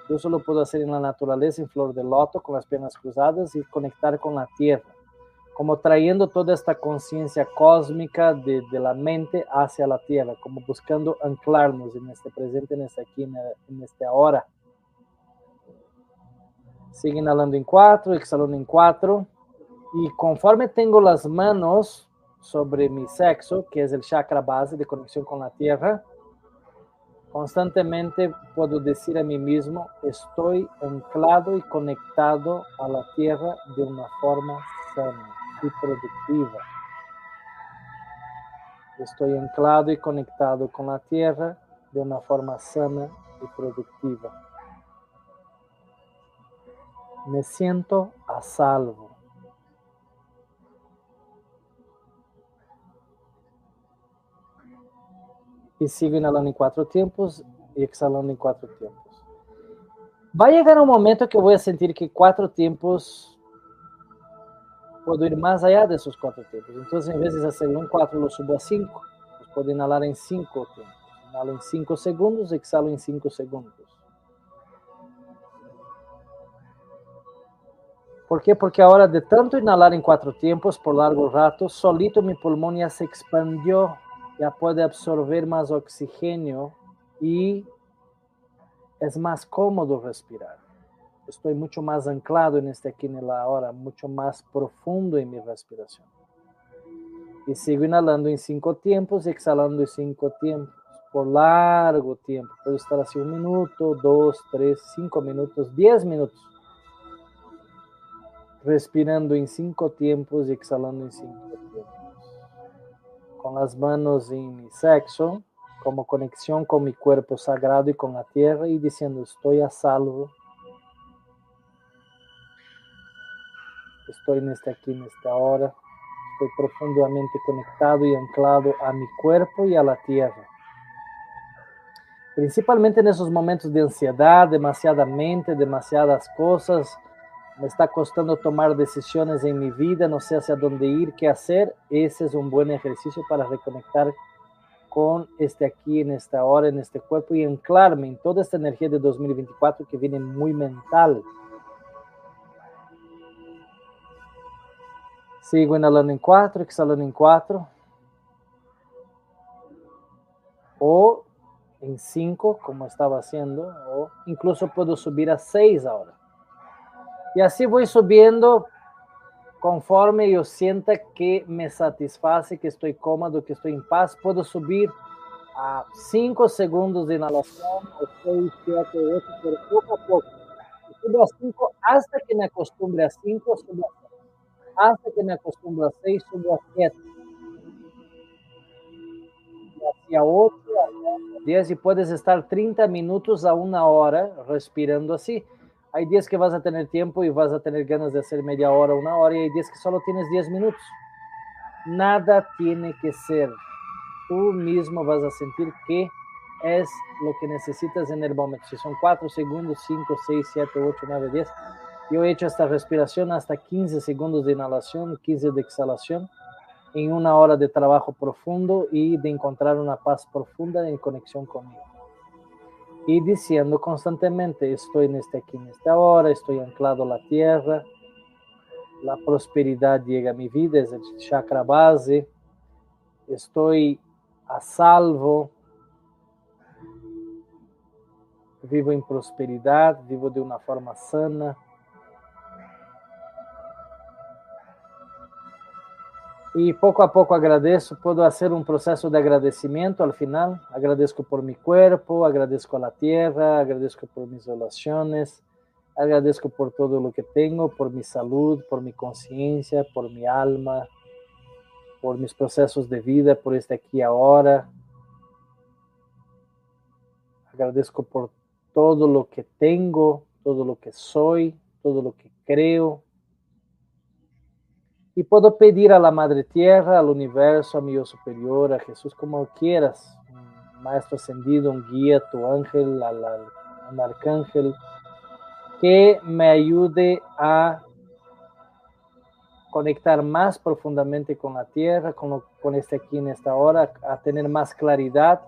Yo lo puedo hacer en la naturaleza, en flor de loto, con las piernas cruzadas y conectar con la tierra, como trayendo toda esta conciencia cósmica de, la mente hacia la tierra, como buscando anclarnos en este presente, en este aquí, en este ahora. Sigue inhalando en cuatro, exhalando en cuatro. Y conforme tengo las manos sobre mi sexo, que es el chakra base de conexión con la tierra, Constantemente puedo decir a mí mismo, estoy anclado y conectado a la tierra de una forma sana y productiva. Estoy anclado y conectado con la tierra de una forma sana y productiva. Me siento a salvo. y sigo inhalando en cuatro tiempos y exhalando en cuatro tiempos. Va a llegar un momento que voy a sentir que cuatro tiempos puedo ir más allá de esos cuatro tiempos. Entonces, en vez de hacerlo en cuatro, lo subo a cinco. Pues puedo inhalar en cinco tiempos. Inhalo en cinco segundos, exhalo en cinco segundos. ¿Por qué? Porque ahora de tanto inhalar en cuatro tiempos por largo rato, solito mi pulmón ya se expandió ya puede absorber más oxígeno y es más cómodo respirar. Estoy mucho más anclado en este aquí en el ahora, mucho más profundo en mi respiración. Y sigo inhalando en cinco tiempos y exhalando en cinco tiempos, por largo tiempo. Puedo estar así un minuto, dos, tres, cinco minutos, diez minutos. Respirando en cinco tiempos y exhalando en cinco tiempos con las manos en mi sexo, como conexión con mi cuerpo sagrado y con la tierra y diciendo estoy a salvo. Estoy en este aquí, en esta hora. Estoy profundamente conectado y anclado a mi cuerpo y a la tierra. Principalmente en esos momentos de ansiedad, demasiada mente, demasiadas cosas, me está costando tomar decisiones en mi vida, no sé hacia dónde ir, qué hacer, ese es un buen ejercicio para reconectar con este aquí, en esta hora, en este cuerpo y anclarme en toda esta energía de 2024 que viene muy mental. Sigo inhalando en cuatro, exhalando en cuatro. O en cinco, como estaba haciendo, o incluso puedo subir a seis ahora. Y así voy subiendo conforme yo sienta que me satisface, que estoy cómodo, que estoy en paz. Puedo subir a 5 segundos de inhalación, o 6, 7, 8, pero poco a poco. Subo a 5 hasta que me acostumbre a 5, subo a 6. hasta que me acostumbro a 6, subo a 7. Y a 8, a 10 y puedes estar 30 minutos a una hora respirando así. Hay días que vas a tener tiempo y vas a tener ganas de hacer media hora, una hora, y hay días que solo tienes 10 minutos. Nada tiene que ser. Tú mismo vas a sentir que es lo que necesitas en el momento. Si son 4 segundos, 5, 6, 7, 8, 9, 10. Yo he hecho esta respiración hasta 15 segundos de inhalación, 15 de exhalación, en una hora de trabajo profundo y de encontrar una paz profunda en conexión conmigo. Y diciendo constantemente, estoy en este aquí, en esta hora, estoy anclado a la tierra, la prosperidad llega a mi vida, es el chakra base, estoy a salvo, vivo en prosperidad, vivo de una forma sana. Y poco a poco agradezco, puedo hacer un proceso de agradecimiento al final. Agradezco por mi cuerpo, agradezco a la tierra, agradezco por mis relaciones, agradezco por todo lo que tengo, por mi salud, por mi conciencia, por mi alma, por mis procesos de vida, por este aquí ahora. Agradezco por todo lo que tengo, todo lo que soy, todo lo que creo, y puedo pedir a la Madre Tierra, al universo, a mi yo superior, a Jesús, como quieras, un maestro ascendido, un guía, tu ángel, al, un arcángel, que me ayude a conectar más profundamente con la tierra, con, con este aquí en esta hora, a tener más claridad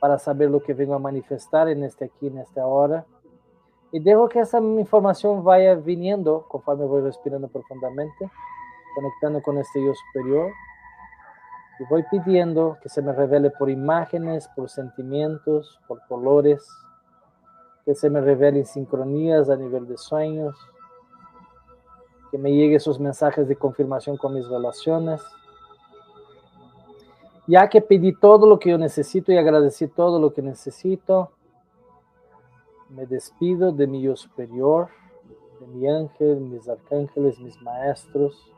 para saber lo que vengo a manifestar en este aquí en esta hora. Y dejo que esa información vaya viniendo conforme voy respirando profundamente conectando con este yo superior. Y voy pidiendo que se me revele por imágenes, por sentimientos, por colores, que se me revele en sincronías a nivel de sueños, que me llegue esos mensajes de confirmación con mis relaciones. Ya que pedí todo lo que yo necesito y agradecí todo lo que necesito, me despido de mi yo superior, de mi ángel, mis arcángeles, mis maestros,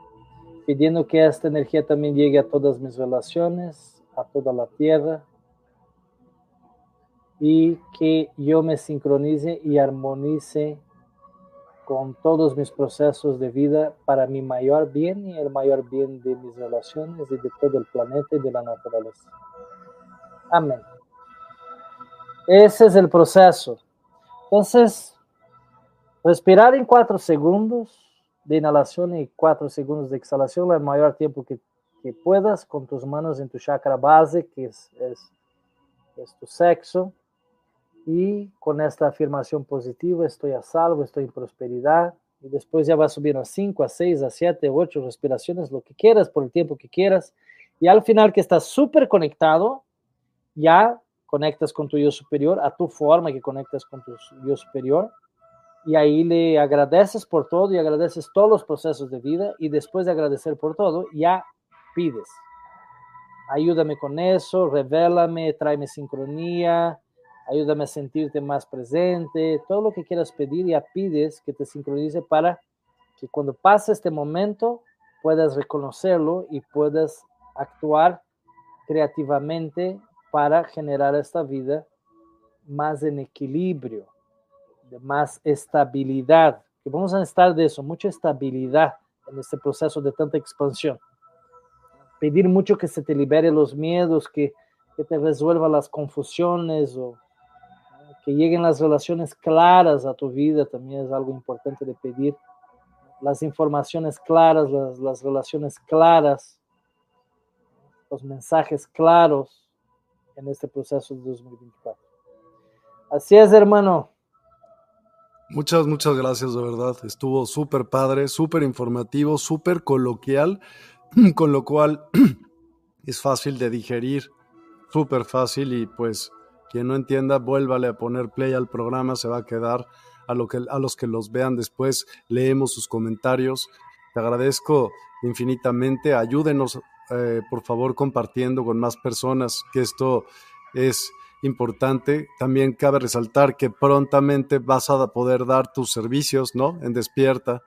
pidiendo que esta energía también llegue a todas mis relaciones, a toda la tierra, y que yo me sincronice y armonice con todos mis procesos de vida para mi mayor bien y el mayor bien de mis relaciones y de todo el planeta y de la naturaleza. Amén. Ese es el proceso. Entonces, respirar en cuatro segundos de inhalación y cuatro segundos de exhalación, el mayor tiempo que, puedas, con tus manos en tu chakra base, que es, es, tu sexo. Y con esta afirmación positiva, estoy a salvo, estoy en prosperidad. Y después ya va a subir a 5, a 6, a 7, 8 respiraciones, lo que quieras, por el tiempo que quieras. Y al final que estás súper conectado, ya conectas con tu yo superior, a tu forma que conectas con tu yo superior y ahí le agradeces por todo y agradeces todos los procesos de vida y después de agradecer por todo, ya pides. Ayúdame con eso, revélame, tráeme sincronía, ayúdame a sentirte más presente, todo lo que quieras pedir, ya pides que te sincronice para que cuando pase este momento puedas reconocerlo y puedas actuar creativamente para generar esta vida más en equilibrio de más estabilidad, que vamos a necesitar de eso, mucha estabilidad en este proceso de tanta expansión. Pedir mucho que se te libere los miedos, que, que te resuelva las confusiones o que lleguen las relaciones claras a tu vida, también es algo importante de pedir. Las informaciones claras, las, las relaciones claras, los mensajes claros en este proceso de 2024. Así es, hermano. Muchas, muchas gracias, de verdad. Estuvo súper padre, súper informativo, súper coloquial, con lo cual es fácil de digerir, súper fácil y pues quien no entienda, vuélvale a poner play al programa, se va a quedar a, lo que, a los que los vean después, leemos sus comentarios. Te agradezco infinitamente, ayúdenos eh, por favor compartiendo con más personas que esto es importante. También cabe resaltar que prontamente vas a poder dar tus servicios, ¿no? En Despierta.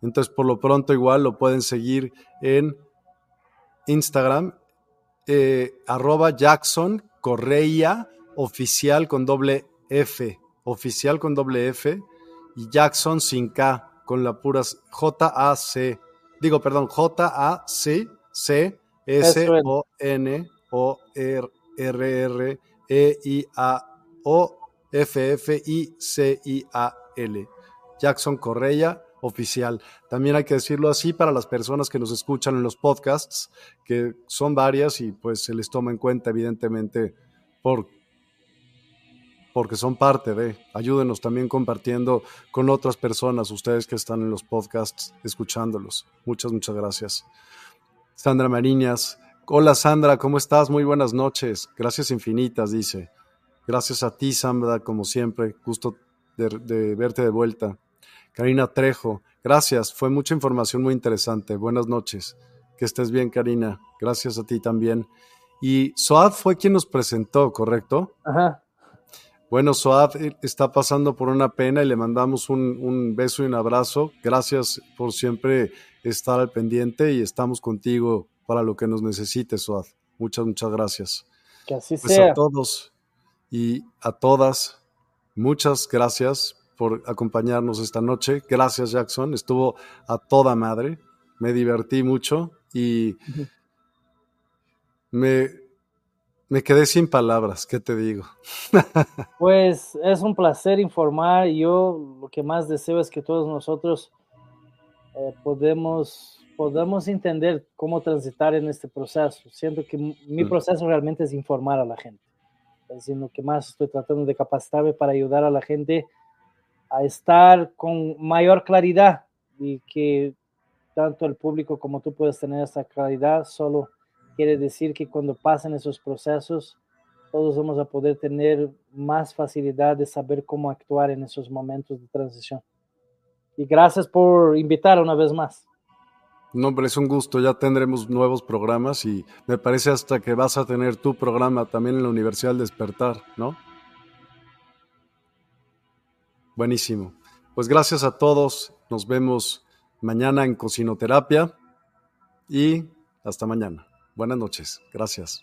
Entonces, por lo pronto, igual lo pueden seguir en Instagram, eh, arroba Jackson Correia oficial con doble F, oficial con doble F, y Jackson sin K, con la pura J-A-C, digo, perdón, J-A-C, C-S-O-N-O-R-R-E-I-A-O-F-F-I-C-I-A-L. Jackson Correia oficial. También hay que decirlo así para las personas que nos escuchan en los podcasts, que son varias y pues se les toma en cuenta evidentemente por porque son parte de. Ayúdenos también compartiendo con otras personas, ustedes que están en los podcasts, escuchándolos. Muchas, muchas gracias. Sandra Mariñas. Hola Sandra, ¿cómo estás? Muy buenas noches. Gracias infinitas, dice. Gracias a ti, Sandra, como siempre. Gusto de, verte de vuelta. Karina Trejo, gracias. Fue mucha información muy interesante. Buenas noches. Que estés bien, Karina. Gracias a ti también. Y Soad fue quien nos presentó, ¿correcto? Ajá. Bueno, Soad eh, está pasando por una pena y le mandamos un, beso y un abrazo. Gracias por siempre estar al pendiente y estamos contigo para lo que nos necesites, Soad. Muchas, muchas gracias. Que así pues sea. A todos y a todas, muchas gracias por acompañarnos esta noche. Gracias, Jackson. Estuvo a toda madre. Me divertí mucho y me, me quedé sin palabras, ¿qué te digo? pues es un placer informar. Yo lo que más deseo es que todos nosotros eh, podemos, podamos entender cómo transitar en este proceso. Siento que mi mm. proceso realmente es informar a la gente. Es lo que más estoy tratando de capacitarme para ayudar a la gente a estar con mayor claridad y que tanto el público como tú puedes tener esa claridad solo quiere decir que cuando pasen esos procesos, todos vamos a poder tener más facilidad de saber cómo actuar en esos momentos de transición. Y gracias por invitar una vez más. No, hombre, es un gusto. Ya tendremos nuevos programas y me parece hasta que vas a tener tu programa también en la Universidad del Despertar, ¿no? Buenísimo. Pues gracias a todos. Nos vemos mañana en Cocinoterapia y hasta mañana. Buenas noches. Gracias.